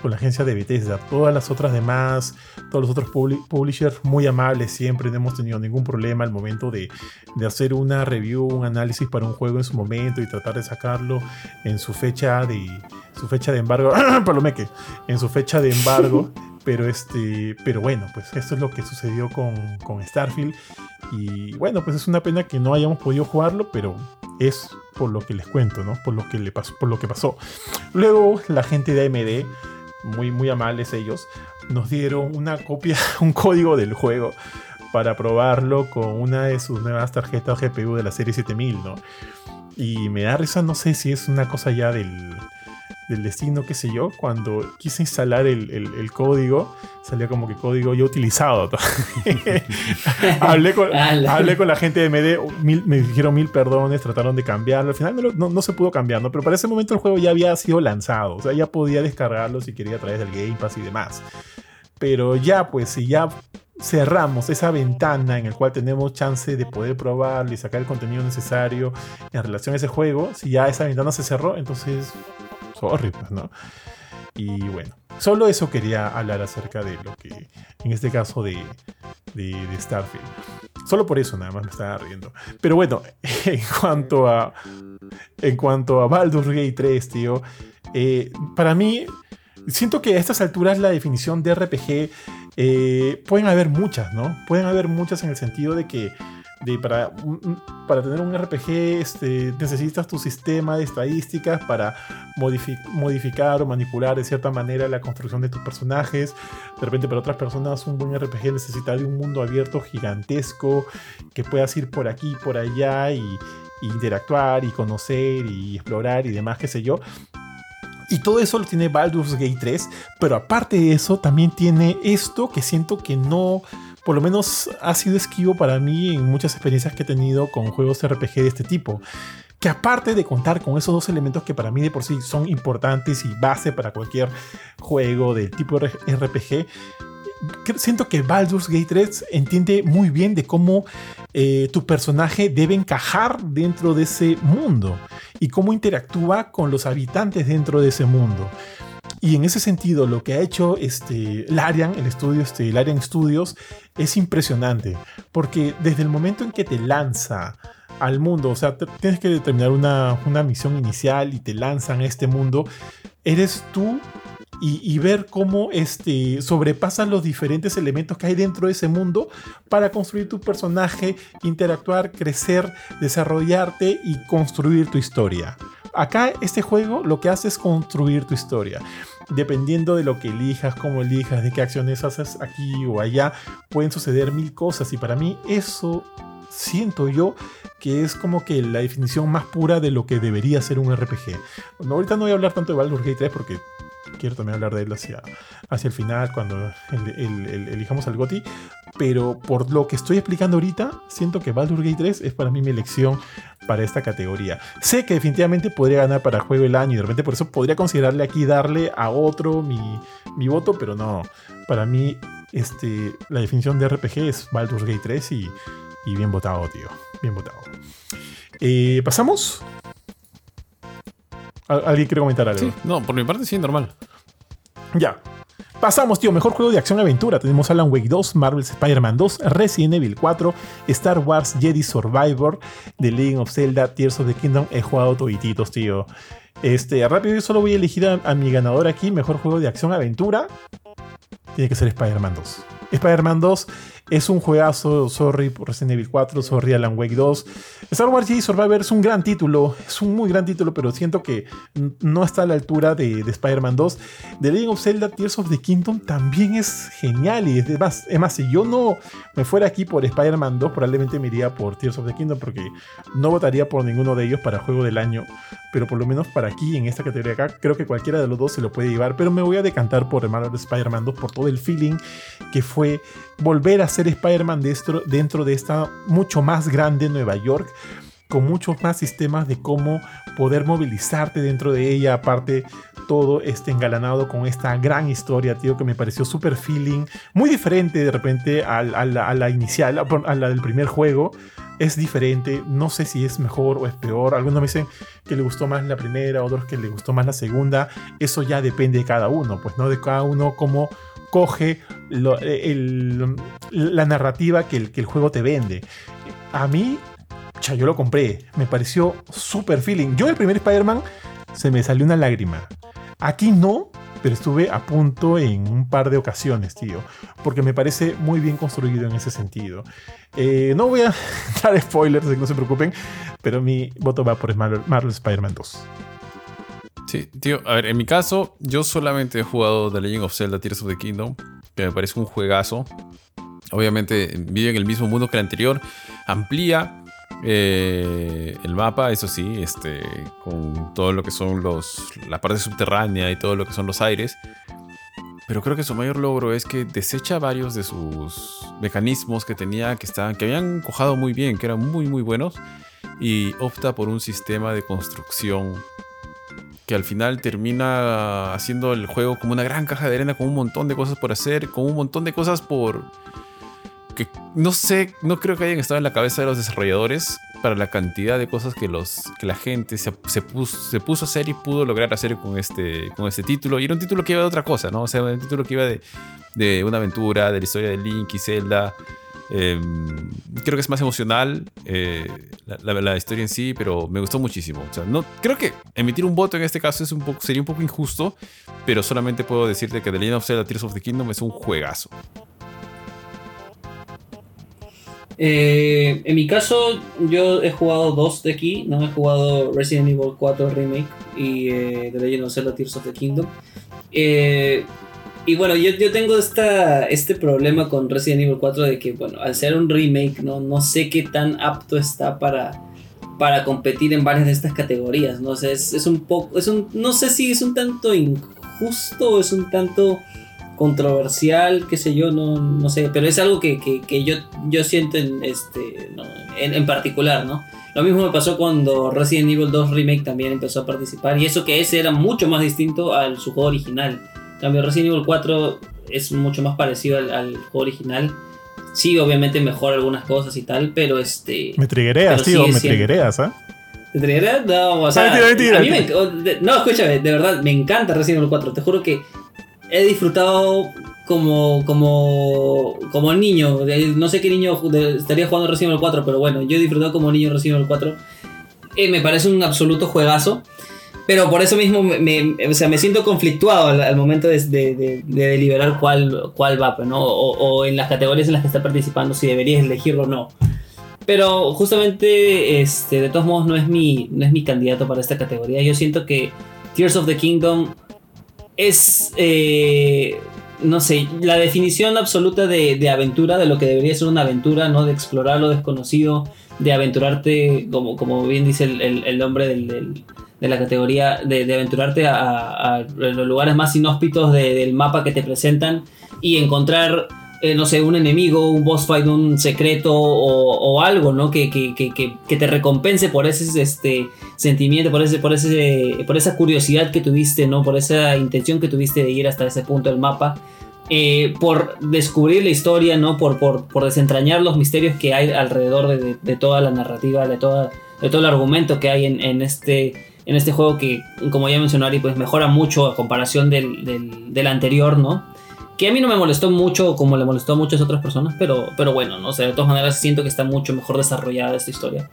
con la agencia de Bethesda. Todas las otras demás, todos los otros publishers muy amables siempre, no hemos tenido ningún problema al momento de, de, hacer una review, un análisis para un juego en su momento y tratar de sacarlo en su fecha de su fecha de embargo, palomeque, en su fecha de embargo. pero este, pero bueno, pues esto es lo que sucedió con, con Starfield y bueno, pues es una pena que no hayamos podido jugarlo, pero es por lo que les cuento, ¿no? Por lo que le pasó, por lo que pasó. Luego la gente de AMD, muy muy amables ellos, nos dieron una copia, un código del juego para probarlo con una de sus nuevas tarjetas GPU de la serie 7000, ¿no? Y me da risa, no sé si es una cosa ya del del destino, qué sé yo, cuando quise instalar el, código, salía como que código ya utilizado. hablé, con, hablé, con, la gente de MD, me dijeron mil perdones, trataron de cambiarlo, al final no, se pudo cambiar, pero para ese momento el juego ya había sido lanzado, o sea, ya podía descargarlo si quería a través del Game Pass y demás. Pero ya, pues, si ya cerramos esa ventana en la cual tenemos chance de poder probarlo y sacar el contenido necesario en relación a ese juego, si ya esa ventana se cerró, entonces horribles, ¿no? Y bueno, solo eso quería hablar acerca de lo que, en este caso de, de, Starfield. Solo por eso nada más me estaba riendo. Pero bueno, en cuanto a, en cuanto a Baldur's Gate 3, tío, eh, para mí, siento que a estas alturas la definición de RPG eh, pueden haber muchas, ¿no? Pueden haber muchas en el sentido de que para tener un RPG este, necesitas tu sistema de estadísticas para modificar o manipular de cierta manera la construcción de tus personajes. De repente para otras personas un buen RPG necesita de un mundo abierto gigantesco que puedas ir por aquí, por allá y, y interactuar y conocer y explorar y demás, qué sé yo. Y todo eso lo tiene Baldur's Gate 3, pero aparte de eso también tiene esto que siento que no por lo menos ha sido esquivo para mí en muchas experiencias que he tenido con juegos RPG de este tipo. Que aparte de contar con esos dos elementos que para mí de por sí son importantes y base para cualquier juego del tipo RPG, siento que Baldur's Gate 3 entiende muy bien de cómo eh, tu personaje debe encajar dentro de ese mundo y cómo interactúa con los habitantes dentro de ese mundo. Y en ese sentido, lo que ha hecho este, Larian, el estudio, este, Larian Studios, es impresionante. Porque desde el momento en que te lanza al mundo, o sea, tienes que determinar una, una misión inicial y te lanzan a este mundo, eres tú y, ver cómo este, sobrepasan los diferentes elementos que hay dentro de ese mundo para construir tu personaje, interactuar, crecer, desarrollarte y construir tu historia. Acá este juego lo que hace es construir tu historia. Dependiendo de lo que elijas, cómo elijas, de qué acciones haces aquí o allá, pueden suceder mil cosas y para mí eso siento yo que es como que la definición más pura de lo que debería ser un RPG. ahorita no voy a hablar tanto de Baldur's Gate 3 porque quiero también hablar de él hacia, hacia el final, cuando elijamos al GOTI. Pero por lo que estoy explicando ahorita, siento que Baldur's Gate 3 es para mí mi elección para esta categoría. Sé que definitivamente podría ganar para juego el año y de repente por eso podría considerarle aquí darle a otro mi, mi voto, pero no. Para mí, este, la definición de RPG es Baldur's Gate 3 y, y bien votado, tío. Bien votado. Eh, ¿Pasamos? ¿Alguien quiere comentar algo? Sí, no, por mi parte sí, normal. Ya. Pasamos, tío. Mejor juego de acción-aventura. Tenemos Alan Wake 2, Marvel's Spider-Man 2, Resident Evil 4, Star Wars Jedi Survivor, The Legend of Zelda, Tears of the Kingdom. He jugado todititos, tío. Este, rápido, yo solo voy a elegir a mi ganador aquí. Mejor juego de acción-aventura. Tiene que ser Spider-Man 2. Spider-Man 2 es un juegazo, sorry por Resident Evil 4, sorry Alan Wake 2. Star Wars Jedi Survivor es un gran título, es un muy gran título, pero siento que no está a la altura de, Spider-Man 2. The Legend of Zelda Tears of the Kingdom también es genial y es más, es más si yo no me fuera aquí por Spider-Man 2, probablemente me iría por Tears of the Kingdom porque no votaría por ninguno de ellos para juego del año, pero por lo menos para aquí, en esta categoría acá, creo que cualquiera de los dos se lo puede llevar, pero me voy a decantar por el de Spider-Man 2 por todo el feeling que fue volver a ser Spider-Man dentro, dentro de esta mucho más grande Nueva York, con muchos más sistemas de cómo poder movilizarte dentro de ella, aparte todo este engalanado con esta gran historia, tío, que me pareció súper feeling, muy diferente de repente a, la, inicial, a la del primer juego, es diferente, no sé si es mejor o es peor, algunos me dicen que le gustó más la primera, otros que le gustó más la segunda, eso ya depende de cada uno, pues no de cada uno cómo coge la narrativa que el, juego te vende. A mí, yo lo compré, me pareció súper feeling. Yo el primer Spider-Man se me salió una lágrima. Aquí no, pero estuve a punto en un par de ocasiones, tío, porque me parece muy bien construido en ese sentido. Eh, no voy a dar spoilers, no se preocupen, pero mi voto va por Marvel, Marvel Spider-Man 2. Sí, tío, a ver, en mi caso, yo solamente he jugado The Legend of Zelda Tears of the Kingdom, que me parece un juegazo. Obviamente vive en el mismo mundo que el anterior, amplía eh, el mapa, eso sí, este, con todo lo que son los, la parte subterránea y todo lo que son los aires. Pero creo que su mayor logro es que desecha varios de sus mecanismos que tenía, que, estaban, que habían cojado muy bien, que eran muy, muy buenos, y opta por un sistema de construcción que al final termina haciendo el juego como una gran caja de arena con un montón de cosas por hacer, con un montón de cosas por... que no sé, no creo que hayan estado en la cabeza de los desarrolladores para la cantidad de cosas que, los, que la gente se, puso, se puso a hacer y pudo lograr hacer con este, con este título. Y era un título que iba de otra cosa, ¿no? O sea, un título que iba de, de una aventura, de la historia de Link y Zelda, Em, creo que es más emocional eh, la, historia en sí, pero me gustó muchísimo. No, creo que emitir un voto en este caso es sería un poco injusto, pero solamente puedo decirte que The Legend of Zelda Tears of the Kingdom es un juegazo. Eh, en mi caso, yo he jugado dos de aquí, ¿no? He jugado Resident Evil 4 Remake y eh, The Legend of Zelda Tears of the Kingdom. Eh, y bueno, yo, yo tengo esta, este problema con Resident Evil 4 de que, bueno, al ser un remake, no, no sé qué tan apto está para, para competir en varias de estas categorías, ¿no? Sea, es, es un poco, es un, no sé si es un tanto injusto o es un tanto controversial, qué sé yo, no, no sé, pero es algo que, que, que yo, yo siento en, este, en, en particular, ¿no? Lo mismo me pasó cuando Resident Evil 2 Remake también empezó a participar y eso que ese era mucho más distinto al su juego original. Cambio Resident Evil 4 es mucho más parecido al, al juego original. Sí, obviamente mejora algunas cosas y tal, pero este... Me triguereas, tío, me triguereas, ¿ah? ¿Te? No, o sea, Mentira, mentira, a mí me, no, escúchame, de verdad, me encanta Resident Evil 4. Te juro que he disfrutado como, como, como niño. No sé qué niño estaría jugando Resident Evil 4, pero bueno, yo he disfrutado como niño Resident Evil 4. Eh, me parece un absoluto juegazo. Pero por eso mismo me, me- o sea, me siento conflictuado al, momento de, de- de- de deliberar cuál, cuál va, pues, ¿no? O, o en las categorías en las que está participando, si deberías elegirlo o no. Pero justamente, este, de todos modos, no es, mi, no es mi candidato para esta categoría. Yo siento que Tears of the Kingdom es, eh, no sé, la definición absoluta de, de aventura, de lo que debería ser una aventura, ¿no? De explorar lo desconocido, de aventurarte, como, como bien dice el, el- el nombre del- de la categoría, de, aventurarte a, los lugares más inhóspitos de- del mapa que te presentan y encontrar eh, no sé, un enemigo, un boss fight, un secreto o, algo, ¿no? Que, que, que, que, que te recompense por ese este, sentimiento, por, ese, por, ese, por esa curiosidad que tuviste, ¿no? Por esa intención que tuviste de ir hasta ese punto del mapa. eh, por descubrir la historia, ¿no? Por, por, por desentrañar los misterios que hay alrededor de, de- de toda la narrativa, de, toda, de todo el argumento que hay en, en este, en este juego que, como ya mencionó Ari, pues mejora mucho a comparación del, del, anterior, ¿no? Que a mí no me molestó mucho como le molestó a muchas otras personas, pero, pero bueno, ¿no? De todas maneras siento que está mucho mejor desarrollada esta historia.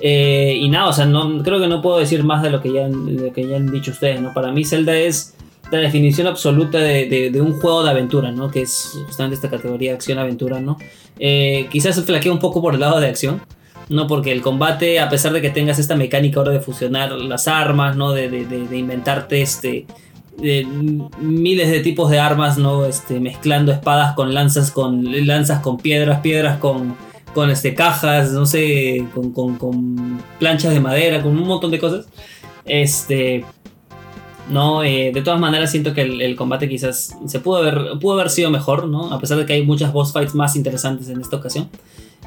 Eh, y nada, o sea, no, creo que no puedo decir más de lo que ya, han- lo que ya han dicho ustedes, ¿no? Para mí Zelda es la definición absoluta de, de- de un juego de aventura, ¿no? Que es justamente esta categoría acción-aventura, ¿no? Eh, quizás flaquea un poco por el lado de acción, ¿no? Porque el combate, a pesar de que tengas esta mecánica ahora de fusionar las armas, ¿no? De, de- de- de inventarte este miles de tipos de armas, ¿no? Este, mezclando espadas con lanzas, con lanzas con piedras, piedras con, con este, cajas, no sé, con, con- con planchas de madera, con un montón de cosas. Este. No, eh, de todas maneras siento que el, el combate quizás se pudo haber, pudo haber sido mejor, ¿no? A pesar de que hay muchas boss fights más interesantes en esta ocasión.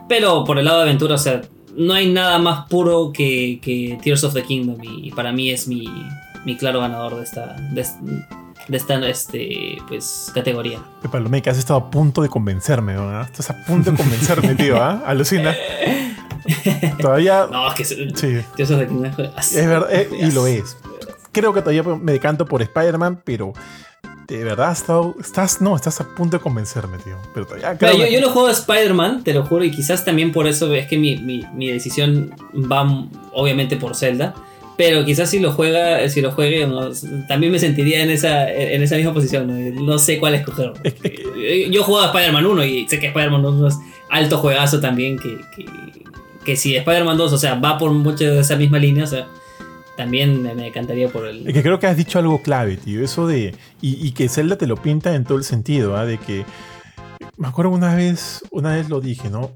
Pero por el lado de aventura, o sea, no hay nada más puro que, que Tears of the Kingdom y, y para mí es mi, mi claro ganador de esta, de, de esta este, pues, categoría. Palomé, que has estado a punto de convencerme, ¿verdad? Estás a punto de convencerme, tío, ¿ah? Alucina. Todavía. No, es que Sí, Tears of the Kingdom es es verdad, eh, y lo es. Creo que todavía me decanto por Spider-Man, pero de verdad estado, estás, no, estás a punto de convencerme, tío. Pero todavía Mira, creo yo, que- yo no juego a Spider-Man, te lo juro, y quizás también por eso es que mi, mi- mi decisión va m- obviamente por Zelda. Pero quizás si lo juega, si lo juegue, no, también me sentiría en esa, en esa misma posición. No, No sé cuál escoger. Yo juego a Spider-Man 1 y sé que Spider-Man 1 es alto juegazo también. Que, que, que si Spider-Man 2, o sea, va por mucho de esa misma línea, o sea, también me, encantaría por el. Que creo que has dicho algo clave, tío. Eso de. Y, que Zelda te lo pinta en todo el sentido, ¿ah? De que. Me acuerdo una vez, una vez lo dije, ¿no?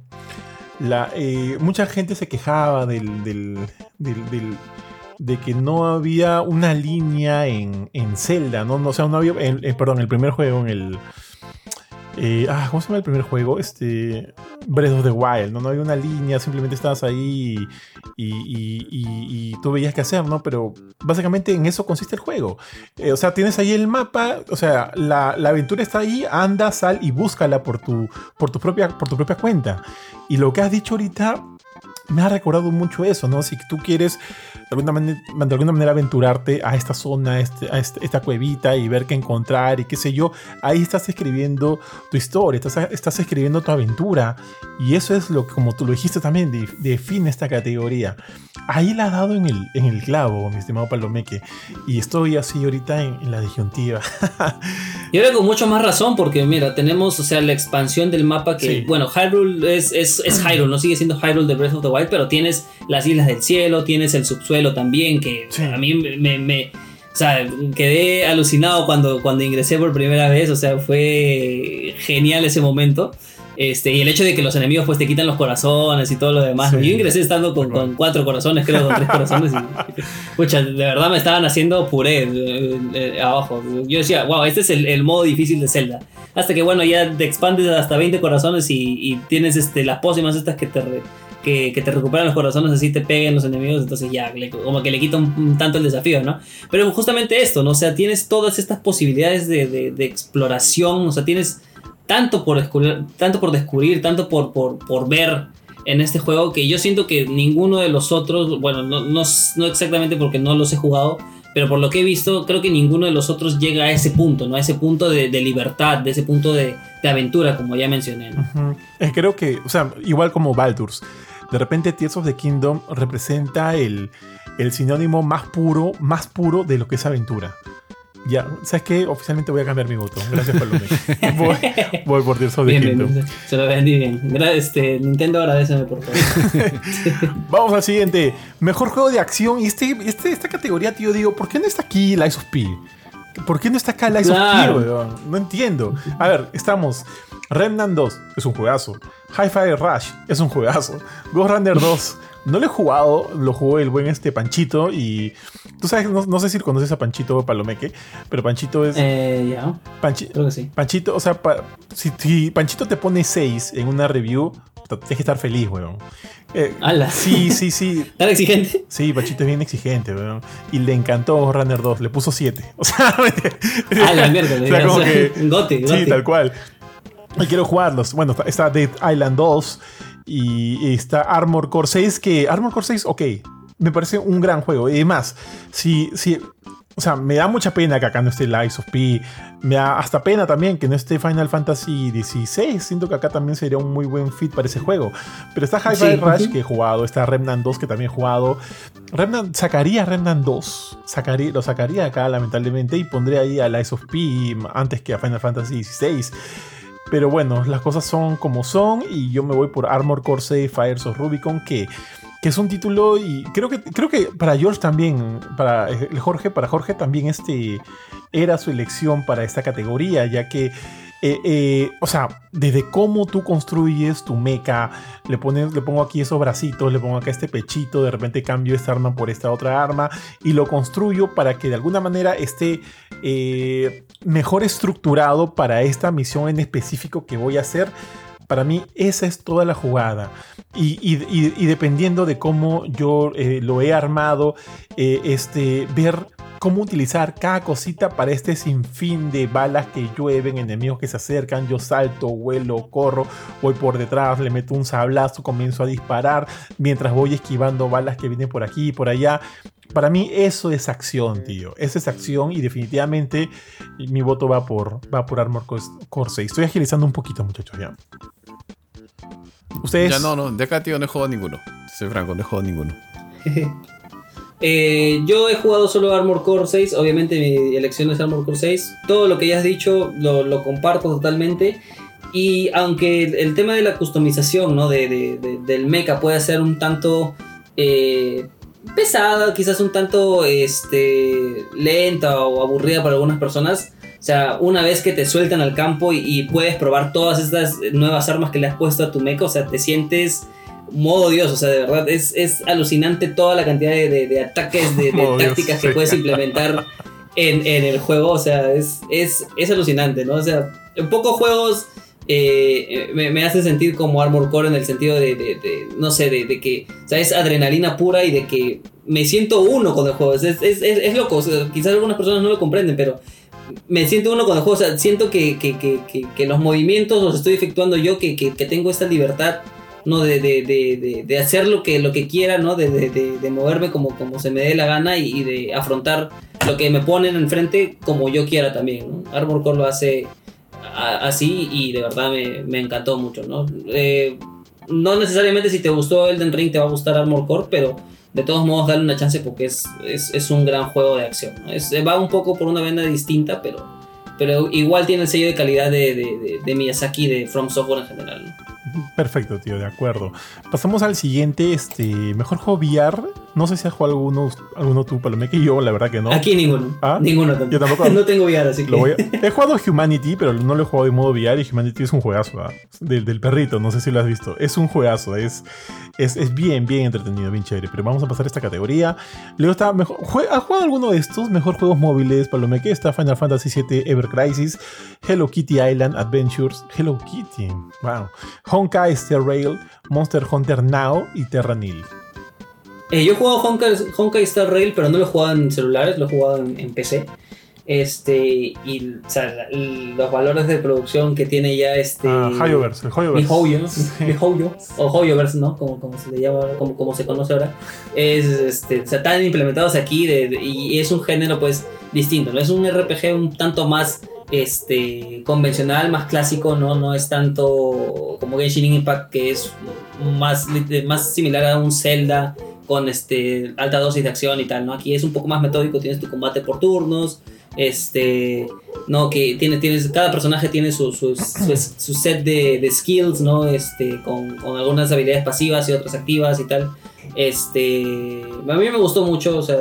Eh, mucha gente se quejaba del, del, de que no había una línea en, en Zelda. No, O sea, no había. en- en- perdón, el primer juego, en el. Ah, ¿cómo se llama el primer juego? Este. Breath of the Wild, ¿no? No había una línea, simplemente estabas ahí y, y- y- tú veías qué hacer, ¿no? Pero básicamente en eso consiste el juego. Eh, o sea, tienes ahí el mapa, o sea, la, la aventura está ahí, anda, sal y búscala por tu, por, tu propia, por tu propia cuenta. Y lo que has dicho ahorita me ha recordado mucho eso, ¿no? Si tú quieres alguna manera, de alguna manera aventurarte a esta zona, a, este- a este- esta cuevita y ver qué encontrar y qué sé yo, ahí estás escribiendo tu historia, estás, estás escribiendo tu aventura. Y eso es lo que, como tú lo dijiste también, de- define esta categoría. Ahí la has dado en el, en el clavo, mi estimado Palomeque. Y estoy así ahorita en, en la disyuntiva. Y ahora con mucho más razón, porque mira, tenemos, o sea, la expansión del mapa que, Sí. bueno, Hyrule es, es, es Hyrule, no sigue siendo Hyrule de Breath of the Wild, pero tienes las Islas del Cielo, tienes el subsuelo también, que Sí. a mí me, me- o sea, quedé alucinado cuando, cuando ingresé por primera vez, o sea, fue genial ese momento. Este, y el hecho de que los enemigos pues te quitan los corazones y todo lo demás. Sí. Yo ingresé estando con, con cuatro corazones, creo, con tres corazones. Y, pucha, de verdad me estaban haciendo puré eh, eh, abajo. Yo decía, wow, este es el, el modo difícil de Zelda. Hasta que bueno, ya te expandes hasta 20 corazones y, y tienes este, las pócimas estas que te, re- que, que te recuperan los corazones, así te peguen los enemigos, entonces ya, le- como que le quita un, un tanto el desafío, ¿no? Pero justamente esto, ¿no? O sea, tienes todas estas posibilidades de, de- de exploración, o sea, tienes tanto por descubrir, tanto por, descubrir, tanto por, por, por ver en este juego que yo siento que ninguno de los otros, bueno, no, no, no exactamente porque no los he jugado, pero por lo que he visto, creo que ninguno de los otros llega a ese punto, ¿no? A ese punto de, de libertad, de ese punto de, de aventura, como ya mencioné, ¿no? Ujú. Eh, creo que, o sea, igual como Baldur's, de repente Tears of the Kingdom representa el, el sinónimo más puro, más puro de lo que es aventura. Ya, ¿sabes qué? Oficialmente voy a cambiar mi voto. Gracias, Palome. voy, voy por Tears of the Bien, Kingdom. bien, se lo vendí bien. Este, Nintendo, agradeceme por favor. Vamos al siguiente. Mejor juego de acción. Y este, este, esta categoría, tío, digo, ¿por qué no está aquí Lies of P? ¿Por qué no está acá Lies Claro. of P, weón? No entiendo. A ver, estamos. Remnant 2 es un juegazo. Hi-Fi Rush es un juegazo. Ghost Runner 2 no lo he jugado, lo jugó el buen este Panchito y tú sabes, no, no sé si conoces a Panchito Palomeque, pero Panchito es eh, ya, Panchi- creo que sí. Panchito, o sea, pa- si, si Panchito te pone 6 en una review, tienes que estar feliz, weón. Eh, sí, sí, sí. ¿Tan exigente? Sí, Panchito es bien exigente, weón. Y le encantó Runner 2, le puso 7. O sea, Ah, la mierda. o sea, como que- Gote, Sí, gote. tal cual. Y quiero jugarlos. Bueno, está- Dead Island 2 y, y está Armor Core 6, que Armor Core 6, ok, me parece un gran juego. Y además, si, si, o sea, me da mucha pena que acá no esté Lies of P. Me da hasta pena también que no esté Final Fantasy XVI. Siento que acá también sería un muy buen fit para ese juego. Pero está Hi-Fi Sí, Rush que he jugado, está Remnant 2 que también he jugado. Remnant, sacaría Remnant 2. Sacaría, lo sacaría acá, lamentablemente, y pondría ahí a Lies of P antes que a Final Fantasy XVI. Pero bueno, las cosas son como son y yo me voy por Armor Core 6 Fires of Rubicon, que, que es un título y creo que, creo que para George también, para el Jorge, para Jorge también este era su elección para esta categoría, ya que, eh, eh, o sea, desde cómo tú construyes tu mecha, le, pones, le pongo aquí esos bracitos, le pongo acá este pechito, de repente cambio esta arma por esta otra arma y lo construyo para que de alguna manera esté eh, mejor estructurado para esta misión en específico que voy a hacer. Para mí esa es toda la jugada. Y, y- y- y dependiendo de cómo yo eh, lo he armado, eh, este, ver cómo utilizar cada cosita para este sinfín de balas que llueven, enemigos que se acercan, yo salto, vuelo, corro, voy por detrás, le meto un sablazo, comienzo a disparar, mientras voy esquivando balas que vienen por aquí y por allá. Para mí eso es acción, tío. Eso es acción y definitivamente mi voto va por, va por Armor Core Core 6. Estoy agilizando un poquito, muchachos, ya. Ustedes... Ya no, no, de acá, tío, no he jugado ninguno. Soy franco, no he jugado ninguno. Eh, yo he jugado solo Armor Core 6, obviamente mi elección es Armor Core 6. Todo lo que ya has dicho lo, lo comparto totalmente. Y aunque el, el tema de la customización ¿no? de, de- de- del mecha puede ser un tanto eh, pesada, quizás un tanto este, lenta o aburrida para algunas personas. O sea, una vez que te sueltan al campo y, y puedes probar todas estas nuevas armas que le has puesto a tu mecha, o sea, te sientes modo Dios, o sea, de verdad es, es alucinante toda la cantidad de, de- de ataques, de, tácticas que sí. puedes implementar en, en el juego, o sea, es, es, es alucinante, ¿no? O sea, en pocos juegos eh, me, me hace sentir como Armor Core en el sentido de, de- de, no sé, de, de que, o sea, es adrenalina pura y de que me siento uno con el juego, es, es, es, es loco, o sea, quizás algunas personas no lo comprenden, pero me siento uno con el juego, o sea, siento que, que, que, que, los movimientos los estoy efectuando yo, que, tengo esta libertad ¿no? De, de, de, de, hacer lo que, lo que quiera, ¿no? De, moverme como, como se me dé la gana y, de afrontar lo que me ponen enfrente como yo quiera también, ¿no? Armor Core lo hace así y de verdad me, me encantó mucho, ¿no? Eh, no necesariamente si te gustó Elden Ring te va a gustar Armor Core, pero de todos modos dale una chance porque es, es, es un gran juego de acción, ¿no? Va un poco por una vena distinta, pero pero igual tiene el sello de calidad de, de, de, Miyazaki, de From Software en general. Perfecto, tío, de acuerdo. Pasamos al siguiente, este, mejor juego. No sé si has jugado alguno, alguno tú, Palomeque, yo la verdad que no. Aquí ninguno. ¿Ah? Ninguno tampoco. Yo tampoco. no tengo VR, así que. He jugado Humanity, pero no lo he jugado de modo VR y Humanity es un juegazo, ¿ah? del, del, perrito, no sé si lo has visto. Es un juegazo, es, es, es, bien, bien entretenido, bien chévere. Pero vamos a pasar a esta categoría. Luego está mejor. ¿Has jugado alguno de estos? Mejor juegos móviles, Palomeque. Está Final Fantasy VII Ever Crisis, Hello Kitty Island Adventures, Hello Kitty, wow. Honkai Star Rail, Monster Hunter Now y Terranil. Eh, yo he jugado Honkai, Honkai, Star Rail, pero no lo he jugado en celulares, lo he jugado en, PC. Este, y los valores de producción que tiene ya este. Ah, Hoyoverse, el Hoyoverse. Hoyo, o Hoyoverse, ¿no? Como, como se le llama, como, como se conoce ahora. Es, este, o sea, están implementados aquí y es un género, pues, distinto, ¿no? Es un RPG un tanto más este, convencional, más clásico, ¿no? No es tanto como Genshin Impact, que es más, más similar a un Zelda con este, alta dosis de acción y tal, ¿no? Aquí es un poco más metódico, tienes tu combate por turnos, este, ¿no? Que tiene, tienes, cada personaje tiene su, su, su, set de, de, skills, ¿no? Este, con, con, algunas habilidades pasivas y otras activas y tal. Este, a mí me gustó mucho, o sea,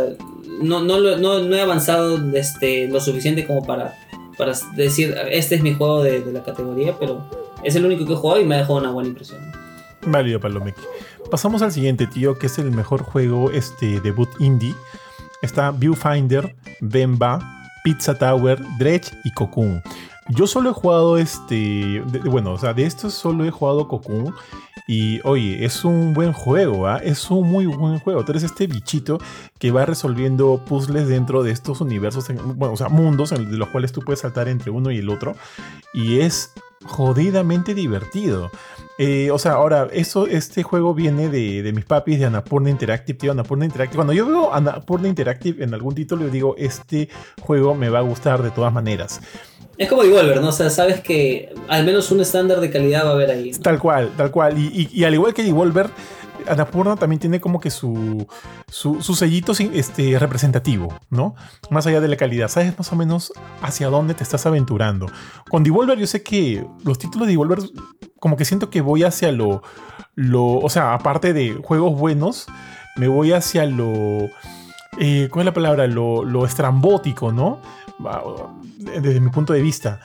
no, no, no, no he avanzado este, lo suficiente como para para decir, este es mi juego de, la categoría, pero es el único que he jugado y me ha dejado una buena impresión. Válido, Palomeki. Pasamos al siguiente, tío, que es el mejor juego este, debut indie. Está Viewfinder, Bemba, Pizza Tower, Dredge y Cocoon. Yo solo he jugado este. bueno, o sea, de estos solo he jugado Cocoon. Y oye, es un buen juego, ¿ah? Es un muy buen juego. Tú eres este bichito que va resolviendo puzzles dentro de estos universos, bueno, o sea, mundos en de los cuales tú puedes saltar entre uno y el otro. Y es jodidamente divertido. Eh, o sea, ahora, eso, este juego viene de, mis papis de Anapurna Interactive, tío. Anapurna Interactive. Cuando yo veo Anapurna Interactive en algún título, yo digo, este juego me va a gustar de todas maneras. Es como Devolver, ¿no? O sea, sabes que al menos un estándar de calidad va a haber ahí. Tal cual, tal cual. Y, al igual que Devolver, Anapurna también tiene como que su, su, sellito este, representativo, ¿no? Más allá de la calidad. Sabes más o menos hacia dónde te estás aventurando. Con Devolver yo sé que los títulos de Devolver como que siento que voy hacia lo... lo o sea, aparte de juegos buenos, me voy hacia lo... Eh, ¿Cuál es la palabra? Lo, lo estrambótico, ¿no? desde mi punto de vista.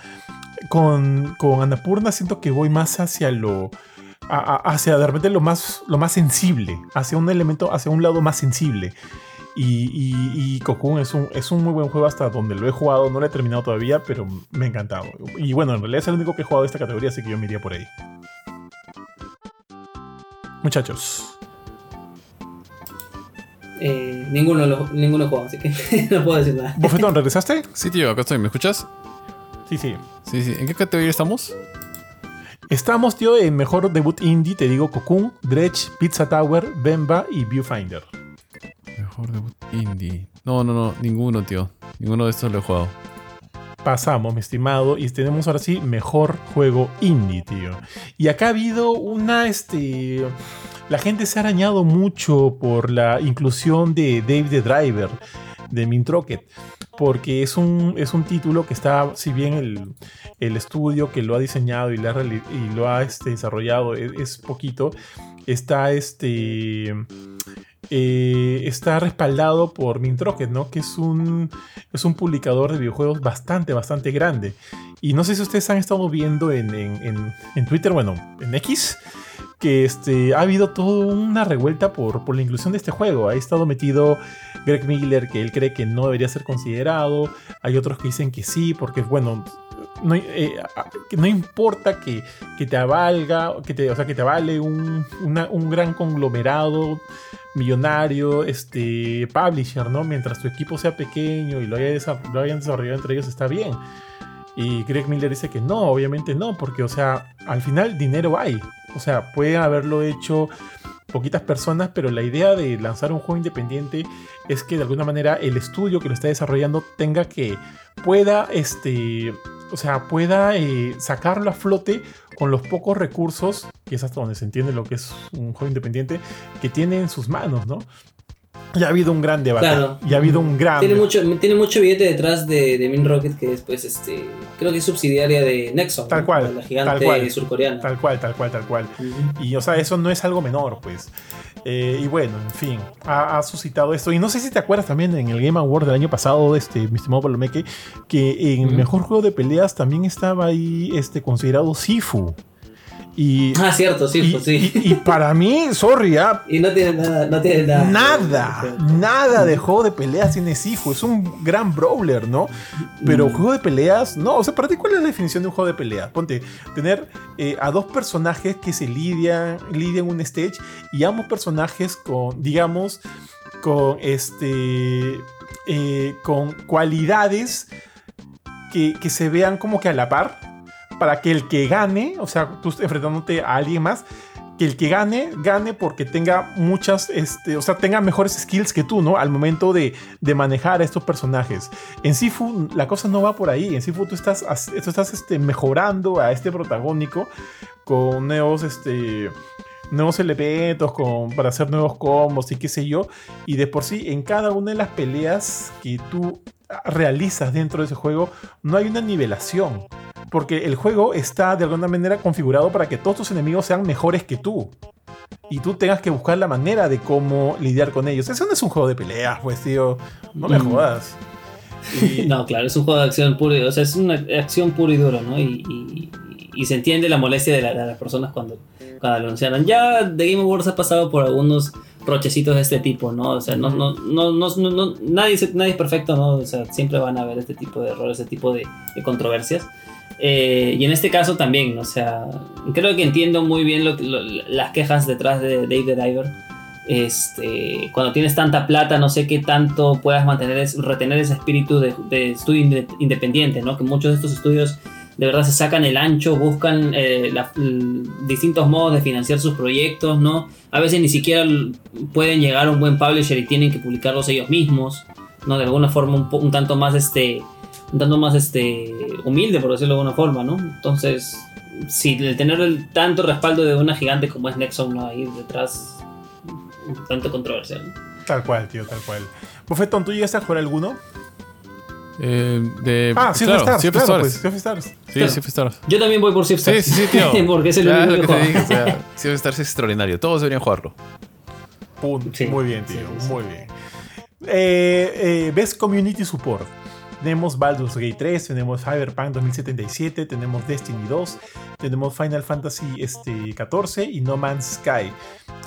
Con, con Annapurna siento que voy más hacia lo. Hacia de repente lo más, lo más sensible, hacia un elemento, hacia un lado más sensible. Y, y, Cocoon es un, es un muy buen juego hasta donde lo he jugado. No lo he terminado todavía, pero me ha encantado. Y bueno, en realidad es el único que he jugado de esta categoría, así que yo me iría por ahí. Muchachos, eh, ninguno, lo, ninguno jugó, así que no puedo decir nada. Bofetón, ¿regresaste? Sí, tío, acá estoy. ¿Me escuchas? Sí, sí. Sí, sí. ¿En qué categoría estamos? Estamos, tío, en mejor debut indie, te digo Cocoon, Dredge, Pizza Tower, Bemba y Viewfinder. Mejor debut indie. No, no, no, ninguno, tío. Ninguno de estos lo he jugado. Pasamos, mi estimado, y tenemos ahora sí mejor juego indie, tío. Y acá ha habido una, este la gente se ha arañado mucho por la inclusión de Dave the Driver de Mintrocket, porque es un, es un título que está, si bien el, estudio que lo ha diseñado y, lo ha este, desarrollado es, poquito, está este... Eh, está respaldado por Mintrocket, ¿no? Que es un, es un publicador de videojuegos bastante, bastante grande. Y no sé si ustedes han estado viendo en, en Twitter, bueno, en X, que este, ha habido toda una revuelta por, por la inclusión de este juego. Ha estado metido Greg Miller, que él cree que no debería ser considerado. Hay otros que dicen que sí, porque, bueno, no, eh, no importa que, que, te avalga, que te, o sea, que te vale un, un gran conglomerado millonario, este, publisher, ¿no? Mientras tu equipo sea pequeño y lo, haya lo hayan desarrollado entre ellos, está bien. Y Greg Miller dice que no, obviamente no, porque, o sea, al final dinero hay. O sea, puede haberlo hecho poquitas personas, pero la idea de lanzar un juego independiente es que de alguna manera el estudio que lo está desarrollando tenga que pueda este o sea pueda eh, sacarlo a flote con los pocos recursos que es hasta donde se entiende lo que es un juego independiente que tiene en sus manos no Ya ha habido un gran debate. Claro. Ya ha habido un gran. Tiene mucho, tiene mucho billete detrás de, de Min Rocket, que después, este, creo que es subsidiaria de Nexon. Tal ¿no? cual, La gigante tal cual. surcoreana. Tal cual, tal cual, tal cual. Y, o sea, eso no es algo menor, pues. Eh, y bueno, en fin, ha, ha suscitado esto. Y no sé si te acuerdas también en el Game Award del año pasado, este, mi estimado Palomeque, que en el Ujú. mejor juego de peleas también estaba ahí este, considerado Sifu. Y, Ah, cierto, sí, y, pues sí. y- y para mí, sorry, ah, Y no tiene nada, no tiene nada. Nada, nada de juego de peleas tiene Sifu. Es un gran brawler, ¿no? Pero Mm. juego de peleas, no. O sea, ¿para ti cuál es la definición de un juego de peleas? Ponte, tener eh, a dos personajes que se lidian, lidian un stage y ambos personajes con, digamos, con este. eh, con cualidades que, que se vean como que a la par. Para que el que gane, o sea, tú enfrentándote a alguien más, que el que gane, gane porque tenga muchas, este, o sea, tenga mejores skills que tú, ¿no? Al momento de, de manejar a estos personajes. En Sifu la cosa no va por ahí. En Sifu tú estás, tú estás este, mejorando a este protagónico con nuevos, este, nuevos elementos, con, para hacer nuevos combos y qué sé yo. Y de por sí, en cada una de las peleas que tú realizas dentro de ese juego, no hay una nivelación. Porque el juego está de alguna manera configurado para que todos tus enemigos sean mejores que tú. Y tú tengas que buscar la manera de cómo lidiar con ellos. Eso no es un juego de peleas, pues, tío. No me Mm. jodas. Y- No, claro, es un juego de acción puro y, o sea, es una acción puro y ¿no? Y, y- y se entiende la molestia de, la- de las personas cuando, cuando lo anunciaron. Ya The Game Awards ha pasado por algunos rochecitos de este tipo, ¿no? O sea, no, no, no, no, no- nadie, es- nadie es perfecto, ¿no? O sea, siempre van a haber este tipo de errores, este tipo de, de controversias. Eh, y en este caso también, ¿no? o sea, creo que entiendo muy bien lo, que- lo- las quejas detrás de Dave the Diver. Este, cuando tienes tanta plata, no sé qué tanto puedas mantener, retener ese espíritu de, de estudio inde- independiente, ¿no? Que muchos de estos estudios de verdad se sacan el ancho, buscan eh, distintos modos de financiar sus proyectos, ¿no? A veces ni siquiera pueden llegar a un buen publisher y tienen que publicarlos ellos mismos, ¿no? De alguna forma un, tanto más este un tanto más este humilde por decirlo de alguna forma, ¿no? Entonces, si el tener el tanto respaldo de una gigante como es Nexon ¿no? ahí detrás un tanto controversial. Tal cual, tío, tal cual. Bofetón, ¿tú llegaste a jugar alguno? Eh, de, Ah, sí, claro, Stars, Sea claro, Stars. pues, Sea of Stars. Sí, Claro. Sea of Stars. Yo también voy por Sea Sí, Stars. sí, sí, tío. Porque es el único que que o sea, Sea Stars es extraordinario. Todos deberían jugarlo. Sí. Muy bien, tío, Sí, sí. muy bien. Eh, eh, Best Community Support. Tenemos Baldur's Gate 3, tenemos Cyberpunk 2077, tenemos Destiny 2, tenemos Final Fantasy este, 14 y No Man's Sky.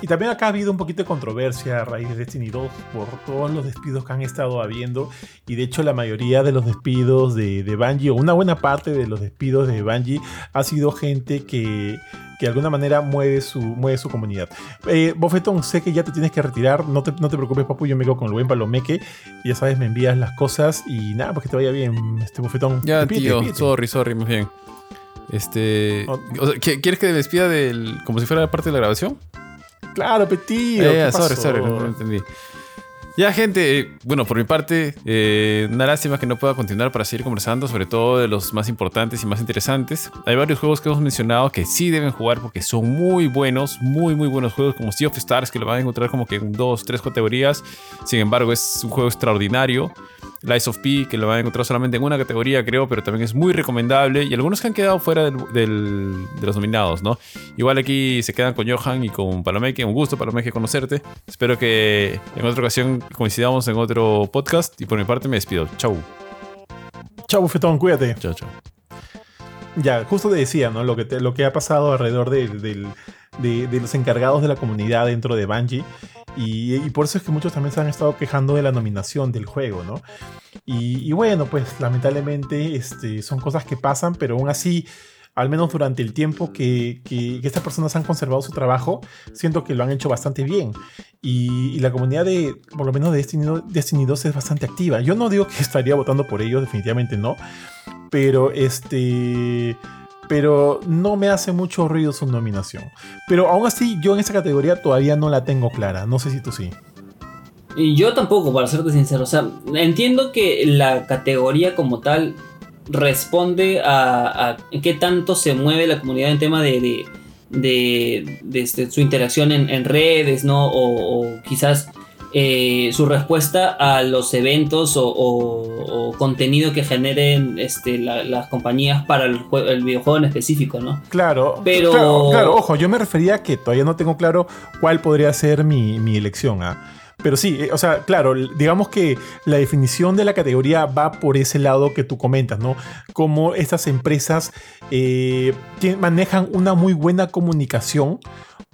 Y también acá ha habido un poquito de controversia a raíz de Destiny 2 por todos los despidos que han estado habiendo. Y de hecho la mayoría de los despidos de, de o una buena parte de los despidos de Bungie, ha sido gente que, que de alguna manera mueve su, mueve su comunidad. Eh, Bofetón, sé que ya te tienes que retirar. No te, no te preocupes, papu. Yo me quedo con el buen palomeque. Ya sabes, me envías las cosas. Y nada, pues que te vaya bien, este Bofetón. Ya, Despídete, tío, despídete. sorry, sorry, más bien. Este. Oh. o sea, ¿qui- ¿Quieres que te despida del. como si fuera parte de la grabación? Claro, petío. Eh, sorry, sorry, no, no entendí. Ya, gente, eh, bueno, por mi parte, eh, una lástima que no pueda continuar para seguir conversando, sobre todo de los más importantes y más interesantes. Hay varios juegos que hemos mencionado que sí deben jugar porque son muy buenos, muy, muy buenos juegos, como Sea of Stars, que lo van a encontrar como que en dos, tres categorías. Sin embargo, es un juego extraordinario. Lies of P, que lo van a encontrar solamente en una categoría, creo, pero también es muy recomendable. Y algunos que han quedado fuera del- del- de los nominados, ¿no? Igual aquí se quedan con Johan y con Palomeque. Un gusto, Palomeque, conocerte. Espero que en otra ocasión coincidamos en otro podcast. Y por mi parte me despido. Chau. Chao, Bofetón, cuídate. Chao, chao. Ya, justo te decía, ¿no? Lo que, te- lo que ha pasado alrededor del- del- de, de los encargados de la comunidad dentro de Bungie. Y, por eso es que muchos también se han estado quejando de la nominación del juego, ¿no? Y, bueno, pues lamentablemente este, son cosas que pasan, pero aún así, al menos durante el tiempo que, estas personas han conservado su trabajo, siento que lo han hecho bastante bien. Y, y la comunidad de, por lo menos de Destiny, 2 Destiny 2 es bastante activa. Yo no digo que estaría votando por ellos, definitivamente no. Pero este. Pero no me hace mucho ruido su nominación. Pero aún así, yo en esa categoría todavía no la tengo clara. No sé si tú sí. Yo tampoco, para serte sincero. O sea, entiendo que la categoría como tal responde a, a qué tanto se mueve la comunidad en tema de, de, de- de este, su interacción en, en redes, ¿no? O, o quizás eh, su respuesta a los eventos o, contenido que generen este, las compañías para el, videojuego en específico, ¿no? Claro, pero... Claro, ojo, yo me refería a que todavía no tengo claro cuál podría ser mi, elección. ¿ah? Pero sí, eh, o sea, claro, digamos que la definición de la categoría va por ese lado que tú comentas, ¿no? Cómo estas empresas eh, manejan una muy buena comunicación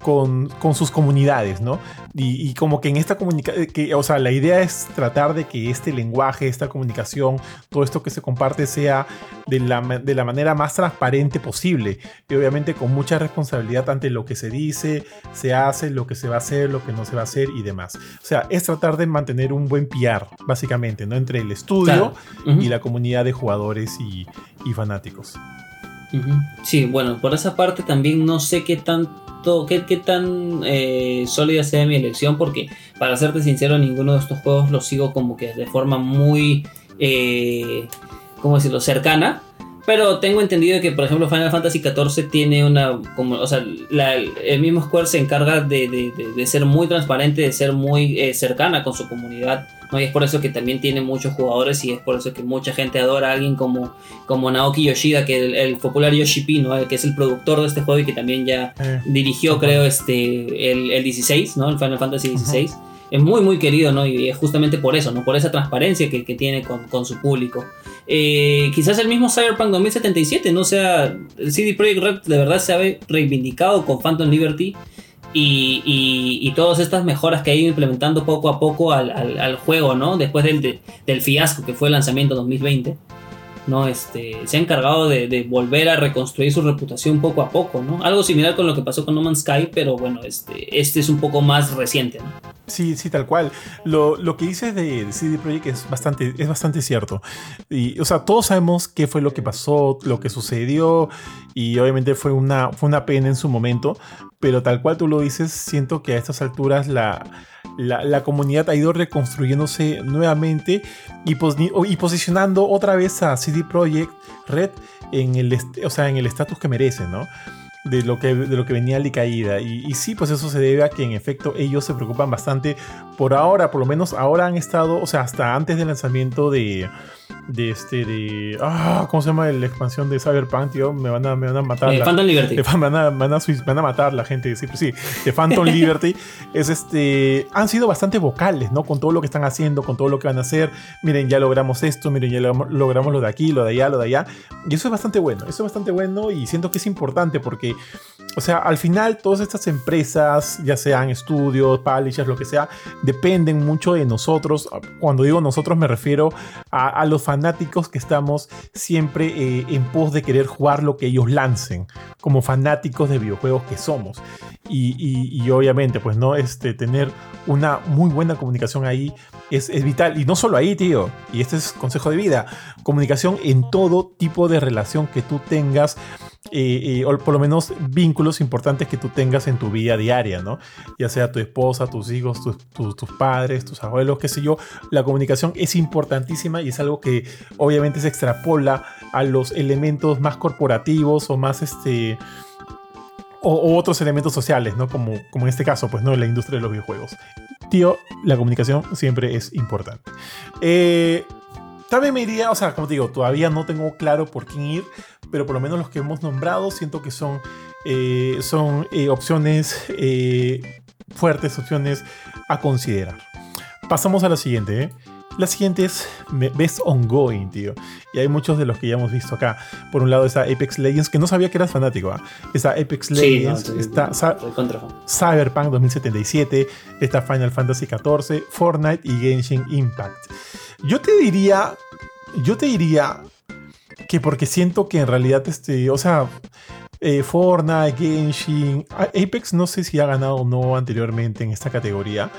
con, sus comunidades, ¿no? Y, como que en esta comunicación, eh, o sea, la idea es tratar de que este lenguaje, esta comunicación, todo esto que se comparte sea de la, de la manera más transparente posible y obviamente con mucha responsabilidad ante lo que se dice, se hace, lo que se va a hacer, lo que no se va a hacer y demás. O sea, es tratar de mantener un buen PR, básicamente, ¿no? Entre el estudio y la comunidad de jugadores y, fanáticos. Sí, bueno, por esa parte también no sé qué tan qué, tan eh, sólida sea mi elección, porque para serte sincero, ninguno de estos juegos los sigo como que de forma muy, eh, ¿cómo decirlo?, cercana. Pero tengo entendido que, por ejemplo, Final Fantasy XIV tiene una. Como, o sea, el mismo Square se encarga de, ser muy transparente, de ser muy eh, cercana con su comunidad ¿no? Y es por eso que también tiene muchos jugadores y es por eso que mucha gente adora a alguien como, como Naoki Yoshida, que el, el popular Yoshi P, ¿no? que es el productor de este juego y que también ya eh, dirigió, creo, este, el, el, 16, ¿no? el Final Fantasy XVI. Es muy, muy querido, ¿no? Y es justamente por eso, ¿no? Por esa transparencia que, que tiene con, con, su público. Eh, quizás el mismo Cyberpunk 2077, ¿no? O sea, el CD Projekt Red de verdad se ha reivindicado con Phantom Liberty y, todas estas mejoras que ha ido implementando poco a poco al, juego, ¿no? Después del, del, fiasco que fue el lanzamiento 2020, ¿no? Este, se ha encargado de, volver a reconstruir su reputación poco a poco, ¿no? Algo similar con lo que pasó con No Man's Sky, pero bueno, este, este es un poco más reciente. Sí, sí, tal cual. Lo, lo que dices de, CD Projekt es bastante, es bastante cierto. Y, o sea, todos sabemos qué fue lo que pasó, lo que sucedió, y obviamente fue una, fue una pena en su momento, pero tal cual tú lo dices, siento que a estas alturas la, la, comunidad ha ido reconstruyéndose nuevamente y, y posicionando otra vez a CD Projekt Red en el, o sea, en el estatus que merece, ¿no? de lo que, de lo que venía caída Y, y sí, pues eso se debe a que en efecto ellos se preocupan bastante. Por ahora, por lo menos ahora han estado, o sea, hasta antes del lanzamiento de, de este de ah cómo se llama la expansión de Cyberpunk tío. Me van a me van a matar eh, Phantom Liberty. van a, van, a, van a, matar la gente sí pues sí de Phantom Liberty. Es este han sido bastante vocales no con todo lo que están haciendo con todo lo que van a hacer. Miren ya logramos esto miren ya logramos lo de aquí lo de allá lo de allá. Y eso es bastante bueno eso es bastante bueno y siento que es importante porque o sea, al final todas estas empresas, ya sean estudios, publishers, lo que sea, dependen mucho de nosotros. Cuando digo nosotros me refiero a, los fanáticos que estamos siempre eh, en pos de querer jugar lo que ellos lancen, como fanáticos de videojuegos que somos. Y, obviamente, pues no, este, tener una muy buena comunicación ahí es, vital. Y no solo ahí, tío. Y este es consejo de vida. Comunicación en todo tipo de relación que tú tengas o por lo menos vínculos importantes que tú tengas en tu vida diaria, ¿no? Ya sea tu esposa, tus hijos, tus padres, tus abuelos, qué sé yo. La comunicación es importantísima y es algo que obviamente se extrapola a los elementos más corporativos o más este... O, otros elementos sociales, ¿no? Como, como en este caso, pues, ¿no? La industria de los videojuegos. Tío, la comunicación siempre es importante. Eh, también me iría, o sea, como te digo, todavía no tengo claro por quién ir, pero por lo menos los que hemos nombrado siento que son, eh, son eh, opciones fuertes, opciones a considerar. Pasamos a la siguiente. La siguiente es Best Ongoing, tío. Y hay muchos de los que ya hemos visto acá. Por un lado está Apex Legends, que no sabía que eras fanático. ¿ah? Está Apex Legends, está Cyberpunk 2077, está Final Fantasy XIV, Fortnite y Genshin Impact. Yo te diría, yo te diría que porque siento que en realidad, este, o sea, eh, Fortnite, Genshin, Apex no sé si ha ganado o no anteriormente en esta categoría.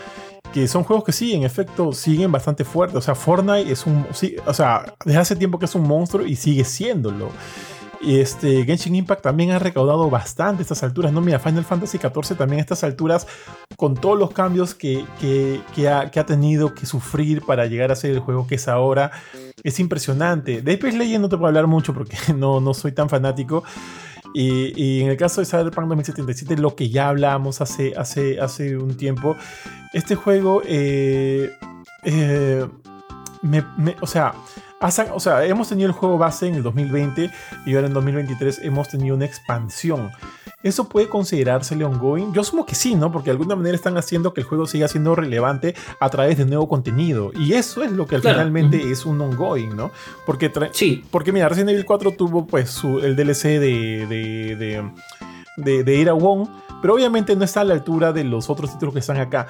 Que son juegos que sí, en efecto, siguen bastante fuertes. O sea, Fortnite es un. Sí, o sea, desde hace tiempo que es un monstruo y sigue siéndolo. Este, Genshin Impact también ha recaudado bastante a estas alturas. No, mira, Final Fantasy XIV también a estas alturas, con todos los cambios que, que, ha, tenido que sufrir para llegar a ser el juego que es ahora, es impresionante. De Apex Legends no te puedo hablar mucho porque no, no soy tan fanático. Y, en el caso de Cyberpunk 2077, lo que ya hablábamos hace, hace, hace un tiempo, este juego, eh, eh, o sea, o sea, hemos tenido el juego base en el 2020 y ahora en 2023 hemos tenido una expansión. ¿Eso puede considerársele ongoing? Yo asumo que sí, ¿no? Porque de alguna manera están haciendo que el juego siga siendo relevante a través de nuevo contenido. Y eso es lo que finalmente es un ongoing, ¿no? Porque, sí. porque mira, Resident Evil 4 tuvo pues el DLC de, de, de, de, de Ira Wong pero obviamente no está a la altura de los otros títulos que están acá.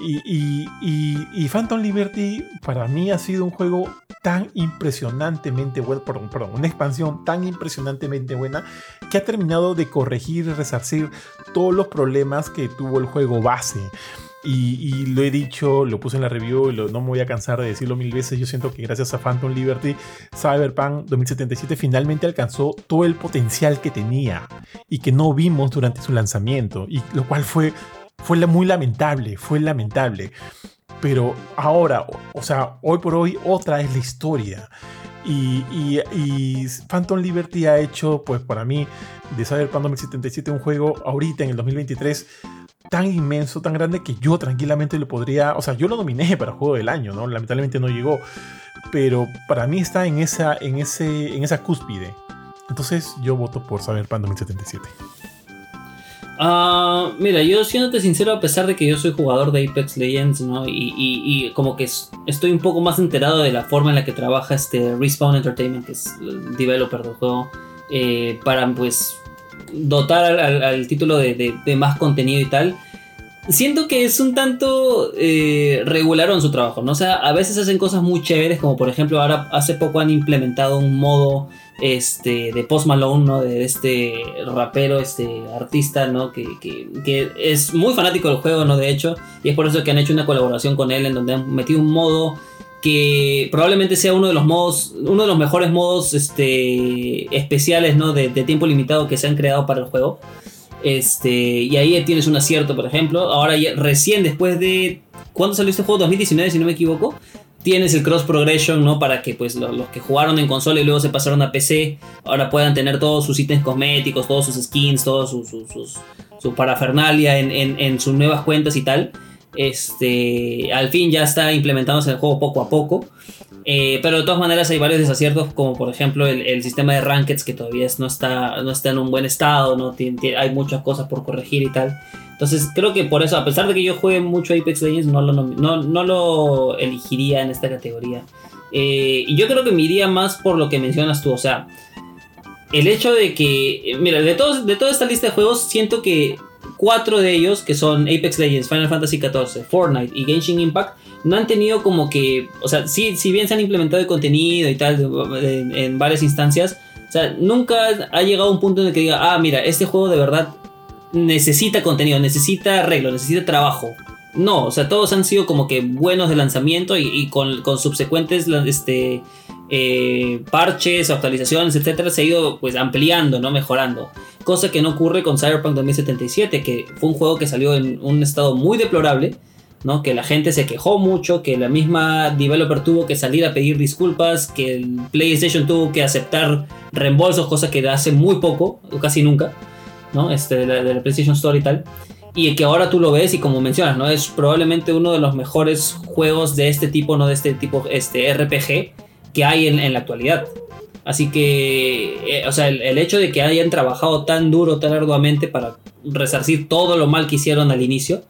Y, Phantom Liberty para mí ha sido un juego tan impresionantemente bueno, perdón, perdón, una expansión tan impresionantemente buena que ha terminado de corregir y resarcir todos los problemas que tuvo el juego base. Y, lo he dicho, lo puse en la review y no me voy a cansar de decirlo mil veces. Yo siento que gracias a Phantom Liberty, Cyberpunk 2077 finalmente alcanzó todo el potencial que tenía y que no vimos durante su lanzamiento. Y lo cual fue, fue muy lamentable, fue lamentable. Pero ahora, o sea, hoy por hoy, otra es la historia. Y, y, Phantom Liberty ha hecho, pues para mí, de Cyberpunk 2077 un juego ahorita en el 2023 tan inmenso, tan grande que yo tranquilamente lo podría, o sea, yo lo nominé para juego del año, ¿no? Lamentablemente no llegó, pero para mí está en esa, en ese, en esa cúspide. Entonces yo voto por Cyberpunk 2077. Ah, mira, yo siéndote sincero, a pesar de que yo soy jugador de Apex Legends, ¿no? Y, como que estoy un poco más enterado de la forma en la que trabaja este Respawn Entertainment, que es el developer del juego, eh, para pues dotar al, título de, más contenido y tal, siento que es un tanto eh, regular en su trabajo, ¿no? O sea, a veces hacen cosas muy chéveres, como por ejemplo ahora hace poco han implementado un modo este, de Post Malone, ¿no? De este rapero, este artista, ¿no? Que, que, es muy fanático del juego, ¿no? De hecho, y es por eso que han hecho una colaboración con él en donde han metido un modo que probablemente sea uno de los modos, uno de los mejores modos este, especiales ¿no? de, tiempo limitado que se han creado para el juego. Este, y ahí tienes un acierto, por ejemplo. Ahora recién después de... ¿Cuándo salió este juego? 2019, si no me equivoco. Tienes el cross progression, ¿no? Para que pues los, que jugaron en consola y luego se pasaron a PC, ahora puedan tener todos sus ítems cosméticos, todos sus skins, todos sus, sus, su parafernalia en, en sus nuevas cuentas y tal. Este, al fin ya está implementándose el juego poco a poco. Eh, pero de todas maneras hay varios desaciertos, como por ejemplo el, sistema de rankeds que todavía no está, no está en un buen estado, ¿no? hay muchas cosas por corregir y tal. Entonces creo que por eso, a pesar de que yo juegue mucho Apex Legends, no lo, no, lo elegiría en esta categoría. Eh, y yo creo que me iría más por lo que mencionas tú, o sea, el hecho de que, mira, de, todos, de toda esta lista de juegos, siento que cuatro de ellos, que son Apex Legends, Final Fantasy XIV, Fortnite y Genshin Impact, no han tenido como que, o sea, sí, si bien se han implementado el contenido y tal en, varias instancias, o sea, nunca ha llegado un punto en el que diga, ah, mira, este juego de verdad necesita contenido, necesita arreglo, necesita trabajo. No, o sea, todos han sido como que buenos de lanzamiento y, con, con, subsecuentes este, eh, parches, actualizaciones, etcétera, se ha ido pues ampliando, ¿no? Mejorando. Cosa que no ocurre con Cyberpunk 2077, que fue un juego que salió en un estado muy deplorable, ¿no? Que la gente se quejó mucho, que la misma developer tuvo que salir a pedir disculpas, que el PlayStation tuvo que aceptar reembolsos, cosa que hace muy poco, o casi nunca, ¿no? Este, de la, PlayStation Store y tal. Y que ahora tú lo ves y como mencionas, ¿no? Es probablemente uno de los mejores juegos de este tipo, ¿no? De este tipo, este RPG que hay en, la actualidad. Así que, eh, o sea, el, hecho de que hayan trabajado tan duro, tan arduamente para resarcir todo lo mal que hicieron al inicio,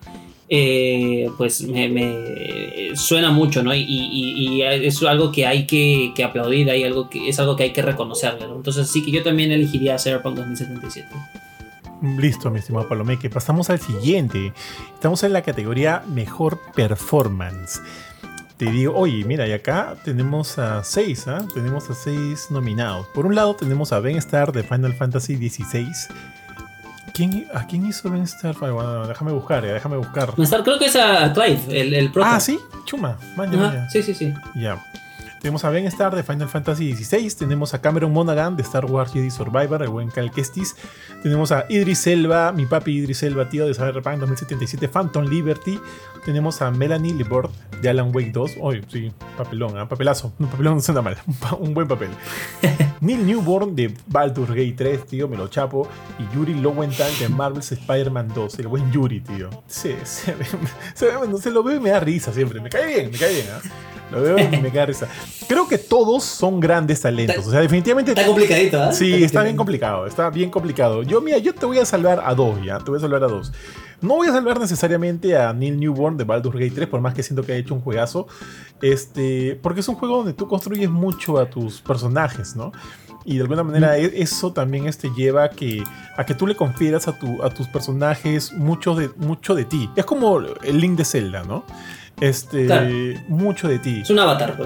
eh, pues me, suena mucho, ¿no? Y, es algo que hay que, aplaudir, hay algo que, es algo que hay que reconocerle, ¿no? Entonces sí que yo también elegiría Cyberpunk 2077. Listo, mi estimado Palomeque. Pasamos al siguiente. Estamos en la categoría Mejor Performance te digo, oye, mira, y acá tenemos a seis, ¿ah? Tenemos a seis nominados. Por un lado tenemos a Ben Star de Final Fantasy XVI. ¿Quién, ¿A quién hizo Ben Star? Bueno, déjame buscar, déjame buscar. Ben Star creo que es a Clive, el, el Ah, sí, chuma. sí, sí, sí. Ya. Tenemos a Ben Star de Final Fantasy XVI. Tenemos a Cameron Monaghan de Star Wars Jedi Survivor, el buen Cal Kestis. Tenemos a Idris Elba, mi papi Idris Elba, tío de Cyberpunk 2077, Phantom Liberty. Tenemos a Melanie Libord de Alan Wake 2. Hoy, sí, papelón, ¿eh? papelazo. Un papelón no suena mal, un buen papel. Neil Newborn de Baldur Gate 3, tío, me lo chapo. Y Yuri Lowenthal de Marvel's Spider-Man 2, el buen Yuri, tío. Sí, se, se, se, lo veo y me da risa siempre. Me cae bien, me cae bien. ¿eh? Lo veo y me da risa. Creo que todos son grandes talentos. O sea, definitivamente. Está complicadito, ¿eh? Sí, está bien complicado. Está bien complicado. Yo, mira, yo te voy a salvar a dos, ya. Te voy a salvar a dos. No voy a salvar necesariamente a Neil Newborn de Baldur's Gate 3, por más que siento que ha hecho un juegazo. Este, porque es un juego donde tú construyes mucho a tus personajes, ¿no? Y de alguna manera e-, eso también este, lleva a que, a que tú le confieras a, tu, a tus personajes mucho de, mucho de ti. Es como el Link de Zelda, ¿no? Este, mucho de ti. Es un avatar,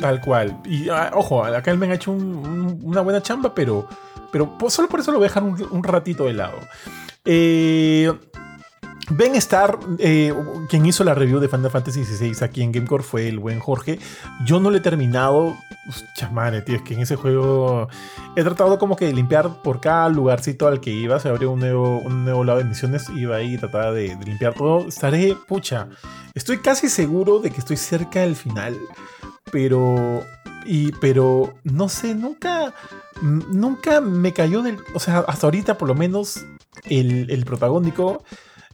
Tal cual. Y ah, ojo, acá el men ha hecho una buena chamba, pero, pero solo por eso lo voy a dejar un, un ratito de lado. Eh, Ben Star, eh, quien hizo la review de Final Fantasy XVI aquí en Gamecore fue el buen Jorge. Yo no lo he terminado. Chamane, tío, es que en ese juego he tratado como que de limpiar por cada lugarcito al que iba. Se abrió un nuevo, un nuevo lado de misiones. Iba ahí y trataba de, limpiar todo. Estaré, pucha, estoy casi seguro de que estoy cerca del final. Pero, y, pero, no sé, nunca, nunca me cayó del... O sea, hasta ahorita por lo menos el, el protagónico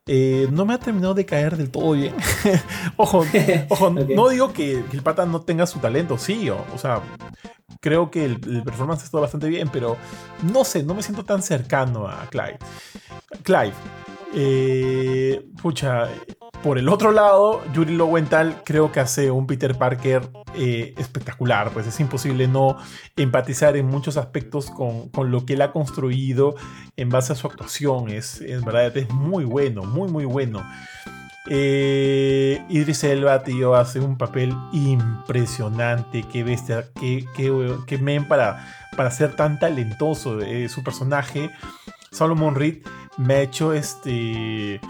eh, no me ha terminado de caer del todo bien. ojo, ojo no digo que, el pata no tenga su talento, sí, o, sea, creo que el, performance está bastante bien, pero no sé, no me siento tan cercano a Clive. Clive, eh, pucha, por el otro lado, Yuri Lowenthal creo que hace un Peter Parker eh, espectacular, pues es imposible no empatizar en muchos aspectos con, con, lo que él ha construido en base a su actuación, es, en verdad es muy bueno, muy muy bueno. Eh, Idris Elba, tío, hace un papel impresionante, qué bestia, qué, qué, qué men para, para ser tan talentoso eh, su personaje. Solomon Reed me ha hecho este eh,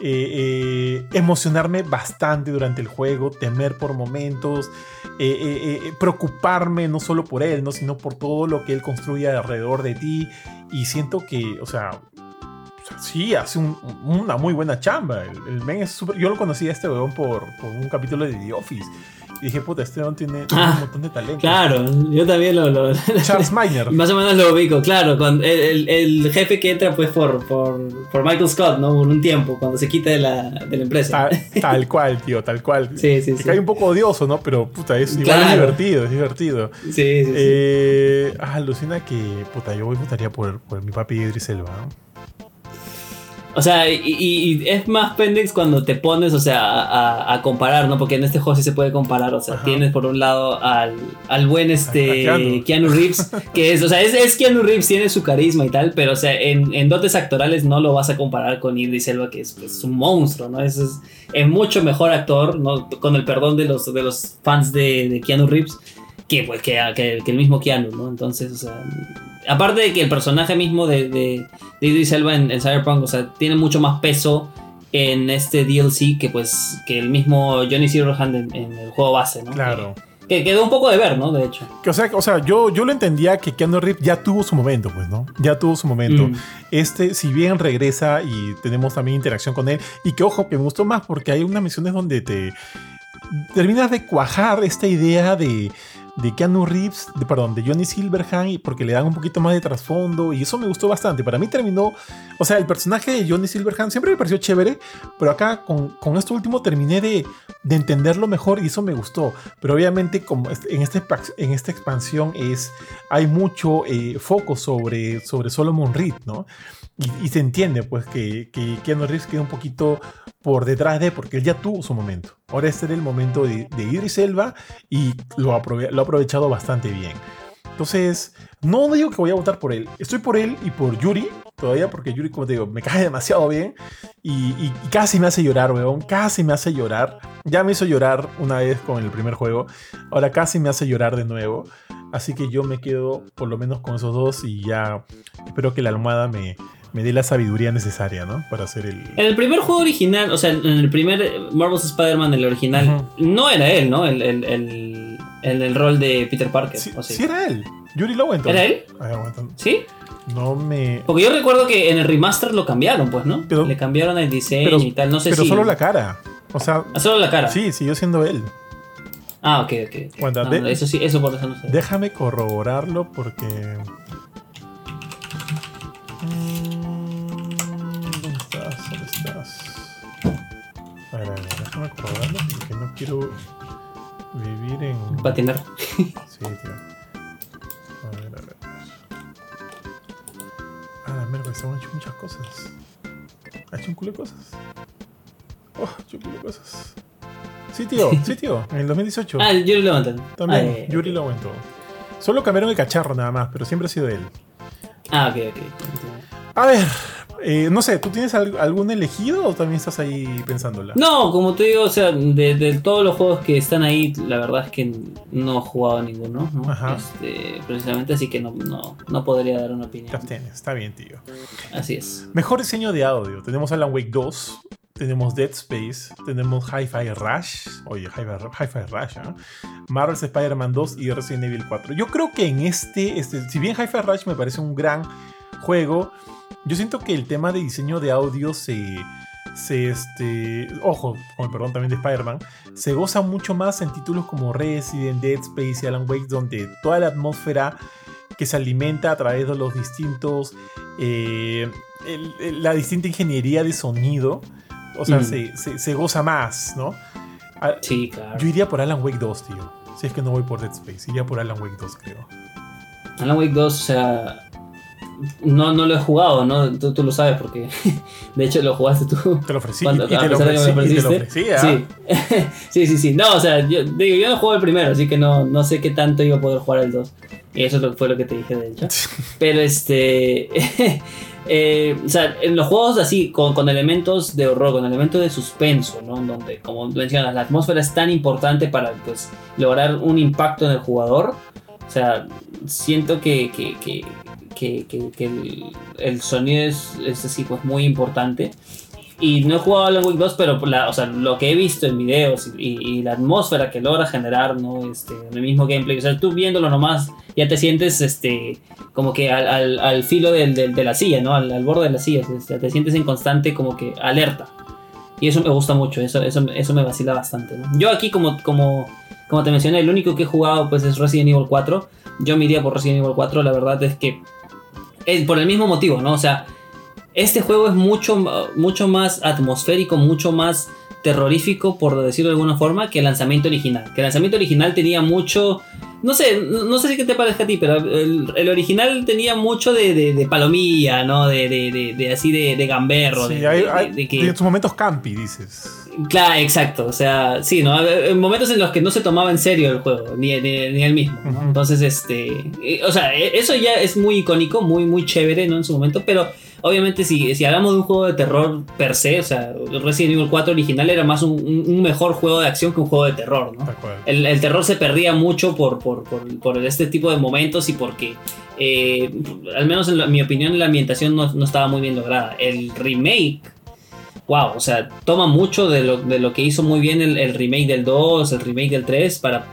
eh, emocionarme bastante durante el juego, temer por momentos, eh, preocuparme no solo por él, ¿no? sino por todo lo que él construye alrededor de ti. Y siento que, o sea, sí, hace una muy buena chamba. El, men es super, Yo lo conocí a este weón por, por un capítulo de The Office. Y dije, puta, este no tiene, ah, un montón de talento. Claro, yo también lo. Charles Miner. Más o menos lo ubico, claro. Cuando el, el, jefe que entra, pues, por, por, por, Michael Scott, ¿no? Por un tiempo, cuando se quita de la, de la empresa. Tal, cual, tío, tal cual. Sí, sí, sí. Cae un poco odioso, ¿no? Pero, puta, es igual es divertido, es divertido. Sí, sí, sí. Eh, alucina que, puta, yo votaría por, por mi papi Idris Elba, ¿no? O sea, y, es más pendex cuando te pones, o sea, a, comparar, ¿no? Porque en este juego sí se puede comparar, o sea, tienes por un lado al, al buen este Keanu. Reeves, que es, o sea, es, es, Keanu Reeves, tiene su carisma y tal, pero, o sea, en, en dotes actorales no lo vas a comparar con Idris Elba, que es, pues, un monstruo, ¿no? Es, es, mucho mejor actor, ¿no? Con el perdón de los, de los fans de, de Keanu Reeves, que, pues, que, que, que el mismo Keanu, ¿no? Entonces, o sea aparte de que el personaje mismo de, de, Idris Elba en, Cyberpunk, o sea, tiene mucho más peso en este DLC que pues que el mismo Johnny Silverhand en, en el juego base, ¿no? Claro. Que, quedó un poco de ver, ¿no? De hecho. Que, o sea, o sea yo, yo lo entendía que Keanu Reeves ya tuvo su momento, pues, ¿no? Ya tuvo su momento. Mm. Este, si bien regresa y tenemos también interacción con él, y que ojo, que me gustó más porque hay unas misiones donde te terminas de cuajar esta idea de de Keanu Reeves, de, perdón, de Johnny Silverhand, porque le dan un poquito más de trasfondo y eso me gustó bastante. Para mí terminó, o sea, el personaje de Johnny Silverhand siempre me pareció chévere, pero acá con, con esto último terminé de, de, entenderlo mejor y eso me gustó. Pero obviamente como en, este, en esta expansión es, hay mucho eh, foco sobre, sobre Solomon Reed, ¿no? Y, se entiende, pues, que, que Keanu Reeves queda un poquito por detrás de, porque él ya tuvo su momento. Ahora este era el momento de, de Idris Elba y lo, lo ha aprovechado bastante bien. Entonces, no digo que voy a votar por él. Estoy por él y por Yuri todavía, porque Yuri, como te digo, me cae demasiado bien y, casi me hace llorar, weón. Casi me hace llorar. Ya me hizo llorar una vez con el primer juego. Ahora casi me hace llorar de nuevo. Así que yo me quedo por lo menos con esos dos y ya espero que la almohada me, me dé la sabiduría necesaria, ¿no? Para hacer el... En el primer juego original, o sea, en el primer Marvel's Spider-Man, el original, no era él, ¿no? El, En el rol de Peter Parker. Sí, o sea. sí era él. Yuri Lowenthal. ¿Era él? A ver, aguanta. ¿Sí? No me. Porque yo recuerdo que en el remaster lo cambiaron, pues, ¿no? Pero- Le cambiaron el diseño Pero, y tal. No sé pero si. solo la cara. O sea, Ah, solo la cara. sí, siguió siendo él. Ah, ok, ok. ok. Aguanta, No, de- no, eso sí, eso por eso no sé. Déjame corroborarlo porque. Corroborarlo porque no quiero vivir en. Patinar. Sí, tío. A ver, a ver. Ah, la mierda, se han hecho muchas cosas. Ha hecho un culo de cosas. Oh, ha hecho un culo de cosas. Sí, tío, sí, tío. En el 2018. Ah, Yuri Lowenthal. También, Ah, eh, Yuri lo aguantó. Solo cambiaron el cacharro nada más, pero siempre ha sido él. Ah, ok, ok. A ver, eh, no sé, ¿tú tienes al- algún elegido o también estás ahí pensándola? No, como te digo, o sea, de, de todos los juegos que están ahí, la verdad es que no he jugado ninguno, ¿no? Ajá. Este, precisamente, así que no, no, no podría dar una opinión. Está bien, tío. Así es. Mejor diseño de audio. Tenemos Alan Wake 2, tenemos Dead Space, tenemos Hi-Fi Rush. Oye, Hi-Fi Hi-Fi Rush, ¿ah? Marvel's Spider-Man 2 y Resident Evil 4. Yo creo que en este, este si bien Hi-Fi Rush me parece un gran juego, yo siento que el tema de diseño de audio se. Se este. Ojo, con el perdón también de Spider-Man. Se goza mucho más en títulos como Resident, Dead Space y Alan Wake, donde toda la atmósfera que se alimenta a través de los distintos. eh, el- el- la distinta ingeniería de sonido. O sea, Mm. se, se- se goza más, ¿no? Sí, claro. Yo iría por Alan Wake 2, tío. Si es que no voy por Dead Space, iría por Alan Wake 2, creo. Alan Wake 2, o sea. No, no lo he jugado, ¿no? Tú, tú lo sabes porque. De hecho, lo jugaste tú. Te lo ofrecí. Cuando- y te a lo ofrecí, y te lo ofreciste. ofrecí, ¿ah? Sí. sí, sí, sí. No, o sea, yo, digo, yo no juego el primero, así que no, no sé qué tanto iba a poder jugar el 2. Y eso fue lo que te dije, de hecho. Pero este. eh, o sea, en los juegos así, con, con elementos de horror, con elementos de suspenso, ¿no? Donde, como mencionas, la atmósfera es tan importante para pues, lograr un impacto en el jugador. O sea, siento que, que, que, que, que- que el, el sonido es, es así, pues muy importante. Y no he jugado Alan Wake 2, pero la- o sea, lo que he visto en videos y, la atmósfera que logra generar, ¿no? Este, el mismo gameplay. O sea, tú viéndolo nomás, ya te sientes este, como que al, al- filo de la silla, ¿no? Al, borde de la silla. O te sientes en constante como que alerta. Y eso me gusta mucho, eso, eso, eso me vacila bastante. Yo aquí, como, como, como te mencioné, el único que he jugado pues, es Resident Evil 4. Yo me iría por Resident Evil 4, la verdad es que es por el mismo motivo, ¿no? O sea, este juego es mucho, mucho más atmosférico, mucho más terrorífico, por decirlo de alguna forma, que el lanzamiento original. Que el lanzamiento original tenía mucho... No sé, no sé si qué te parece a ti, pero el, el original tenía mucho de, de- de palomilla, ¿no? De, de- de- de así de, de gamberro. Sí, de, hay, de- hay- de que- tiene sus momentos campi, dices. Claro, exacto. O sea, sí, ¿no? En momentos en los que no se tomaba en serio el juego, ni, ni, ni el mismo. ¿no? Entonces, este. eh, O sea, eh, eso ya es muy icónico, muy, muy chévere, ¿no? En su momento, pero. Obviamente, si, si hablamos de un juego de terror per se, o sea, Resident Evil 4 original era más un, un- mejor juego de acción que un juego de terror, ¿no? El, el terror se perdía mucho por, por, por, por este tipo de momentos y porque, eh, al menos en la- mi opinión, la ambientación no, no estaba muy bien lograda. El remake, wow, o sea, toma mucho de lo, de lo que hizo muy bien el, el remake del 2, el remake del 3 para,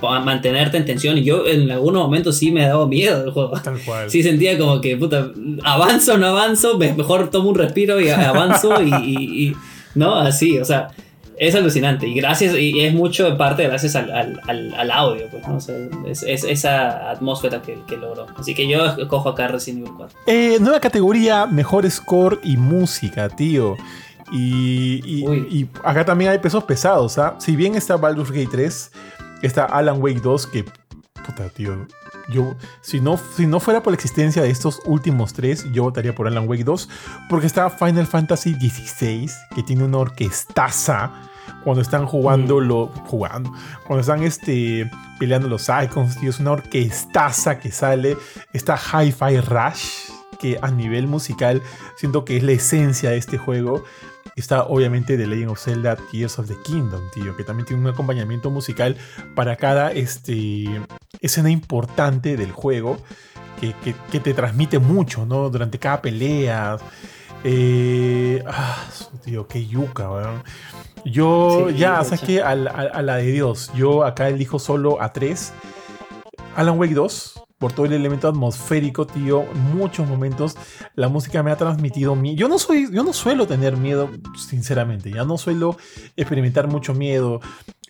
para mantenerte en tensión. Y yo en algunos momentos sí me daba miedo del juego. Tal cual. Sí sentía como que, puta, avanzo o no avanzo, me- mejor tomo un respiro y avanzo y, y- y- no, así, o sea, es alucinante y gracias, y es mucho en parte gracias al, al- al- al audio, pues, ¿no? O sea, es, es esa atmósfera que, que logró. Así que yo cojo acá Resident Evil 4. Eh, nueva categoría, mejor score y música, tío. Y, y- acá también hay pesos pesados, ¿ah? Si bien está Baldur's Gate 3, está Alan Wake 2, que, puta, tío, yo, si no, si no fuera por la existencia de estos últimos tres, yo votaría por Alan Wake 2, porque está Final Fantasy XVI, que tiene una orquestaza cuando están jugando, lo, jugando, cuando están este, peleando los icons, tío, es una orquestaza que sale, está Hi-Fi Rush, que a nivel musical siento que es la esencia de este juego. Está obviamente The Legend of Zelda Tears of the Kingdom, tío, que también tiene un acompañamiento musical para cada este, escena importante del juego, que, que- que te transmite mucho, ¿no? Durante cada pelea. Eh, ah, tío, qué yuca, weón. Yo Sí, ya mucha. saqué a, la- a la de Dios. Yo acá elijo solo a 3. Alan Wake 2, por todo el elemento atmosférico, tío. Muchos momentos la música me ha transmitido miedo. Yo no soy, yo no suelo tener miedo, sinceramente. Ya no suelo experimentar mucho miedo.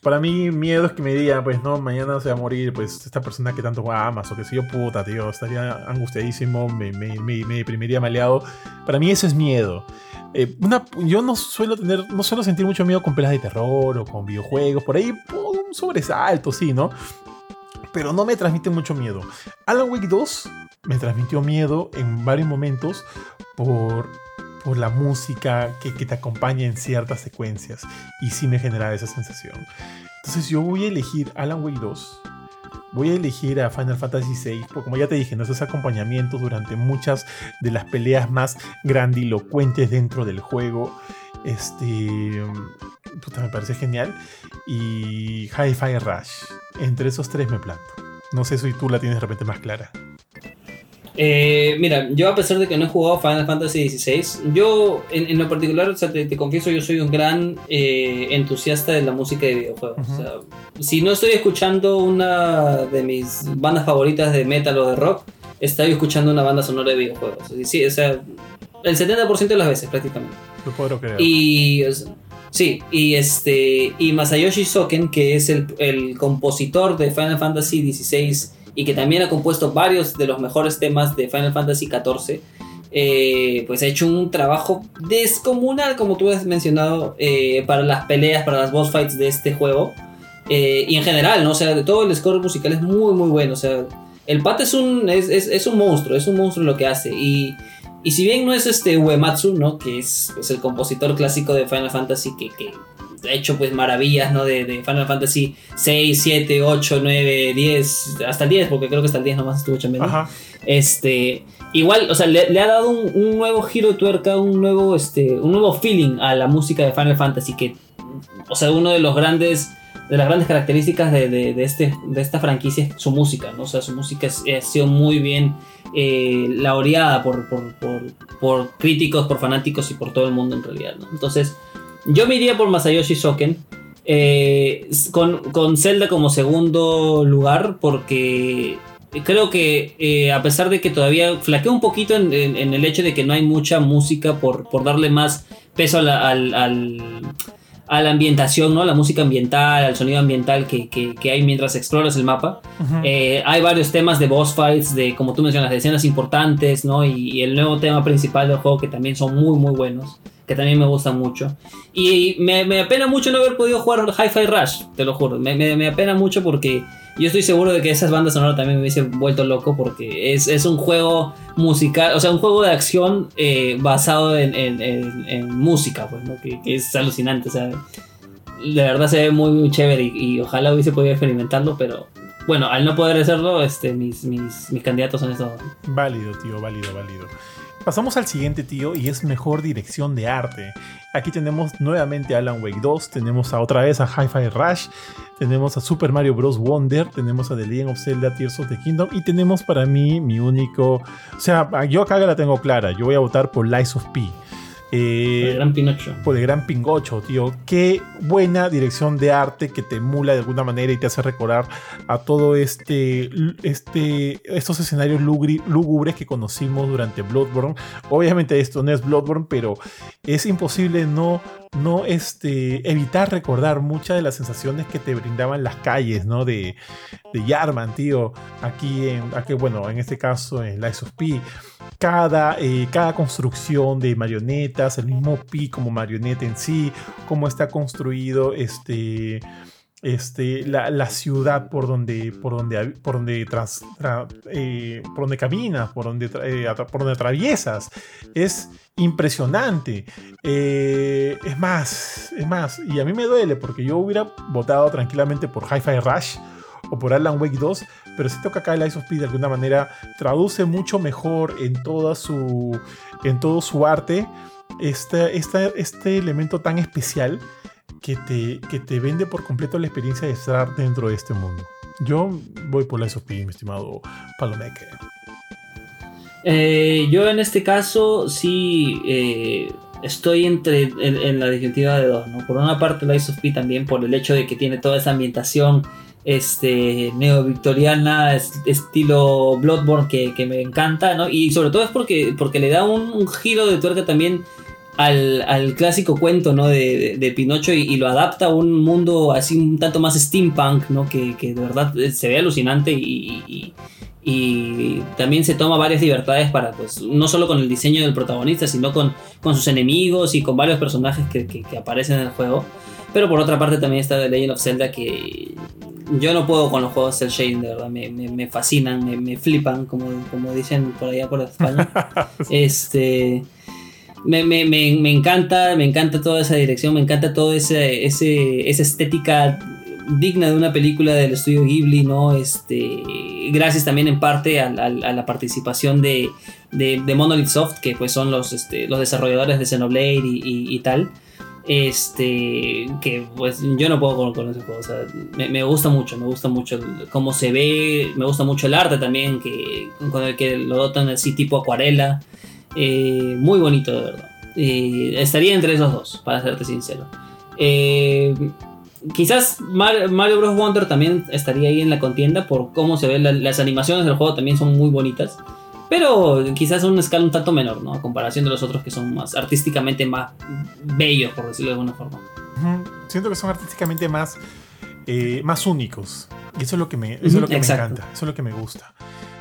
Para mí, miedo es que me digan, pues no, mañana se va a morir, pues esta persona que tanto amas, o que si yo, puta, tío, estaría angustiadísimo, me, me, me, deprimiría maleado. Para mí, eso es miedo. Eh, una, yo no suelo tener, no suelo sentir mucho miedo con pelas de terror o con videojuegos, por ahí un sobresalto, sí, ¿no? Pero no me transmite mucho miedo. Alan Wake 2 me transmitió miedo en varios momentos por, por la música que, que te acompaña en ciertas secuencias. Y sí me generaba esa sensación. Entonces yo voy a elegir Alan Wake 2. Voy a elegir a Final Fantasy VI, porque como ya te dije, ¿no? esos acompañamientos durante muchas de las peleas más grandilocuentes dentro del juego. Este. Puta, me parece genial. Y Hi-Fi Rush. Entre esos tres me planto. No sé si tú la tienes de repente más clara. Eh, mira, yo a pesar de que no he jugado Final Fantasy XVI, yo en, en lo particular, o sea, te, te confieso, yo soy un gran eh, entusiasta de la música de videojuegos. O sea, si no estoy escuchando una de mis bandas favoritas de metal o de rock, estoy escuchando una banda sonora de videojuegos. Sí, o sea, el 70% de las veces prácticamente. Lo puedo creer. Y sí, y este y Masayoshi Soken, que es el, el compositor de Final Fantasy XVI y que también ha compuesto varios de los mejores temas de Final Fantasy XIV, eh, pues ha hecho un trabajo descomunal, como tú has mencionado, eh, para las peleas, para las boss fights de este juego. Eh, y en general, ¿no? O sea, de todo el score musical es muy, muy bueno. O sea, el pata es un, es, es, es un monstruo, es un monstruo lo que hace. Y, y si bien no es este Uematsu, ¿no? Que es, es el compositor clásico de Final Fantasy que, que ha hecho pues maravillas, ¿no? De, de Final Fantasy 6, 7, 8, 9, 10, hasta el 10, porque creo que hasta el 10 nomás estuvo chambeando. Ajá. Este, igual, o sea, le, le ha dado un, un nuevo giro de tuerca, un nuevo, este, un nuevo feeling a la música de Final Fantasy que, o sea, uno de los grandes, de las grandes características de, de, este, de esta franquicia es su música, ¿no? O sea, su música ha sido muy bien eh, laureada por, por, por, por críticos, por fanáticos y por todo el mundo en realidad, ¿no? Entonces, yo me iría por Masayoshi Soken. eh, con, con Zelda como segundo lugar porque creo que eh, a pesar de que todavía flaquea un poquito en, el hecho de que no hay mucha música por, por darle más peso al- a la ambientación, ¿no? A la música ambiental, al sonido ambiental que, que- que hay mientras exploras el mapa. Eh, hay varios temas de boss fights, de como tú mencionas, de escenas importantes, ¿no? Y, y el nuevo tema principal del juego que también son muy, muy buenos, que también me gustan mucho. Y me, me apena mucho no haber podido jugar Hi-Fi Rush, te lo juro. Me, me, me apena mucho porque yo estoy seguro de que esas bandas sonoras también me hubiesen vuelto loco porque es, es un juego musical, o sea, un juego de acción eh, basado en, en- música, pues, que es alucinante, o sea, de verdad se ve muy, muy chévere y, y ojalá hubiese podido experimentarlo, pero bueno, al no poder hacerlo, este, mis, mis, mis candidatos son estos. Válido, tío, válido, válido. Pasamos al siguiente, tío, y es mejor dirección de arte. Aquí tenemos nuevamente Alan Wake 2, tenemos a otra vez a Hi-Fi Rush, tenemos a Super Mario Bros. Wonder, tenemos a The Legend of Zelda Tears of the Kingdom y tenemos para mí mi único... O sea, yo acá la tengo clara, yo voy a votar por Lies of P. Eh, el gran Pinocho. por el gran Pingocho, tío. Qué buena dirección de arte que te emula de alguna manera y te hace recordar a todo este, este estos escenarios lúgubres que conocimos durante Bloodborne. Obviamente esto no es Bloodborne, pero es imposible no no este, evitar recordar muchas de las sensaciones que te brindaban las calles, ¿no? De, de Yarman, tío. Aquí, en, aquí, bueno, en este caso en Lies of P cada, eh, cada construcción de el mismo Pi como marioneta en sí, cómo está construido este, este, la, la ciudad por donde, por donde, por donde, tras- tra- eh, por donde caminas, por donde, eh, por donde atraviesas. Es impresionante. Eh, es más, es más, y a mí me duele porque yo hubiera votado tranquilamente por Hi-Fi Rush o por Alan Wake 2, pero siento que acá el Ice of P de alguna manera traduce mucho mejor en toda su en todo su arte este, este, este elemento tan especial que te, que te vende por completo la experiencia de estar dentro de este mundo. Yo voy por la Ice of P, mi estimado Palomeque. Eh, yo en este caso sí eh, estoy entre en, la disyuntiva de dos, ¿no? Por una parte la of P también por el hecho de que tiene toda esa ambientación este neo-victoriana, estilo Bloodborne que, me encanta, ¿no? Y sobre todo es porque, porque le da un, giro de tuerca también al, clásico cuento, ¿no? De, Pinocho y, lo adapta a un mundo así un tanto más steampunk, ¿no? Que, de verdad se ve alucinante y, y también se toma varias libertades para, pues, no solo con el diseño del protagonista, sino con, con sus enemigos y con varios personajes que, que, aparecen en el juego. Pero por otra parte también está The Legend of Zelda que yo no puedo con los juegos cel shading, de verdad, me, me, fascinan, me, me, flipan, como, como dicen por allá por España. este... Me, me, me, encanta, me encanta toda esa dirección, me encanta toda ese, ese, esa estética digna de una película del estudio Ghibli, ¿no? Este, gracias también en parte a, la participación de, de, Monolith Soft, que pues son los, este, los desarrolladores de Xenoblade y, tal. Este, que pues yo no puedo con, ese juego, me, gusta mucho, me gusta mucho cómo se ve, me gusta mucho el arte también, que, con el que lo dotan así tipo acuarela, eh, muy bonito de verdad. Eh, estaría entre esos dos, para serte sincero. Eh, quizás Mario Bros. Wonder también estaría ahí en la contienda por cómo se ven las animaciones del juego también son muy bonitas. Pero quizás a una escala un tanto menor, ¿no? A comparación de los otros que son más artísticamente más bellos, por decirlo de alguna forma. Siento que son artísticamente más, más únicos. Y eso es lo que me, eso es lo que me encanta. Eso es lo que me gusta.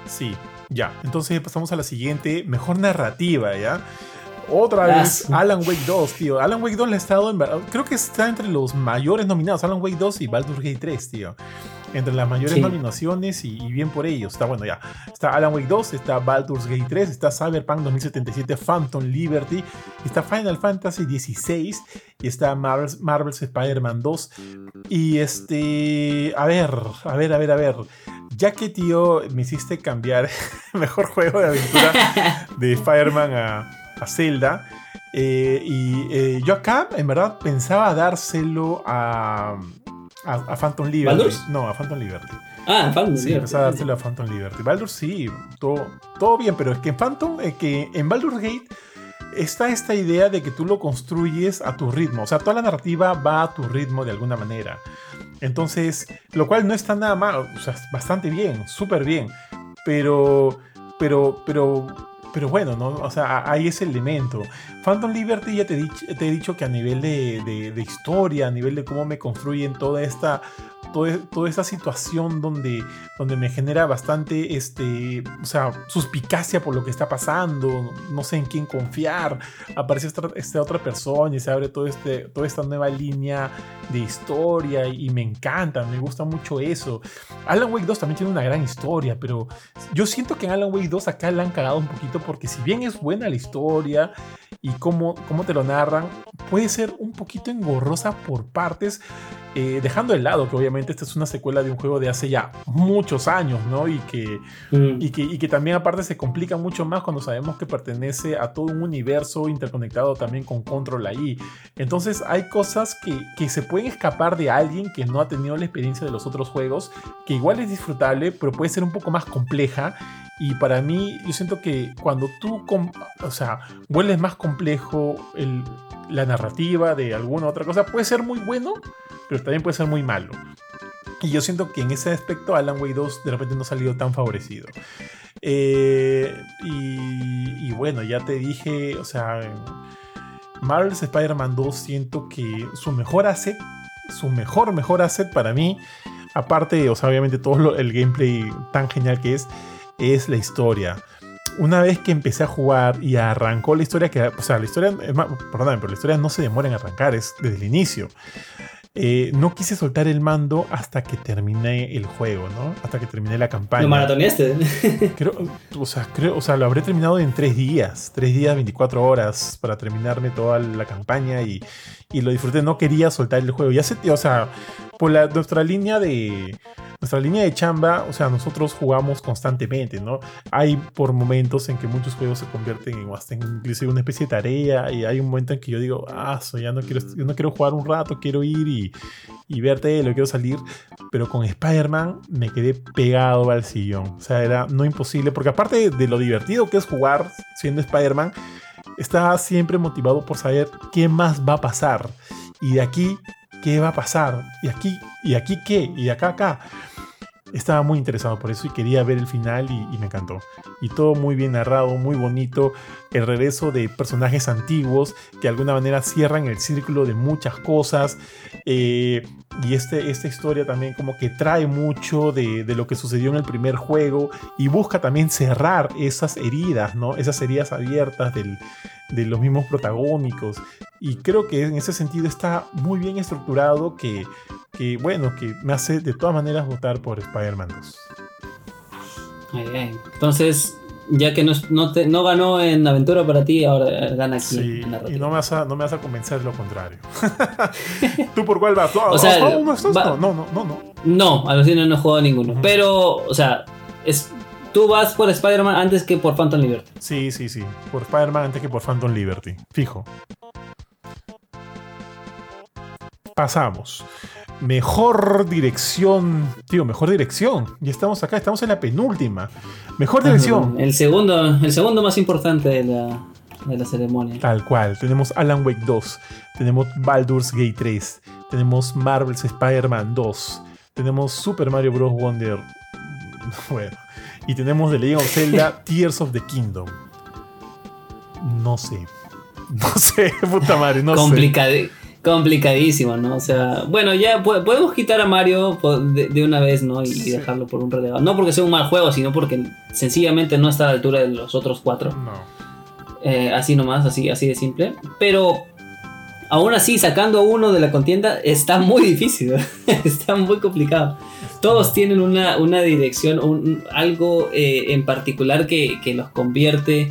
Sí, ya. Entonces pasamos a la siguiente. Mejor narrativa, ¿ya? Otra vez, Alan Wake 2, tío. Alan Wake 2 le ha estado en. Creo que está entre los mayores nominados. Alan Wake 2 y Baldur's Gate 3, tío. Entre las mayores nominaciones y, bien por ellos. Está bueno, ya. Está Alan Wake 2, está Baldur's Gate 3, está Cyberpunk 2077, Phantom Liberty, está Final Fantasy 16 y está Marvel's, Marvel's Spider-Man 2. Y este. A ver, a ver, a ver, a ver. Ya que, tío, me hiciste cambiar mejor juego de aventura de Fireman a a Zelda. Eh, y eh, yo acá, en verdad, pensaba dárselo a, a, Phantom Liberty. No, a Phantom Liberty. Ah, Phantom sí, pensaba dárselo a Phantom Liberty. Baldur sí, todo, todo bien, pero es que en Phantom, eh, que en Baldur's Gate está esta idea de que tú lo construyes a tu ritmo. O sea, toda la narrativa va a tu ritmo de alguna manera. Entonces, lo cual no está nada mal, o sea, bastante bien, súper bien. Pero, pero, pero pero bueno, ¿no? O sea, hay ese elemento. Phantom Liberty ya te, he dicho que a nivel de, de, historia, a nivel de cómo me construyen toda esta toda, toda esa situación donde, donde me genera bastante, este, o sea, suspicacia por lo que está pasando, no sé en quién confiar, aparece esta, otra persona y se abre todo este, toda esta nueva línea de historia y, me encanta, me gusta mucho eso. Alan Wake 2 también tiene una gran historia, pero yo siento que en Alan Wake 2 acá la han cagado un poquito porque si bien es buena la historia y cómo, cómo te lo narran, puede ser un poquito engorrosa por partes, eh, dejando de lado que obviamente esta es una secuela de un juego de hace ya muchos años, ¿no? Y que, mm. y que, y que también aparte se complica mucho más cuando sabemos que pertenece a todo un universo interconectado también con Control ahí. Entonces hay cosas que, que se pueden escapar de alguien que no ha tenido la experiencia de los otros juegos, que igual es disfrutable, pero puede ser un poco más compleja y para mí, yo siento que cuando tú, o sea, vuelves más complejo la narrativa de alguna otra cosa, puede ser muy bueno, pero también puede ser muy malo. Y yo siento que en ese aspecto Alan Wake 2 de repente no ha salido tan favorecido. Eh, y, bueno, ya te dije, o sea, Marvel's Spider-Man 2 siento que su mejor asset, su mejor, mejor asset para mí, aparte, o sea, obviamente todo el gameplay tan genial que es, es la historia una vez que empecé a jugar y arrancó la historia, que, o sea, la historia, perdón, pero la historia no se demora en arrancar, es desde el inicio. Eh, no quise soltar el mando hasta que terminé el juego, ¿no? Hasta que terminé la campaña. ¿Lo maratoneaste? Creo, o sea, creo, o sea, lo habré terminado en tres días, tres días, 24 horas para terminarme toda la campaña y, y lo disfruté. No quería soltar el juego. Ya se, o sea, por la, nuestra línea de, nuestra línea de chamba, o sea, nosotros jugamos constantemente, ¿no? Hay por momentos en que muchos juegos se convierten en hasta inclusive una especie de tarea y hay un momento en que yo digo, ah, ya no quiero, yo no quiero jugar un rato, quiero ir y, y ver tele, quiero salir, pero con Spider-Man me quedé pegado al sillón, o sea, era no imposible, porque aparte de lo divertido que es jugar siendo Spider-Man, estaba siempre motivado por saber qué más va a pasar. Y de aquí, ¿qué va a pasar? Y aquí, y aquí qué? Y acá acá. Estaba muy interesado por eso y quería ver el final y, me encantó. Y todo muy bien narrado, muy bonito. El regreso de personajes antiguos que de alguna manera cierran el círculo de muchas cosas. Eh, y este, esta historia también como que trae mucho de, de, lo que sucedió en el primer juego y busca también cerrar esas heridas, ¿no? Esas heridas abiertas del, de los mismos protagónicos. Y creo que en ese sentido está muy bien estructurado que, que bueno, que me hace de todas maneras votar por Spider-Man 2. Muy bien. Entonces, ya que no, no, te, no, ganó en aventura para ti, ahora gana aquí. Sí, en y no me, vas a, no me vas a convencer lo contrario. ¿Tú por cuál vas? o sea, no, no, no, no, no, no. No, a los no he jugado ninguno. Uh -huh. Pero, o sea, es, tú vas por Spider-Man antes que por Phantom Liberty. Sí, sí, sí. Por Spider-Man antes que por Phantom Liberty. Fijo. Pasamos. Mejor dirección. Tío, mejor dirección. Ya estamos acá, estamos en la penúltima. Mejor dirección. El segundo, el segundo más importante de la, de la ceremonia. Tal cual. Tenemos Alan Wake 2. Tenemos Baldur's Gate 3. Tenemos Marvel's Spider-Man 2. Tenemos Super Mario Bros. Wonder. Bueno. Y tenemos The Legend of Zelda Tears of the Kingdom. No sé. No sé, puta madre, no Complicado. sé. Complicadísimo, ¿no? O sea, bueno, ya podemos quitar a Mario de, de una vez, ¿no? Y sí. dejarlo por un relevado. No porque sea un mal juego, sino porque sencillamente no está a la altura de los otros cuatro. No. Eh, así nomás, así, así de simple. Pero aún así, sacando uno de la contienda, está muy difícil. está muy complicado. Todos tienen una, una dirección, un, algo eh, en particular que, que los convierte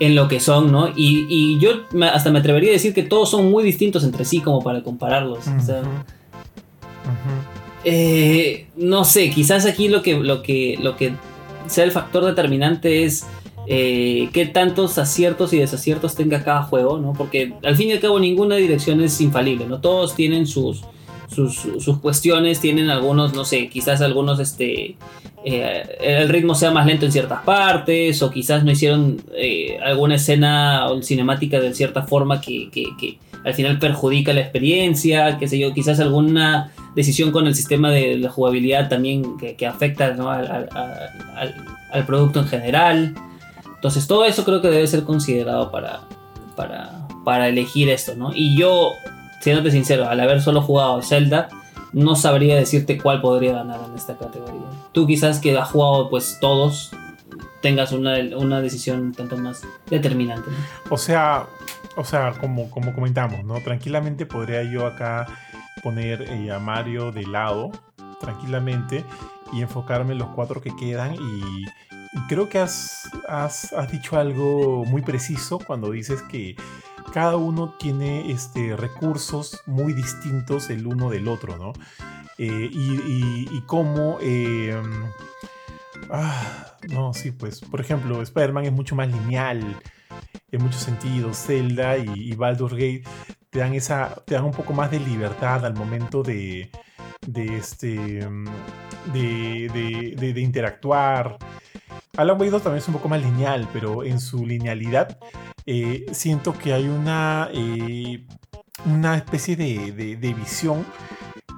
en lo que son, ¿no? Y, y, yo hasta me atrevería a decir que todos son muy distintos entre sí como para compararlos. Uh -huh. o sea, uh -huh. eh, no sé, quizás aquí lo que, lo, que, lo que sea el factor determinante es eh, qué tantos aciertos y desaciertos tenga cada juego, ¿no? Porque al fin y al cabo ninguna dirección es infalible, ¿no? Todos tienen sus, sus, cuestiones, tienen algunos, no sé, quizás algunos, este, eh, el ritmo sea más lento en ciertas partes, o quizás no hicieron eh, alguna escena o cinemática de cierta forma que, que, al final perjudica la experiencia, qué sé yo, quizás alguna decisión con el sistema de la jugabilidad también que, afecta al, al, producto en general. Entonces todo eso creo que debe ser considerado para, para, para elegir esto, ¿no? Y yo, siéndote sincero, al haber solo jugado Zelda, no sabría decirte cuál podría ganar en esta categoría. Tú quizás que has jugado pues todos, tengas una, una decisión un tanto más determinante. O sea, o sea como, como comentamos, ¿no? Tranquilamente podría yo acá poner eh, a Mario de lado, tranquilamente, y enfocarme en los cuatro que quedan y, y creo que has, has, has dicho algo muy preciso cuando dices que cada uno tiene este, recursos muy distintos el uno del otro, ¿no? Eh, y, cómo... Eh, ah, no, sí, pues, por ejemplo, Spider-Man es mucho más lineal en muchos sentidos. Zelda y, y Gate te dan, esa, te dan un poco más de libertad al momento de, de, este, de, de, de, de interactuar. Alan Wake 2 también es un poco más lineal, pero en su linealidad eh, siento que hay una, eh, una especie de, de visión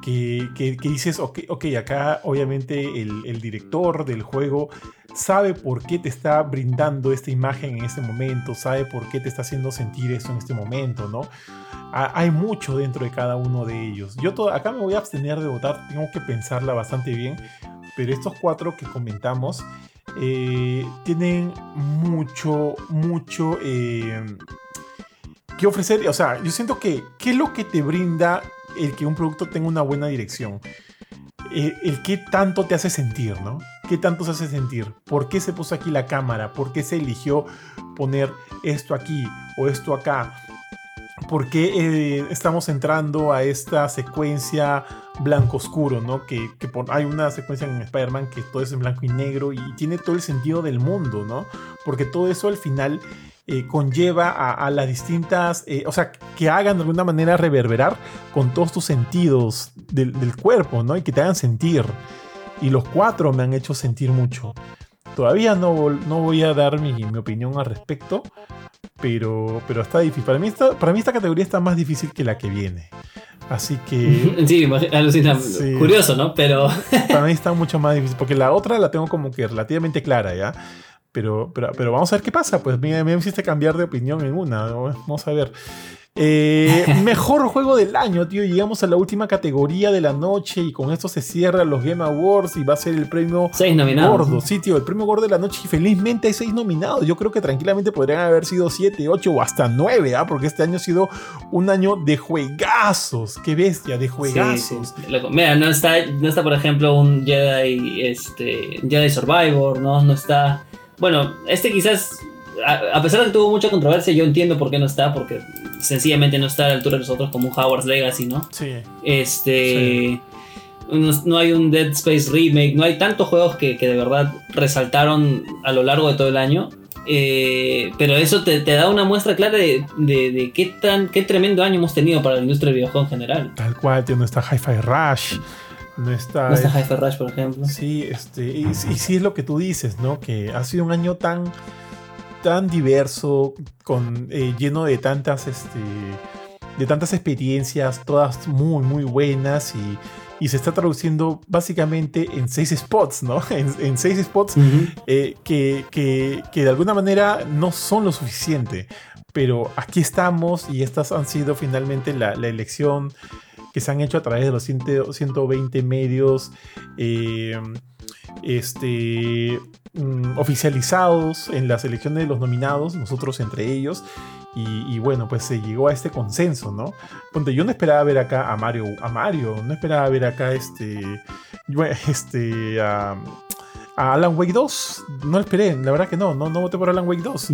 que, que, dices, ok, okay acá obviamente el, el, director del juego sabe por qué te está brindando esta imagen en este momento, sabe por qué te está haciendo sentir eso en este momento, ¿no? hay mucho dentro de cada uno de ellos. Yo todo, acá me voy a abstener de votar, tengo que pensarla bastante bien, pero estos cuatro que comentamos eh, tienen mucho, mucho eh, que ofrecer. O sea, yo siento que, ¿qué es lo que te brinda el que un producto tenga una buena dirección? El, el qué tanto te hace sentir, ¿no? ¿Qué tanto se hace sentir? ¿Por qué se puso aquí la cámara? ¿Por qué se eligió poner esto aquí o esto acá? por qué eh, estamos entrando a esta secuencia blanco-oscuro, ¿no? Que, hay una secuencia en Spider-Man que todo es en blanco y negro y tiene todo el sentido del mundo, ¿no? Porque todo eso al final eh, conlleva a, las distintas, eh, o sea, que hagan de alguna manera reverberar con todos tus sentidos del, cuerpo, ¿no? Y que te hagan sentir. Y los cuatro me han hecho sentir mucho. Todavía no, no voy a dar mi, mi opinión al respecto, pero, pero está difícil. Para mí, esta, para mí esta categoría está más difícil que la que viene. Así que. Sí, alucina. Curioso, ¿no? Pero. Para mí está mucho más difícil. Porque la otra la tengo como que relativamente clara, ¿ya? Pero, pero, pero vamos a ver qué pasa. Pues me, me hiciste cambiar de opinión en una. Vamos a ver. Eh, mejor juego del año, tío. Llegamos a la última categoría de la noche y con esto se cierran los Game Awards y va a ser el premio seis nominados. gordo. Sí, tío, el premio gordo de la noche y felizmente hay seis nominados. Yo creo que tranquilamente podrían haber sido siete, ocho o hasta nueve, ¿ah? porque este año ha sido un año de juegazos. Qué bestia, de juegazos. Mira, no está, no está, por ejemplo, un Jedi, este, Jedi Survivor, ¿no? No está. Bueno, este quizás a, pesar de que tuvo mucha controversia, yo entiendo por qué no está, porque sencillamente no está a la altura de nosotros como un Howard's Legacy, ¿no? Sí. Este. No, hay un Dead Space remake, no hay tantos juegos que, de verdad resaltaron a lo largo de todo el año. Eh, pero eso te, da una muestra clara de, qué tan qué tremendo año hemos tenido para la industria del videojuego en general. Tal cual, tío, no está Hi-Fi Rush. No está, no está Hi-Fi Rush, por ejemplo. Sí, este, y, y, sí es lo que tú dices, ¿no? Que ha sido un año tan tan diverso, con, eh, lleno de tantas, este, de tantas experiencias, todas muy, muy buenas y, se está traduciendo básicamente en seis spots, ¿no? En, seis spots eh, que, que, de alguna manera no son lo suficiente. Pero aquí estamos y estas han sido finalmente la, elección que se han hecho a través de los 120 medios. Eh, este, mm, oficializados en la selección de los nominados, nosotros entre ellos. Y, bueno, pues se llegó a este consenso, ¿no? Ponte, yo no esperaba ver acá a Mario, a Mario, no esperaba ver acá este, este, a, Alan Wake 2. No esperé, la verdad que no, no, no voté por Alan Wake 2.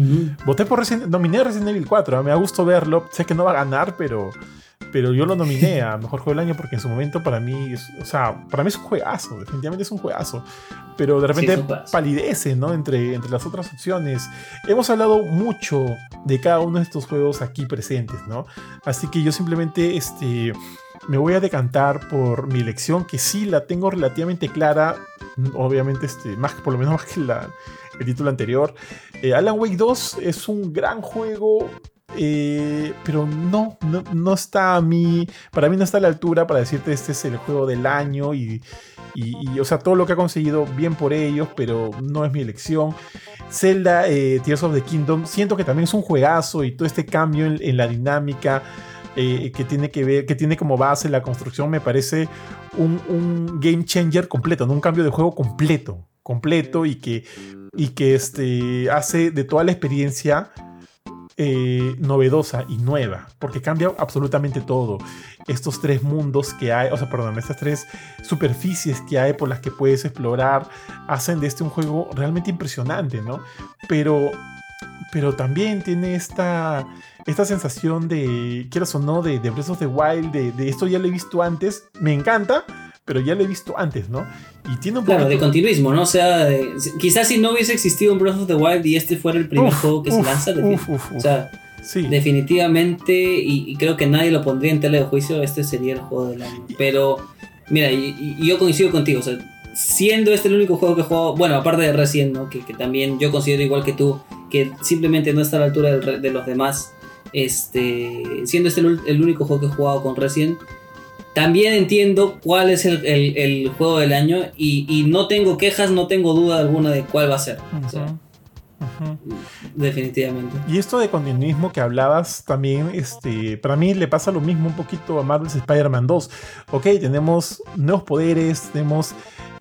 Voté por Resident, nominé Resident Evil 4, me ha gustado verlo, sé que no va a ganar, pero pero yo lo nominé a Mejor Juego del Año porque en su momento para mí, o sea, para mí es un juegazo, definitivamente es un juegazo, pero de repente palidece, ¿no? Entre, entre las otras opciones. Hemos hablado mucho de cada uno de estos juegos aquí presentes, ¿no? Así que yo simplemente, este, me voy a decantar por mi elección, que sí la tengo relativamente clara, obviamente, este, más, por lo menos más que el título anterior. Eh, Alan Wake 2 es un gran juego eh, pero no, no, está a mí, para mí no está a la altura para decirte este es el juego del año y, y, o sea, todo lo que ha conseguido bien por ellos, pero no es mi elección. Zelda eh, Tears of the Kingdom, siento que también es un juegazo y todo este cambio en, la dinámica eh, que tiene que ver, que tiene como base la construcción, me parece un, game changer completo, ¿no? un cambio de juego completo, completo y que, y que este, hace de toda la experiencia eh, novedosa y nueva, porque cambia absolutamente todo. Estos tres mundos que hay, o sea, perdón, estas tres superficies que hay por las que puedes explorar, hacen de este un juego realmente impresionante, ¿no? Pero, pero también tiene esta, esta sensación de, quieras o no, de, de Breath of the Wild, de, de esto ya lo he visto antes, me encanta, pero ya lo he visto antes, ¿no? Y tiene un Claro, de continuismo, ¿no? O sea, quizás si no hubiese existido un Breath of the Wild y este fuera el primer juego que se lanza, o sea, definitivamente, y, creo que nadie lo pondría en tela de juicio, este sería el juego del año. Pero, mira, y, yo coincido contigo, o sea, siendo este el único juego que he jugado, bueno, aparte de Resident, ¿no? Que, también yo considero igual que tú, que simplemente no está a la altura de, los demás, este, siendo este el, el único juego que he jugado con Resident también entiendo cuál es el, juego del año y, no tengo quejas, no tengo duda alguna de cuál va a ser. Definitivamente. Y esto de continuismo que hablabas también, este, para mí le pasa lo mismo un poquito a Marvel's Spider-Man 2. Ok, tenemos nuevos poderes, tenemos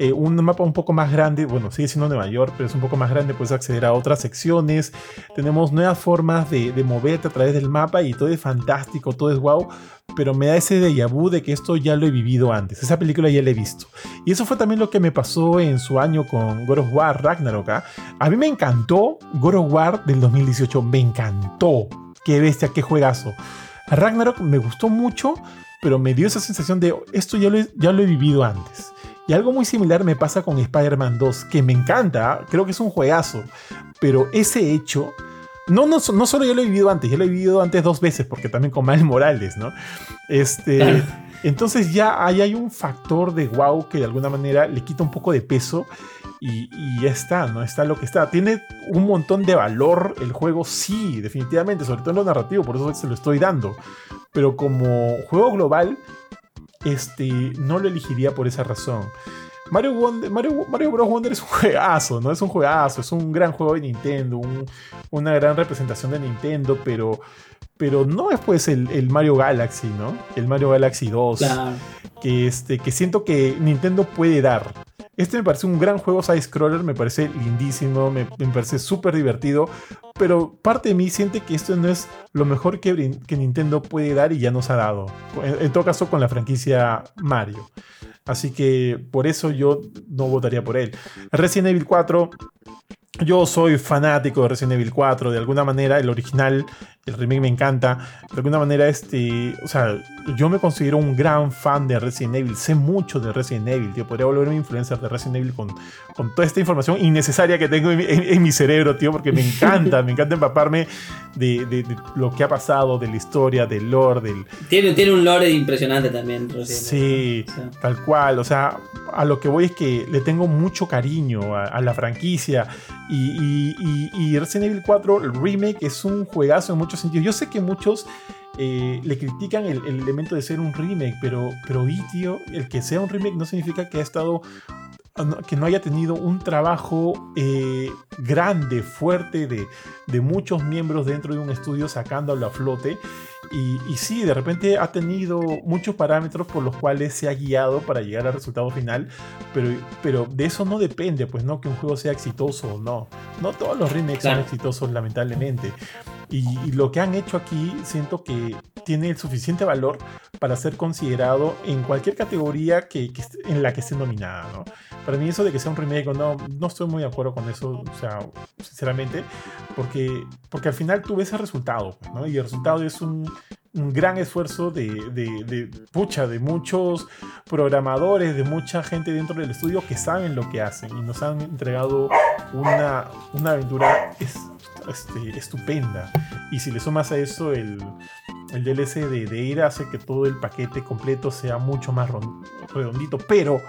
eh, un mapa un poco más grande, bueno, sigue siendo Nueva York, pero es un poco más grande, puedes acceder a otras secciones, tenemos nuevas formas de, moverte a través del mapa y todo es fantástico, todo es wow, pero me da ese déjà vu de que esto ya lo he vivido antes, esa película ya la he visto. Y eso fue también lo que me pasó en su año con God of War Ragnarok. ¿ah? A mí me encantó God of War del 2018, me encantó. Qué bestia, qué juegazo. Ragnarok me gustó mucho, pero me dio esa sensación de esto ya lo he, ya lo he vivido antes. Y algo muy similar me pasa con Spider-Man 2, que me encanta, creo que es un juegazo, pero ese hecho... No, no, no solo yo lo he vivido antes, ya lo he vivido antes dos veces, porque también con Miles Morales, ¿no? Este, entonces ya ahí hay un factor de wow que de alguna manera le quita un poco de peso y, y, ya está, ¿no? Está lo que está. Tiene un montón de valor el juego, sí, definitivamente, sobre todo en lo narrativo, por eso se lo estoy dando. Pero como juego global, este, no lo elegiría por esa razón. Mario, Mario, Mario, Bros. Wonder es un juegazo, ¿no? Es un juegazo, es un gran juego de Nintendo, un, una gran representación de Nintendo, pero, pero no es pues el, el, Mario Galaxy, ¿no? El Mario Galaxy 2. Claro. Que, este, que siento que Nintendo puede dar. Este me parece un gran juego side-scroller, me parece lindísimo, me, me parece súper divertido, pero parte de mí siente que esto no es lo mejor que, que Nintendo puede dar y ya nos ha dado. En, en todo caso, con la franquicia Mario. Así que por eso yo no votaría por él. Resident Evil 4 yo soy fanático de Resident Evil 4, de alguna manera el original, el remake me encanta, de alguna manera este, o sea, yo me considero un gran fan de Resident Evil, sé mucho de Resident Evil, tío, podría volverme influencer de Resident Evil con, con toda esta información innecesaria que tengo en, en, en mi cerebro, tío, porque me encanta, me encanta empaparme de, de, de, lo que ha pasado, de la historia, del lore, del... Tiene, tiene un lore impresionante también, Resident Sí, o sea. tal cual, o sea, a lo que voy es que le tengo mucho cariño a, a la franquicia y, y, y, Resident Evil 4, el remake, es un juegazo en muchos sentidos. Yo sé que muchos eh, le critican el, el, elemento de ser un remake, pero, pero y, tío, el que sea un remake no significa que ha estado que no haya tenido un trabajo eh, grande, fuerte de, de, muchos miembros dentro de un estudio sacándolo a flote. Y, y, sí, de repente ha tenido muchos parámetros por los cuales se ha guiado para llegar al resultado final, pero, pero de eso no depende, pues no que un juego sea exitoso o no. No todos los remakes claro. son exitosos, lamentablemente. Y, lo que han hecho aquí siento que tiene el suficiente valor para ser considerado en cualquier categoría que, en la que esté nominada, ¿no? Para mí eso de que sea un remake no, no estoy muy de acuerdo con eso, o sea, sinceramente, porque, porque al final tú ves el resultado, ¿no? Y el resultado es un, gran esfuerzo de, de, de, pucha, de muchos programadores, de mucha gente dentro del estudio que saben lo que hacen y nos han entregado una, una aventura es, este, estupenda. Y si le sumas a eso el, el DLC de, de Ira hace que todo el paquete completo sea mucho más redondito, pero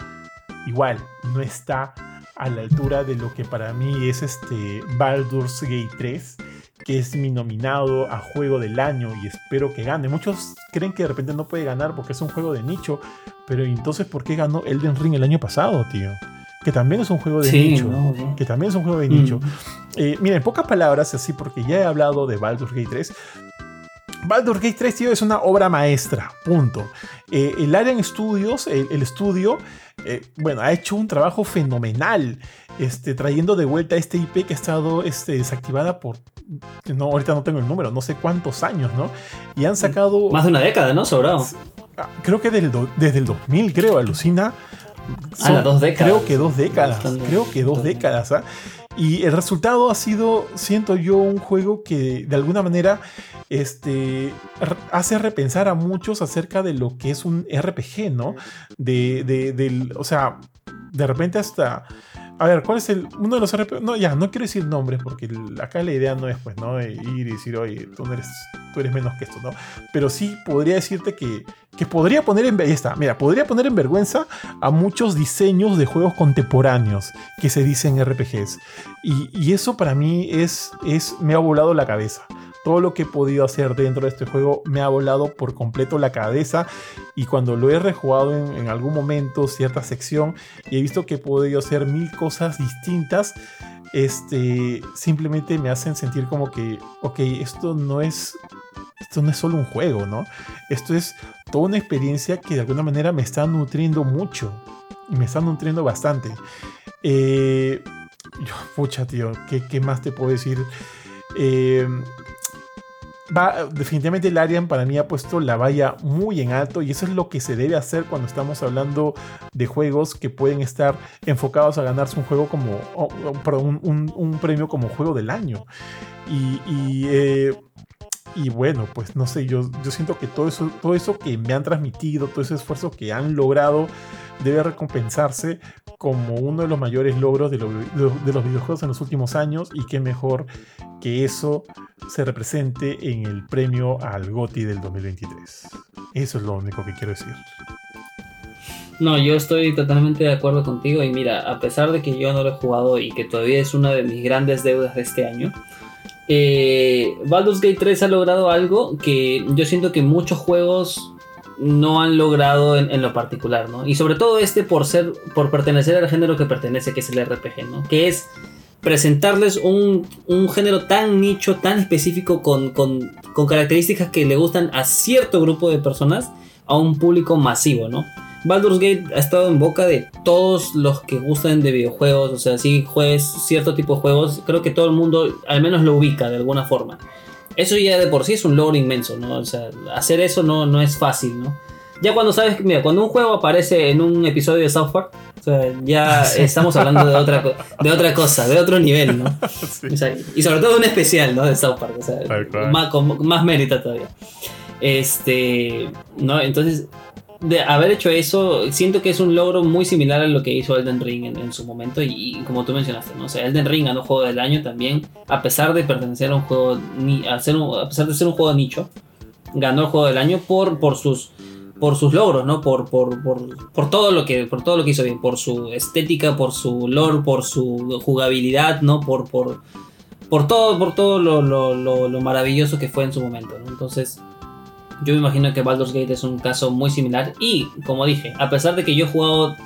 igual no está a la altura de lo que para mí es este Baldur's Gate 3 que es mi nominado a juego del año y espero que gane. Muchos creen que de repente no puede ganar porque es un juego de nicho, pero entonces ¿por qué ganó Elden Ring el año pasado, tío? Que también es un juego de sí, nicho. No, no. Que también es un juego de nicho. Mm. Eh, mira, en pocas palabras, así, porque ya he hablado de Baldur's Gate 3. Baldur's Gate 3, tío, es una obra maestra. Punto. Eh, el Arian Studios, el, el estudio, eh, bueno, ha hecho un trabajo fenomenal. Este, trayendo de vuelta este IP que ha estado este, desactivada por no, ahorita no tengo el número, no sé cuántos años, ¿no? Y han sacado... Más de una década, ¿no? Sobrado. Creo que del desde el 2000, creo, alucina. Son, ah, dos décadas. Creo que dos décadas. Bastante, creo que dos bastante. décadas. ¿eh? Y el resultado ha sido, siento yo, un juego que de alguna manera este, hace repensar a muchos acerca de lo que es un RPG, ¿no? De, de, del, o sea, de repente hasta a ver, ¿cuál es el uno de los RPG? No, ya, no quiero decir nombres porque acá la idea no es pues, ¿no? Ir y decir, oye, tú, eres, tú eres menos que esto, ¿no? Pero sí podría decirte que, que podría poner en mira, podría poner en vergüenza a muchos diseños de juegos contemporáneos que se dicen RPGs. Y, y eso para mí es, es, me ha volado la cabeza todo lo que he podido hacer dentro de este juego me ha volado por completo la cabeza y cuando lo he rejugado en, algún momento, cierta sección, y he visto que he podido hacer mil cosas distintas, este, simplemente me hacen sentir como que, ok, esto no es... Esto no es solo un juego, ¿no? Esto es toda una experiencia que de alguna manera me está nutriendo mucho. Me está nutriendo bastante. Eh, pucha, tío, ¿qué, ¿qué, más te puedo decir? Eh, va, definitivamente el Arian para mí ha puesto la valla muy en alto y eso es lo que se debe hacer cuando estamos hablando de juegos que pueden estar enfocados a ganarse un juego como, un, un, premio como juego del año. Y eh, y bueno, pues no sé, yo, yo siento que todo eso, todo eso que me han transmitido, todo ese esfuerzo que han logrado, debe recompensarse como uno de los mayores logros de, de, los videojuegos en los últimos años y qué mejor que eso se represente en el premio al GOTI del 2023. Eso es lo único que quiero decir. No, yo estoy totalmente de acuerdo contigo y mira, a pesar de que yo no lo he jugado y que todavía es una de mis grandes deudas de este año, eh, Baldur's Gate 3 ha logrado algo que yo siento que muchos juegos no han logrado en, lo particular, ¿no? Y sobre todo este por ser, por pertenecer al género que pertenece, que es el RPG, ¿no? Que es presentarles un, género tan nicho, tan específico, con, con, con características que le gustan a cierto grupo de personas, a un público masivo, ¿no? Baldur's Gate ha estado en boca de todos los que gustan de videojuegos, o sea, si juegues cierto tipo de juegos, creo que todo el mundo al menos lo ubica de alguna forma. Eso ya de por sí es un logro inmenso, ¿no? O sea, hacer eso no, no es fácil, ¿no? Ya cuando sabes mira, cuando un juego aparece en un episodio de South Park, o sea, ya estamos hablando de otra, de otra cosa, de otro nivel, ¿no? y sobre todo un especial, ¿no? De South Park, o sea, más, con más mérito todavía. Este, ¿no? Entonces, de haber hecho eso, siento que es un logro muy similar a lo que hizo Elden Ring en, su momento y, como tú mencionaste, ¿no? O sea, Elden Ring ganó Juego del Año también, a pesar de pertenecer a un juego, ni, a, ser a pesar de ser un juego de nicho, ganó el Juego del Año por, por sus por sus logros, ¿no? Por, por, por, por, todo lo que, por todo lo que hizo bien, por su estética, por su lore, por su jugabilidad, ¿no? Por, por, por todo, por todo lo, lo, lo, lo maravilloso que fue en su momento, ¿no? Entonces, yo me imagino que Baldur's Gate es un caso muy similar. Y, como dije, a pesar de que yo he jugado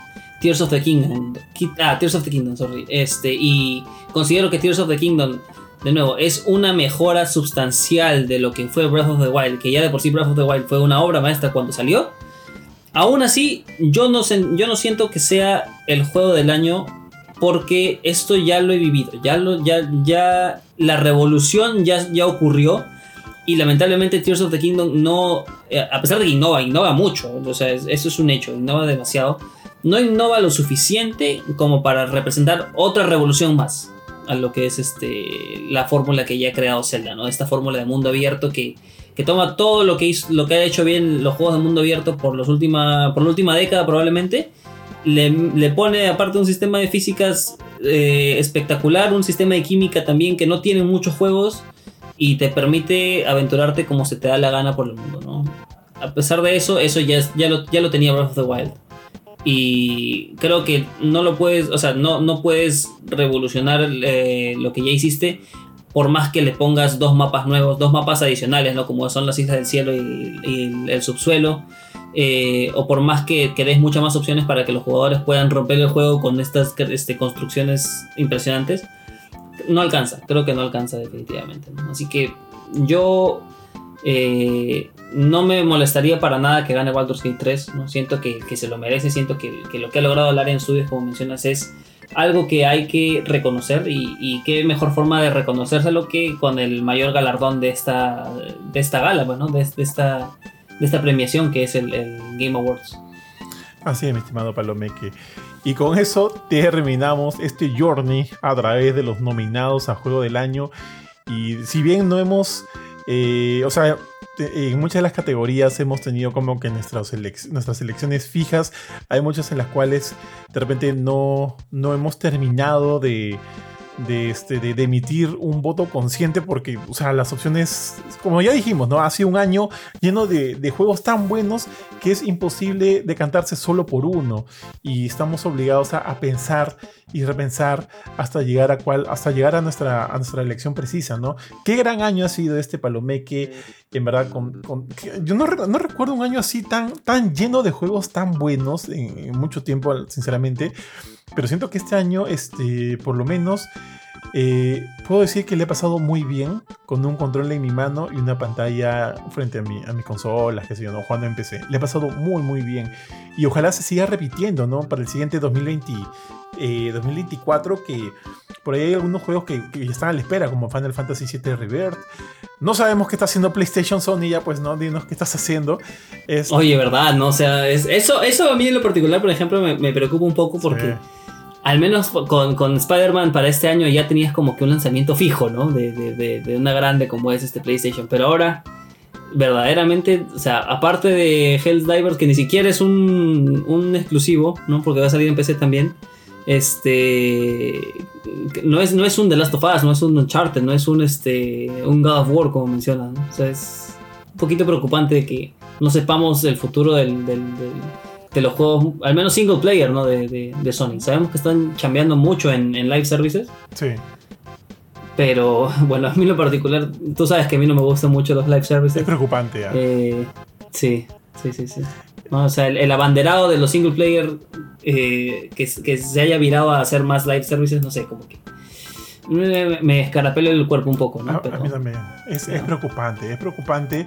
Tears of the Kingdom. Ah, Tears of the Kingdom, sorry. Este, y considero que Tears of the Kingdom, de nuevo, es una mejora sustancial de lo que fue Breath of the Wild. Que ya de por sí Breath of the Wild fue una obra maestra cuando salió. Aún así, yo no, siento que sea el juego del año. Porque esto ya lo he vivido. Ya, lo, ya, ya la revolución ya ocurrió y lamentablemente Tears of the Kingdom no, eh, a pesar de que innova, innova mucho, o sea, eso es un hecho, innova demasiado, no innova lo suficiente como para representar otra revolución más a lo que es este, la fórmula que ya ha creado Zelda, ¿no? Esta fórmula de mundo abierto que, que toma todo lo que, hizo, lo que ha hecho bien los juegos de mundo abierto por, los última, por la última década probablemente, le, le pone aparte un sistema de físicas eh, espectacular, un sistema de química también que no tiene muchos juegos y te permite aventurarte como se te da la gana por el mundo, ¿no? A pesar de eso, eso ya, ya, lo, ya lo tenía Breath of the Wild. Y creo que no lo puedes, o sea, no, no puedes revolucionar eh, lo que ya hiciste por más que le pongas dos mapas nuevos, dos mapas adicionales, ¿no? Como son las Islas del Cielo y, el subsuelo. Eh, o por más que, que, des muchas más opciones para que los jugadores puedan romper el juego con estas este, construcciones impresionantes no alcanza, creo que no alcanza definitivamente. Así que yo eh, no me molestaría para nada que gane Baldur's Gate 3, ¿no? siento que, se lo merece, siento que, lo que ha logrado Larian Studios, como mencionas, es algo que hay que reconocer y, qué mejor forma de reconocérselo que con el mayor galardón de esta, de esta gala, bueno, de, esta, de esta premiación que es el, el Game Awards. Así es, mi estimado Palomeque. Y con eso terminamos este journey a través de los nominados a Juego del Año. Y si bien no hemos, eh, o sea, en muchas de las categorías hemos tenido como que nuestras, nuestras selecciones fijas, hay muchas en las cuales de repente no, no hemos terminado de de, este, de, emitir un voto consciente porque, o sea, las opciones, como ya dijimos, ¿no? Ha sido un año lleno de, juegos tan buenos que es imposible decantarse solo por uno y estamos obligados a, pensar y repensar hasta llegar a cuál, hasta llegar a nuestra, a nuestra elección precisa, ¿no? Qué gran año ha sido este Palomeque, en verdad, con, yo no, no, recuerdo un año así tan, tan lleno de juegos tan buenos en mucho tiempo, sinceramente. Pero siento que este año, este, por lo menos, eh, puedo decir que le he pasado muy bien con un control en mi mano y una pantalla frente a mi, a mi consola, que sé yo, ¿no? jugando en PC. Le he pasado muy, muy bien. Y ojalá se siga repitiendo, ¿no? Para el siguiente 2020, 2024, eh, que por ahí hay algunos juegos que, ya están a la espera, como Final Fantasy VII Rebirth. No sabemos qué está haciendo PlayStation Sony, ya pues no, dinos qué estás haciendo. Oye, ¿verdad? No, o sea, eso, eso a mí en lo particular, por ejemplo, me, preocupa un poco porque al menos con, con Spider-Man para este año ya tenías como que un lanzamiento fijo, ¿no? De, de, de, de una grande como es este PlayStation. Pero ahora, verdaderamente, o sea, aparte de Helldivers, que ni siquiera es un, un exclusivo, ¿no? Porque va a salir en PC también. Este. No es, no es un The Last of Us, no es un Uncharted, no es un, este, un God of War, como mencionan. ¿no? O sea, es un poquito preocupante que no sepamos el futuro del, de los juegos, al menos single player, ¿no? De, de, de Sony. Sabemos que están chambeando mucho en, en, live services. Sí. Pero bueno, a mí en lo particular, tú sabes que a mí no me gustan mucho los live services. Es preocupante, ya. Eh, sí, sí, sí, sí. No, o sea, el, el, abanderado de los single player eh, que, que, se haya virado a hacer más live services, no sé, como que me, me escarapelo el cuerpo un poco, ¿no? A, Pero, a mí también. Es, es, preocupante, es preocupante.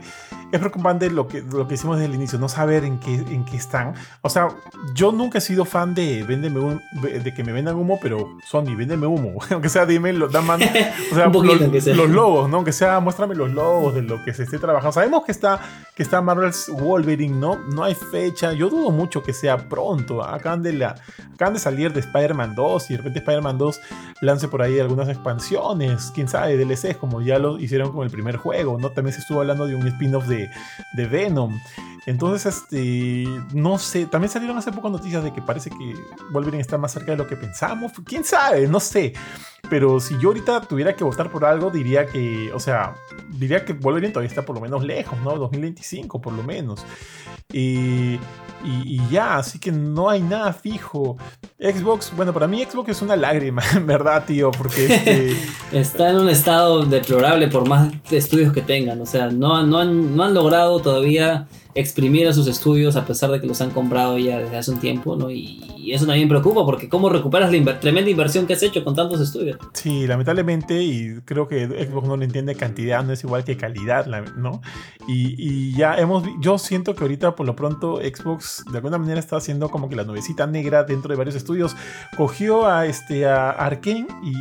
Es preocupante lo que, lo que hicimos desde el inicio, no saber en qué, en qué están. O sea, yo nunca he sido fan de, véndeme un, de que me vendan humo, pero Sony, véndeme humo. Aunque sea, dime, lo, da man, o sea, los, los, logos, ¿no? Aunque sea, muéstrame los logos de lo que se esté trabajando. Sabemos que está, que está Marvel's Wolverine, ¿no? No hay fecha. Yo dudo mucho que sea pronto. Acaban de, la, acaban de salir de Spider-Man 2 y de repente Spider-Man 2 lance por ahí algunas expansiones, quién sabe, DLCs, como ya lo hicieron con el primer juego, ¿no? También se estuvo hablando de un spin-off de, de, Venom. Entonces, este, no sé, también salieron hace poco noticias de que parece que Wolverine está más cerca de lo que pensamos. ¿Quién sabe? No sé. Pero si yo ahorita tuviera que votar por algo, diría que, o sea, diría que Wolverine todavía está por lo menos lejos, ¿no? 2025 por lo menos. Y, y, ya, así que no hay nada fijo. Xbox, bueno, para mí Xbox es una lágrima, en verdad, tío, porque este... está en un estado deplorable por más estudios que tengan. O sea, no, no, han, no han logrado todavía exprimir a sus estudios a pesar de que los han comprado ya desde hace un tiempo, ¿no? Y eso también preocupa porque cómo recuperas la tremenda inversión que has hecho con tantos estudios. Sí, lamentablemente, y creo que Xbox no le entiende cantidad, no es igual que calidad, ¿no? Y, y, ya hemos, yo siento que ahorita por lo pronto Xbox de alguna manera está haciendo como que la nubecita negra dentro de varios estudios. Cogió a, este, a Arkane y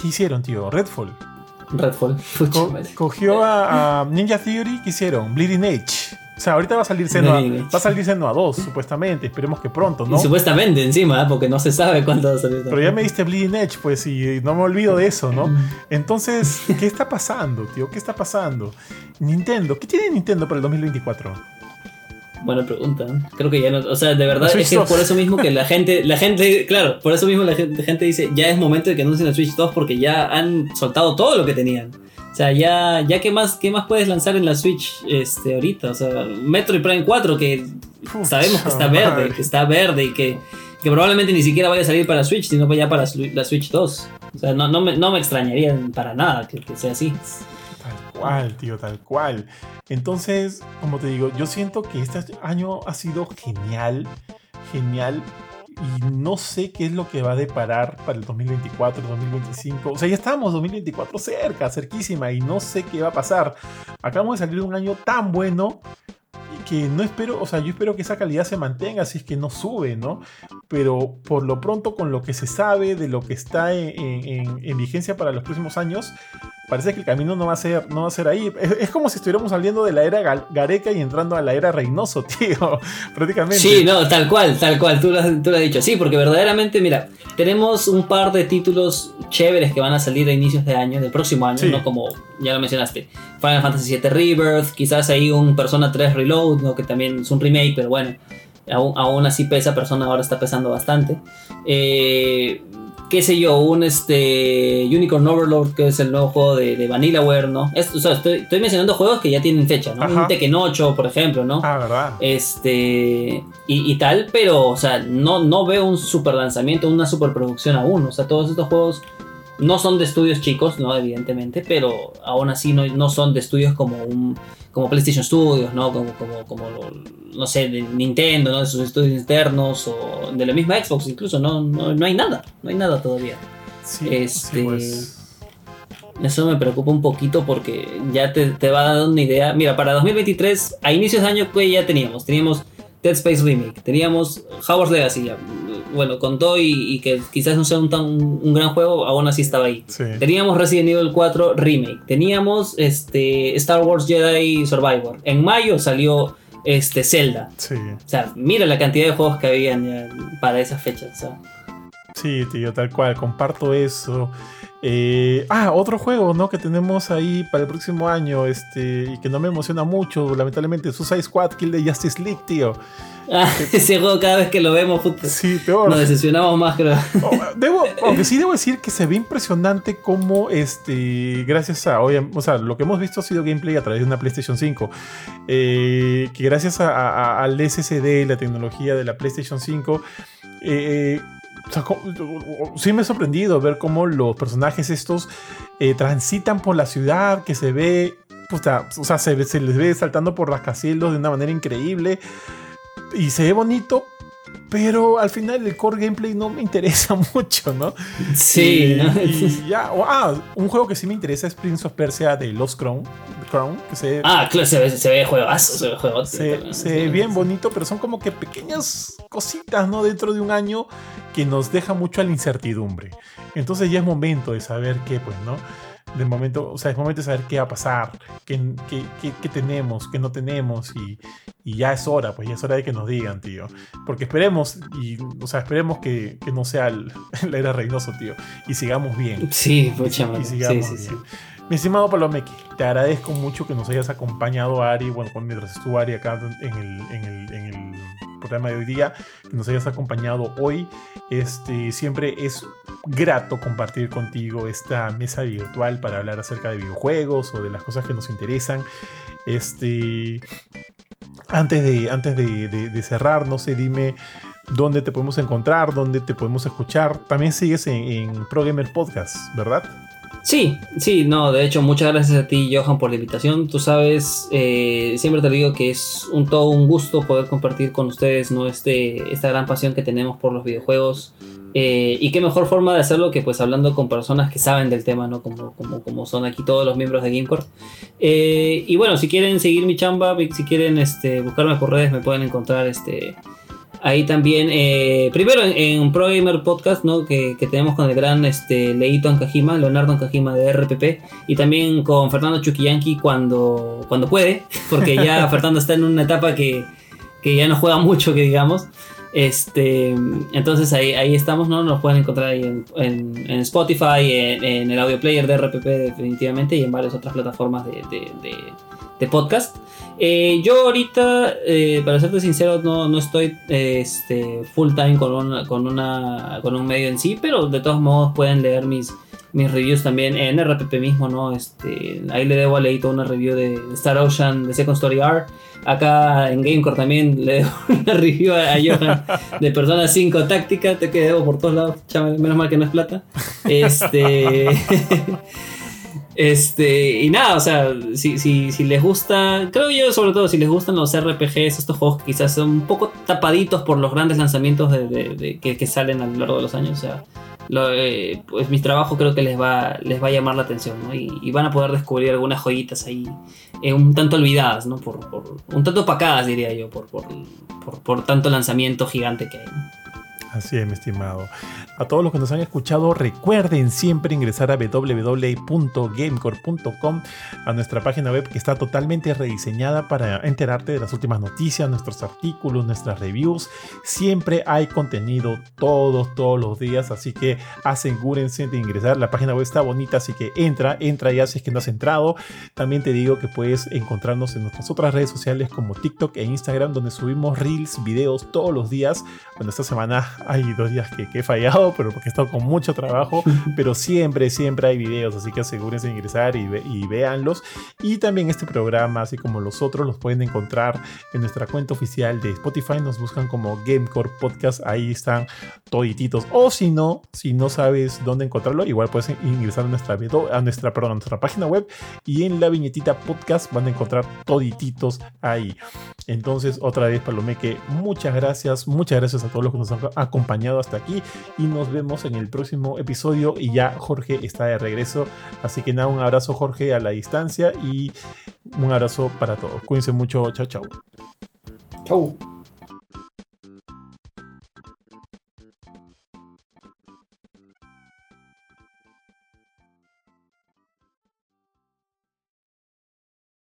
¿qué hicieron, tío? Redfall. Redfall. Co cogió a, a, Ninja Theory, ¿qué hicieron? Bleeding Edge. O sea, ahorita va a salir Senua, va a salir Senua 2, supuestamente. Esperemos que pronto, ¿no? Y supuestamente encima, porque no se sabe cuándo va a salir. Pero ya me diste Bleeding Edge, pues, y no me olvido de eso, ¿no? Entonces, ¿qué está pasando, tío? ¿Qué está pasando? Nintendo, ¿qué tiene Nintendo para el 2024? Buena pregunta. Creo que ya no. O sea, de verdad es que 2. por eso mismo que la gente, la gente, claro, por eso mismo la gente, la gente dice, ya es momento de que anuncien el Switch 2 porque ya han soltado todo lo que tenían. O sea, ya, ya qué más, qué más puedes lanzar en la Switch este, ahorita. O sea, Metroid Prime 4, que sabemos que está verde, madre. que está verde y que, que, probablemente ni siquiera vaya a salir para Switch, sino ya para la Switch 2. O sea, no, no, me, no me extrañaría para nada que, que sea así. Tal cual, tío, tal cual. Entonces, como te digo, yo siento que este año ha sido genial, genial y no sé qué es lo que va a deparar para el 2024, 2025. O sea, ya estamos 2024 cerca, cerquísima, y no sé qué va a pasar. Acabamos de salir de un año tan bueno que no espero, o sea, yo espero que esa calidad se mantenga si es que no sube, ¿no? Pero por lo pronto, con lo que se sabe de lo que está en, en, en vigencia para los próximos años, parece que el camino no va a ser, no va a ser ahí. Es, es, como si estuviéramos saliendo de la era Gareca y entrando a la era Reynoso, tío, prácticamente. Sí, no, tal cual, tal cual, tú lo, has, tú lo has dicho. Sí, porque verdaderamente, mira, tenemos un par de títulos chéveres que van a salir a inicios de año, del próximo año, sí. ¿no? Como ya lo mencionaste, Final Fantasy VII Rebirth, quizás ahí un Persona 3 Reload, ¿no? Que también es un remake, pero bueno. Aún, aún así pesa, Persona ahora está pesando bastante. Eh, qué sé yo, un este Unicorn Overlord, que es el nuevo juego de, de Vanillaware, ¿no? Es, o sea, estoy, estoy, mencionando juegos que ya tienen fecha, ¿no? Ajá. Un Tekken 8, por ejemplo, ¿no? Ah, verdad. Este, y, y, tal, pero, o sea, no, no veo un super lanzamiento, una super producción aún. O sea, todos estos juegos no son de estudios chicos, ¿no? Evidentemente, pero aún así no, no son de estudios como un como PlayStation Studios, ¿no? Como, como, como no sé, de Nintendo, ¿no? De sus estudios internos o de la misma Xbox incluso, no, no, no hay nada, no hay nada todavía. Sí, este, sí, pues. Eso me preocupa un poquito porque ya te, te, va a dar una idea. Mira, para 2023, a inicios de año, pues ya teníamos. Teníamos Dead Space Remake, teníamos Howard's Legacy, ya. bueno, con todo y, y, que quizás no sea un, tan, un gran juego, aún así estaba ahí. Sí. Teníamos Resident Evil 4 Remake, teníamos este, Star Wars Jedi Survivor. En mayo salió este, Zelda. Sí. O sea, mira la cantidad de juegos que habían para esas fechas. O sea. Sí, tío, tal cual, comparto eso. Eh, ah, otro juego, ¿no? Que tenemos ahí para el próximo año, este, y que no me emociona mucho, lamentablemente, Suicide Squad Kill de Justice League, tío. Ah, ese juego cada vez que lo vemos, puta, Sí, peor. nos decepcionamos más, creo. Oh, Debo, aunque sí debo decir que se ve impresionante cómo, este, gracias a, o sea, lo que hemos visto ha sido gameplay a través de una PlayStation 5, eh, que gracias a- a- al SSD, la tecnología de la PlayStation 5, eh, o sea, co- sí me ha sorprendido ver cómo los personajes estos eh, transitan por la ciudad, que se ve, puta, o sea, se, les ve saltando por rascacielos de una manera increíble y se ve bonito. Pero al final el core gameplay no me interesa mucho, ¿no? Sí, Y- ¿no? y ya, ah, un juego que sí me interesa es Prince of Persia de Lost Crown, Crown que se, Ah, claro, se ve, se ve juegazo, se ve juegazo. se, se ve bien bonito, pero son como que pequeñas cositas, ¿no? Dentro de un año que nos deja mucho a la incertidumbre. Entonces ya es momento de saber qué, pues, ¿no? De momento, o sea, es momento de saber qué va a pasar, qué, qué, qué- qué tenemos, qué no tenemos, y, y ya es hora, pues ya es hora de que nos digan, tío. Porque esperemos, y, o sea, esperemos que, que no sea el- la era Reynoso, tío, y sigamos bien. Sí, mucha Y. Sí, sigamos sí, sí. bien. Mi estimado Palomeque, te agradezco mucho que nos hayas acompañado, Ari, bueno, cuando- mientras estuvo Ari acá en el, programa de hoy día, que nos hayas acompañado hoy. Este, siempre es grato compartir contigo esta mesa virtual para hablar acerca de videojuegos o de las cosas que nos interesan. Este, antes de, antes de, cerrar, no sé, dime dónde te podemos encontrar, dónde te podemos escuchar. También sigues en, en Pro Gamer Podcast, ¿verdad? Sí, sí, no, de hecho, muchas gracias a ti, Johan, por la invitación. Tú sabes, eh, siempre te digo que es un todo un gusto poder compartir con ustedes ¿no? este, esta gran pasión que tenemos por los videojuegos. Eh, y qué mejor forma de hacerlo que pues hablando con personas que saben del tema, ¿no? Como, como, como son aquí todos los miembros de Gamecore. Eh, y bueno, si quieren seguir mi chamba, si quieren este, buscarme por redes, me pueden encontrar este, Ahí también, eh, primero en, en Pro Gamer Podcast, ¿no? Que, que tenemos con el gran este, Leito Ankajima, Leonardo Ankajima de RPP, y también con Fernando Chuquillanqui cuando, cuando puede, porque ya Fernando está en una etapa que, que ya no juega mucho, que digamos. Este, entonces ahí, ahí estamos, ¿no? Nos pueden encontrar ahí en, en- en Spotify, en, en el audio player de RPP definitivamente y en varias otras plataformas de, de- de- de podcast. Eh, yo ahorita, eh, para serte sincero, no, no estoy eh, este, full time con, una, con, una, con un medio en sí, pero de todos modos pueden leer mis, mis reviews también en RPP mismo, ¿no? Este, ahí le debo a Leito una review de Star Ocean, de Second Story R. Acá en Gamecore también le debo una review a, a Johan de Persona 5 Táctica, te que debo por todos lados, chame, menos mal que no es plata. Este... Este, y nada, o sea, si, si, si les gusta, creo yo sobre todo si les gustan los RPGs, estos juegos quizás son un poco tapaditos por los grandes lanzamientos de, que, salen a lo largo de los años, o sea, lo, eh, pues mi trabajo creo que les va, les va a llamar la atención, ¿no? Y, y van a poder descubrir algunas joyitas ahí, eh, un tanto olvidadas, ¿no? Por, por- un tanto opacadas, diría yo, por, por, por, por tanto lanzamiento gigante que hay, ¿no? Así es, mi estimado. A todos los que nos han escuchado, recuerden siempre ingresar a www.gamecore.com, a nuestra página web que está totalmente rediseñada para enterarte de las últimas noticias, nuestros artículos, nuestras reviews. Siempre hay contenido todos, todos los días, así que asegúrense de ingresar. La página web está bonita, así que entra, entra ya si es que no has entrado. También te digo que puedes encontrarnos en nuestras otras redes sociales como TikTok e Instagram, donde subimos reels, videos todos los días. Bueno, esta semana hay dos días que, que he fallado, pero porque he estado con mucho trabajo, pero siempre, siempre hay videos, así que asegúrense de ingresar y, ve- y véanlos. Y también este programa, así como los otros, los pueden encontrar en nuestra cuenta oficial de Spotify, nos buscan como Gamecore Podcast, ahí están todititos. O si no, si no sabes dónde encontrarlo, igual puedes ingresar a nuestra, a nuestra, perdón, a nuestra página web y en la viñetita podcast van a encontrar todititos ahí. Entonces, otra vez, Palomeque, muchas gracias, muchas gracias a todos los que nos han acompañado hasta aquí y nos vemos en el próximo episodio y ya Jorge está de regreso. Así que nada, un abrazo Jorge a la distancia y un abrazo para todos. Cuídense mucho, chao, chao. Chau.